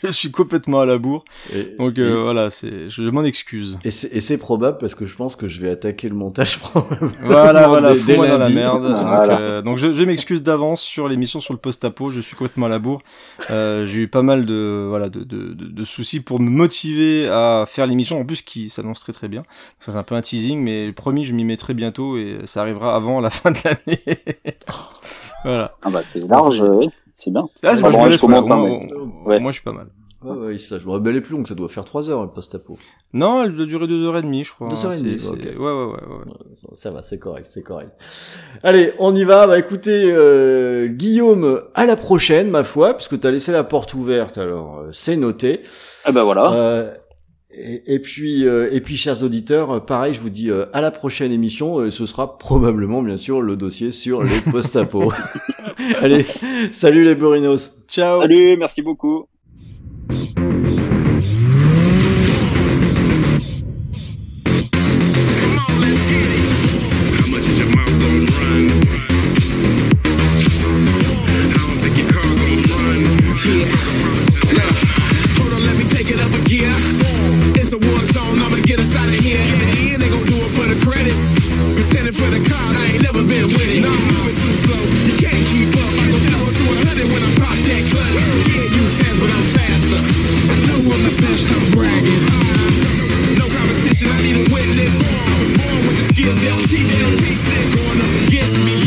je suis complètement à la bourre. Et, Donc euh, voilà, c'est, je m'en excuse. et c'est et c'est probable parce que je pense que je vais attaquer le montage probablement. Voilà, voilà, dès- dès fous-moi dans la merde. Donc, Voilà. euh, donc je, je m'excuse d'avance sur l'émission sur le post-apo, je suis complètement à la bourre. Euh, j'ai eu pas mal de voilà de, de, de, de soucis pour me motiver à faire l'émission, en plus qui s'annonce très très bien. Ça c'est un peu un teasing, mais promis, je m'y mettrai bientôt et ça arrivera avant la fin de l'année. voilà. Ah bah c'est large, oui, c'est bien. Ah, c'est bon, moi, mais- moi, Ouais. moi, je suis pas mal. Ouais, ouais, ça, je me elle est plus longue, ça doit faire 3 heures le post-apo. Non, elle doit durer deux heures et demie, je crois. Deux heures et demie, c'est- ok. Ouais, ouais, ouais, ouais. Ça va, c'est correct, c'est correct. Allez, on y va. Bah écoutez, euh, Guillaume, à la prochaine, ma foi, puisque t'as laissé la porte ouverte, alors euh, c'est noté. Ah bah voilà. Euh, et, et puis, euh, et puis, chers auditeurs, euh, pareil, je vous dis euh, à la prochaine émission. euh, ce sera probablement, bien sûr, le dossier sur les post-apo. Allez, salut les Burinos. Ciao. Salut, merci beaucoup. Give me, for nothing. Get me,